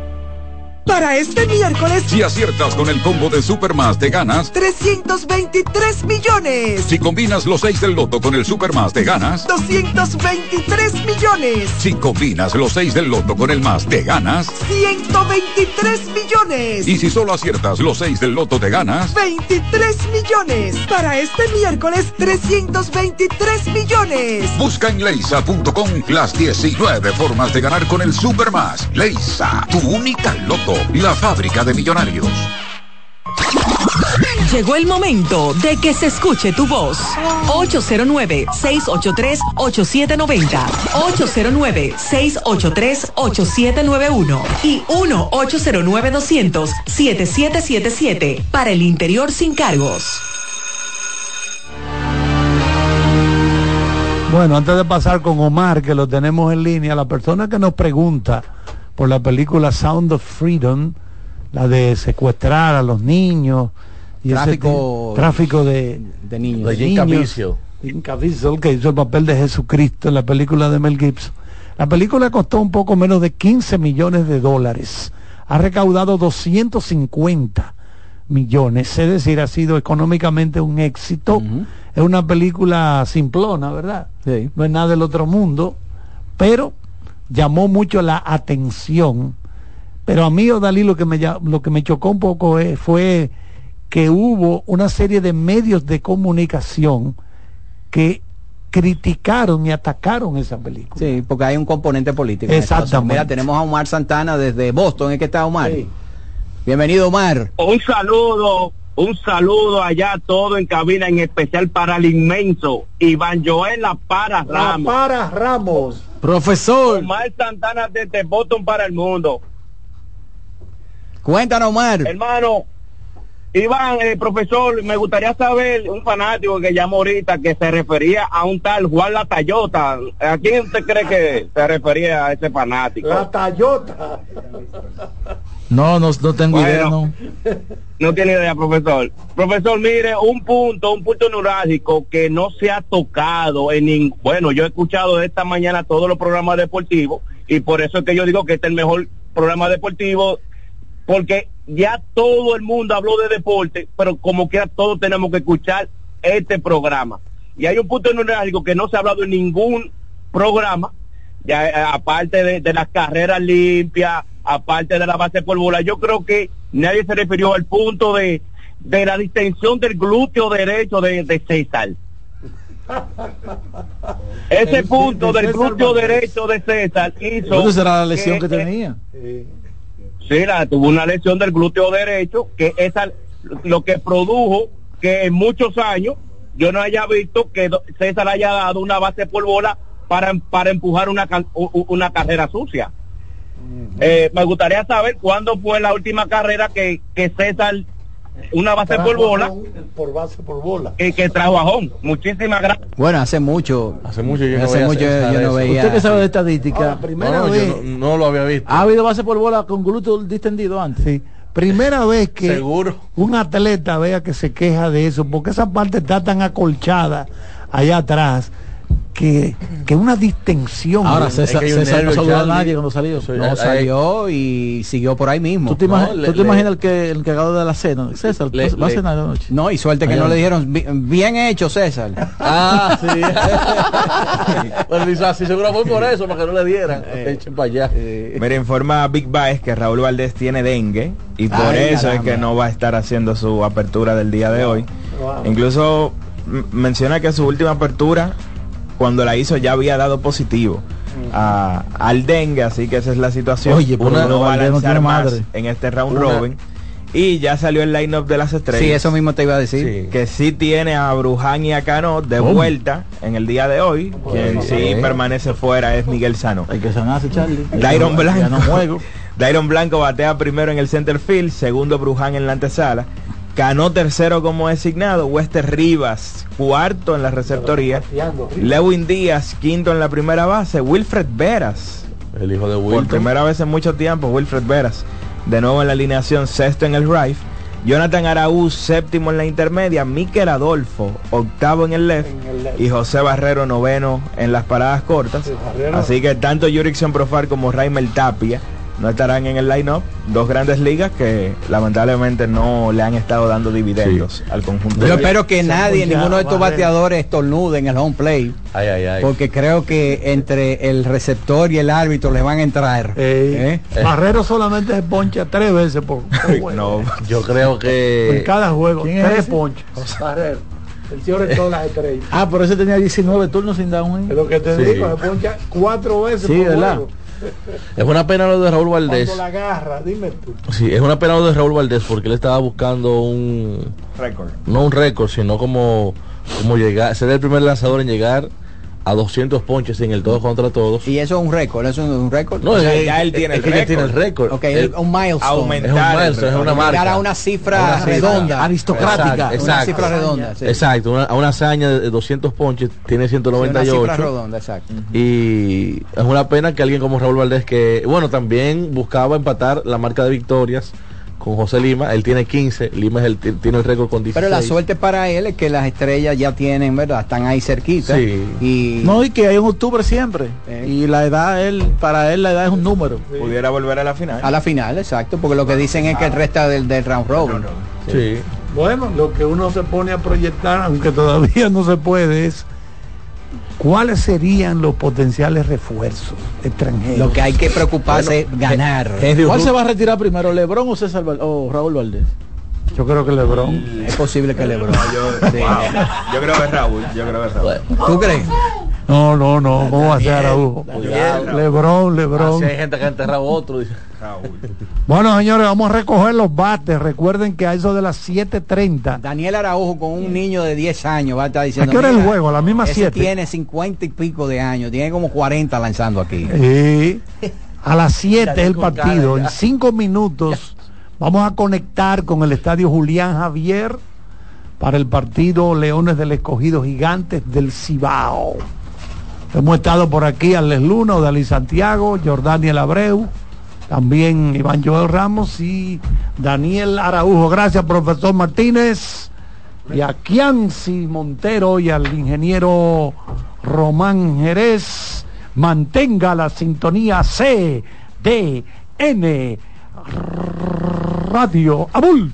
Para este miércoles, Si aciertas con el combo de Supermás, te ganas. 323 millones. Si combinas los 6 del loto con el Supermás, te ganas. 223 millones. Si combinas los 6 del loto con el más, te ganas. 123 millones. Y si solo aciertas los 6 del loto, te ganas. 23 millones. Para este miércoles, 323 millones. Busca en leisa.com las 19 formas de ganar con el Supermás. Leisa, tu única loto, la fábrica de millonarios. Llegó el momento de que se escuche tu voz. 809-683-8790. 809-683-8791. Y 1-809-200-7777. Para el interior sin cargos. Bueno, antes de pasar con Omar, que lo tenemos en línea, la persona que nos pregunta por la película Sound of Freedom, la de secuestrar a los niños y ese Tráfico- ti- tráfico de, de niños. De Jim niños. Caviezel. Jim Caviezel, que hizo el papel de Jesucristo en la película de Mel Gibson. La película costó un poco menos de 15 millones de dólares. Ha recaudado 250 millones, es decir, ha sido económicamente un éxito. Es una película simplona, ¿verdad? No es nada del otro mundo, pero llamó mucho la atención. Pero a mí, Odalí, lo que me, lo que me chocó un poco eh, fue que hubo una serie de medios de comunicación que criticaron y atacaron esa película. Sí, porque hay un componente político. Exactamente. Mira, tenemos a Omar Santana desde Boston. ¿En qué está Omar? Bienvenido, Omar. Un saludo, un saludo allá a todo en cabina, en especial para el inmenso Iván Joel La Para La Ramos. para Ramos. Profesor. Omar Santana desde Boston para el mundo. Cuéntanos, Omar. Hermano, Iván, eh, profesor, me gustaría saber, un fanático que llamó ahorita que se refería a un tal Juan La Tayota. ¿A quién usted cree que se refería a ese fanático? La Tayota. No, no, no tengo idea, no. No tiene idea, profesor. Profesor, mire, un punto, un punto neurálgico que no se ha tocado en ningún... Bueno, yo he escuchado esta mañana todos los programas deportivos y por eso es que yo digo que este es el mejor programa deportivo porque ya todo el mundo habló de deporte, pero como que todos tenemos que escuchar este programa. Y hay un punto neurálgico que no se ha hablado en ningún programa, ya eh, aparte de, de las carreras limpias, aparte de la base por bola, yo creo que nadie se refirió al punto de, de la distensión del glúteo derecho de, de César. Ese El- punto de del glúteo derecho de César hizo... ¿Dónde será la lesión que que- tenía? Sí, la, tuvo una lesión del glúteo derecho, que esa lo que produjo que en muchos años yo no haya visto que César haya dado una base por bola para, para empujar una, una carrera sucia. Eh, me gustaría saber cuándo fue la última carrera que, que César, una base por bola, Por base por bola. que, que trajo a home. Muchísimas gracias. Bueno, hace mucho. Hace mucho yo no hace veía mucho yo no veía. ¿Usted qué sabe de estadística? primera No, no, vez. yo no, no lo había visto. ¿Ha habido base por bola con glúteo distendido antes? Sí. Primera vez que Seguro. un atleta vea que se queja de eso, porque esa parte está tan acolchada allá atrás que, que una distensión. Ahora Es César, que hay un César no saludó a nadie cuando salió. No salió y siguió por ahí mismo. ¿Tú te, No, tú le- te le- imaginas el que el encargado de la cena? César, Le- va a cenar de noche. No, y suerte que Allá no le dijeron "Bi- bien hecho, César. Ah, sí. bueno, dice así, seguro fue por eso, para que no le dieran. Echen para allá. Mira, informa Big Baez que Raúl Valdés tiene dengue y por Ay, eso es caramba. que no va a estar haciendo su apertura del día de hoy. Wow. Incluso menciona que su última apertura, cuando la hizo, ya había dado positivo a- al dengue, así que esa es la situación. Oye, Una no, tiene más madre. en este round Una- robin. Y ya salió el line-up de las estrellas. Sí, eso mismo te iba a decir. Que sí tiene a Bruján y a Cano de ¿Cómo? vuelta en el día de hoy. Quien sí permanece fuera es Miguel Sano. Hay que sanarse, Charlie. Dairon Ya Blanco. no juego. Dairon Blanco batea primero en el center field, segundo Bruján en la antesala. Cano tercero como designado, Wester Rivas cuarto en la receptoría, Lewin Díaz quinto en la primera base, Wilfred Veras. El hijo de Por Wilton. primera vez en mucho tiempo, Wilfred Veras. De nuevo en la alineación, sexto en el right. Jonathan Araúz, séptimo en la intermedia. Miquel Adolfo, octavo en el left. Y José Barrero, noveno en las paradas cortas. Así que tanto Jurickson Profar como Raimel Tapia no estarán en el line-up. Dos grandes ligas que lamentablemente no le han estado dando dividendos al conjunto. Yo espero que nadie, ninguno de estos bateadores estornude en el home play. Ay, ay, ay. Porque creo que entre el receptor y el árbitro les van a entrar. ¿eh? Barrero solamente se poncha tres veces por, por juego. No, Yo creo En que cada juego, ¿Quién es tres ese? ponches. Barrero. El señor de todas las estrellas. Ah, pero ese tenía 19 turnos sin dar un Es lo que te Sí. digo, se poncha cuatro veces Sí, por ¿verdad? juego. Es una pena lo de Raúl Valdés. Cuando la agarra, dime tú. Sí, es una pena lo de Raúl Valdés porque él estaba buscando un récord. no un récord, sino como como llegar, ser el primer lanzador en llegar a 200 ponches en el todos contra todos. Y eso es un récord, eso es un récord. No, O sea, es- ya él tiene es el que ya récord. tiene el récord. Ok, El- un milestone. Aumentar es un el milestone, es una marca. A una cifra Una cifra redonda. aristocrática. Exacto, Una exacto. cifra redonda. sí. Exacto, una, a una hazaña de 200 ponches, tiene Sí, una cifra 198. redonda, exacto. y es una pena que alguien como Raúl Valdés, que bueno, también buscaba empatar la marca de victorias con José Lima, él tiene 15, Lima es el, ti- tiene el récord con 16. Pero la suerte para él es que las estrellas ya tienen, ¿verdad? Están ahí cerquita. Sí. Y No, y que hay en octubre siempre. Eh. Y la edad, él, para él la edad es un número. Pudiera volver a la final. a la final, exacto, porque lo que dicen es que el resta del, del round robin. Sí. Bueno, lo que uno se pone a proyectar, aunque todavía no se puede, es cuáles serían los potenciales refuerzos extranjeros. Lo que hay que preocuparse es ganar. ¿Cuál se va a retirar primero, Lebron o César Val- o Raúl Valdés? Yo creo que Lebron. Es posible que LeBron. Yo, Sí. yo creo que es Raúl. Yo creo que es Raúl. ¿Tú crees? No, no, no, ¿cómo va a ser Araújo? Así Lebron. hay gente que ha enterrado otro. dice. Bueno, señores, vamos a recoger los bates. Recuerden que a eso de las 7.30. Daniel Araujo con un niño de 10 años va a estar diciendo. ¿A qué hora el "Mira, juego? A la misma ese 7. tiene 50 y pico de años, tiene como 40 lanzando aquí. A las 7 el partido. cara, En ya. 5 minutos vamos a conectar con el estadio Julián Javier para el partido Leones del Escogido Gigantes del Cibao. Hemos estado por aquí Alex Luna, Dalí Santiago, Jordaniel Abreu, también Iván Joel Ramos y Daniel Araujo. Gracias, profesor Martínez. Y a Kianci Montero y al ingeniero Román Jerez. Mantenga la sintonía C, D, N, Radio Abul.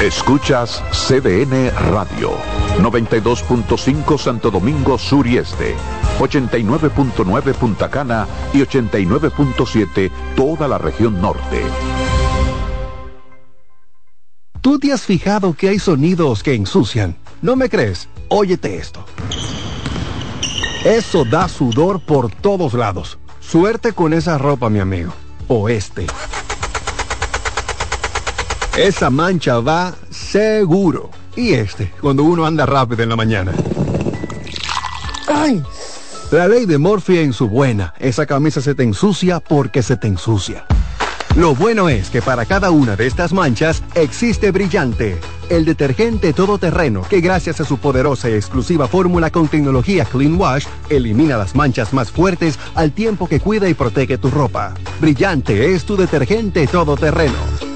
Escuchas CDN Radio, 92.5 Santo Domingo Sur y Este, 89.9 Punta Cana y 89.7 toda la región norte. ¿Tú te has fijado que hay sonidos que ensucian? ¿No me crees? Óyete esto. Eso da sudor por todos lados. Suerte con esa ropa, mi amigo. O este. Esa mancha va seguro. Y este, cuando uno anda rápido en la mañana. ¡Ay! La ley de Morphy en su buena. Esa camisa se te ensucia porque se te ensucia. Lo bueno es que para cada una de estas manchas existe Brillante, el detergente todoterreno que gracias a su poderosa y exclusiva fórmula con tecnología Clean Wash elimina las manchas más fuertes al tiempo que cuida y protege tu ropa. Brillante es tu detergente todoterreno.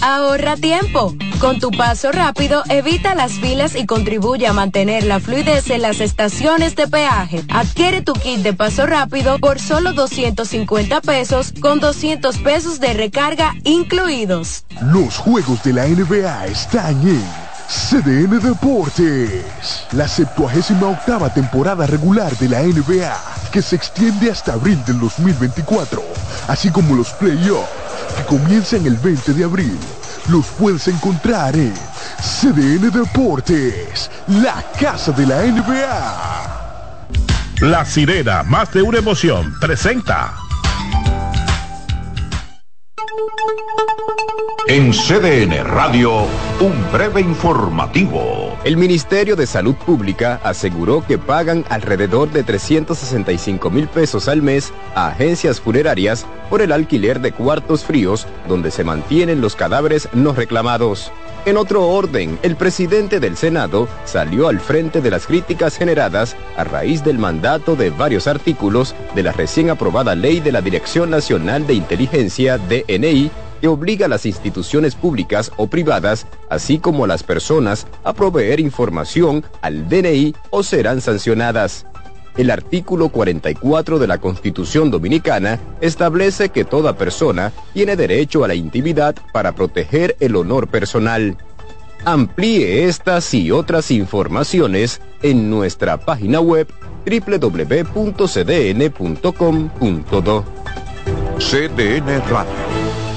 Ahorra tiempo. Con tu paso rápido, evita las filas y contribuye a mantener la fluidez en las estaciones de peaje. Adquiere tu kit de paso rápido por solo 250 pesos con 200 pesos de recarga incluidos. Los juegos de la NBA están en CDN Deportes. La 78 octava temporada regular de la NBA, que se extiende hasta abril del 2024, así como los playoffs que comienzan el 20 de abril. Los puedes encontrar en CDN Deportes, la casa de la NBA. La sirena, más de una emoción, presenta. En CDN Radio, un breve informativo. El Ministerio de Salud Pública aseguró que pagan alrededor de 365 mil pesos al mes a agencias funerarias por el alquiler de cuartos fríos donde se mantienen los cadáveres no reclamados. En otro orden, el presidente del Senado salió al frente de las críticas generadas a raíz del mandato de varios artículos de la recién aprobada ley de la Dirección Nacional de Inteligencia, DNI, que obliga a las instituciones públicas o privadas, así como a las personas, a proveer información al DNI o serán sancionadas. El artículo 44 de la Constitución Dominicana establece que toda persona tiene derecho a la intimidad para proteger el honor personal. Amplíe estas y otras informaciones en nuestra página web www.cdn.com.do. CDN Radio.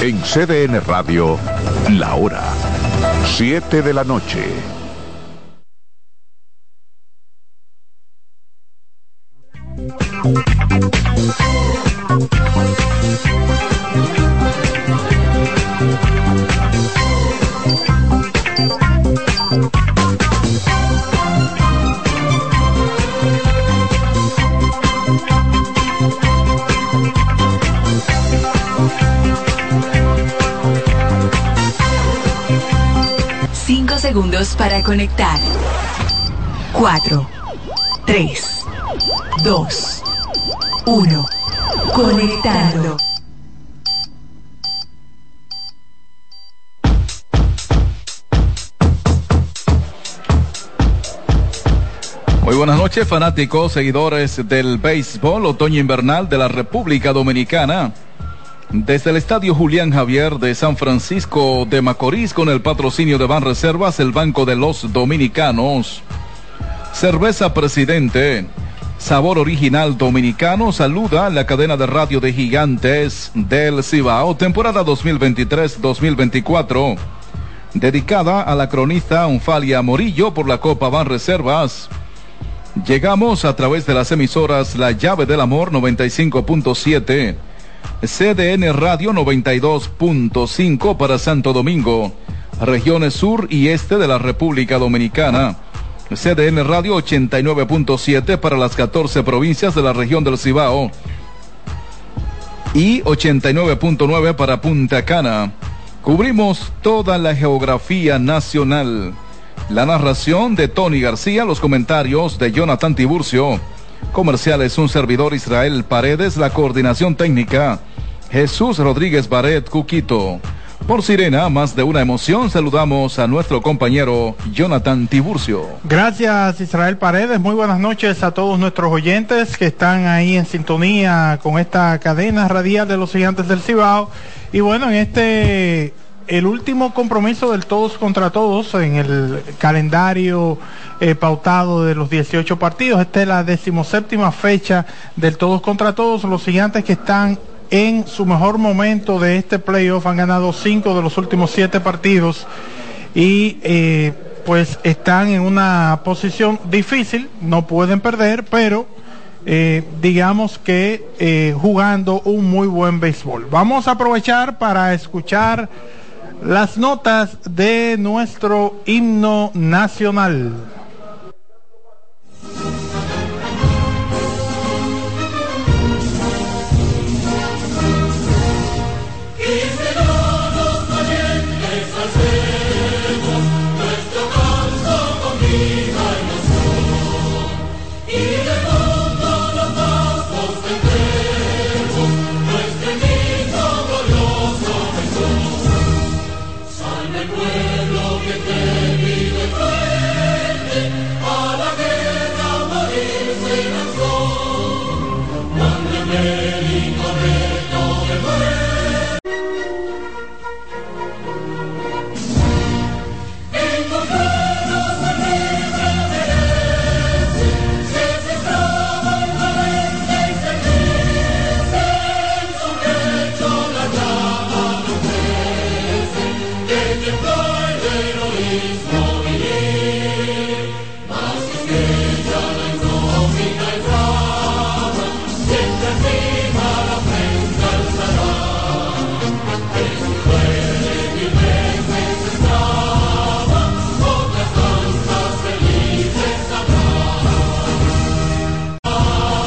En CDN Radio, la hora 7 de la noche. Segundos para conectar. Cuatro, tres, dos, uno. Conectando. Muy buenas noches, fanáticos, seguidores del béisbol otoño invernal de la República Dominicana. Desde el Estadio Julián Javier de San Francisco de Macorís con el patrocinio de Banreservas, el Banco de los Dominicanos. Cerveza Presidente, sabor original dominicano, saluda la cadena de radio de gigantes del Cibao, temporada 2023-2024, dedicada a la cronista Unfalia Morillo por la Copa Banreservas. Llegamos a través de las emisoras La Llave del Amor 95.7, CDN Radio 92.5 para Santo Domingo, regiones sur y este de la República Dominicana. CDN Radio 89.7 para las 14 provincias de la región del Cibao y 89.9 para Punta Cana. Cubrimos toda la geografía nacional. La narración de Tony García, los comentarios de Jonathan Tiburcio. Comerciales, un servidor Israel Paredes, la coordinación técnica. Jesús Rodríguez Baret, Cuquito. Por Sirena, más de una emoción, saludamos a nuestro compañero Jonathan Tiburcio. Gracias Israel Paredes, muy buenas noches a todos nuestros oyentes que están ahí en sintonía con esta cadena radial de los gigantes del Cibao. Y bueno, en este, el último compromiso del todos contra todos en el calendario eh, pautado de los 18 partidos, esta es la decimoséptima fecha del todos contra todos, los gigantes que están en su mejor momento de este playoff. Han ganado cinco de los últimos siete partidos y eh, pues están en una posición difícil, no pueden perder, pero eh, digamos que eh, jugando un muy buen béisbol. Vamos a aprovechar para escuchar las notas de nuestro himno nacional.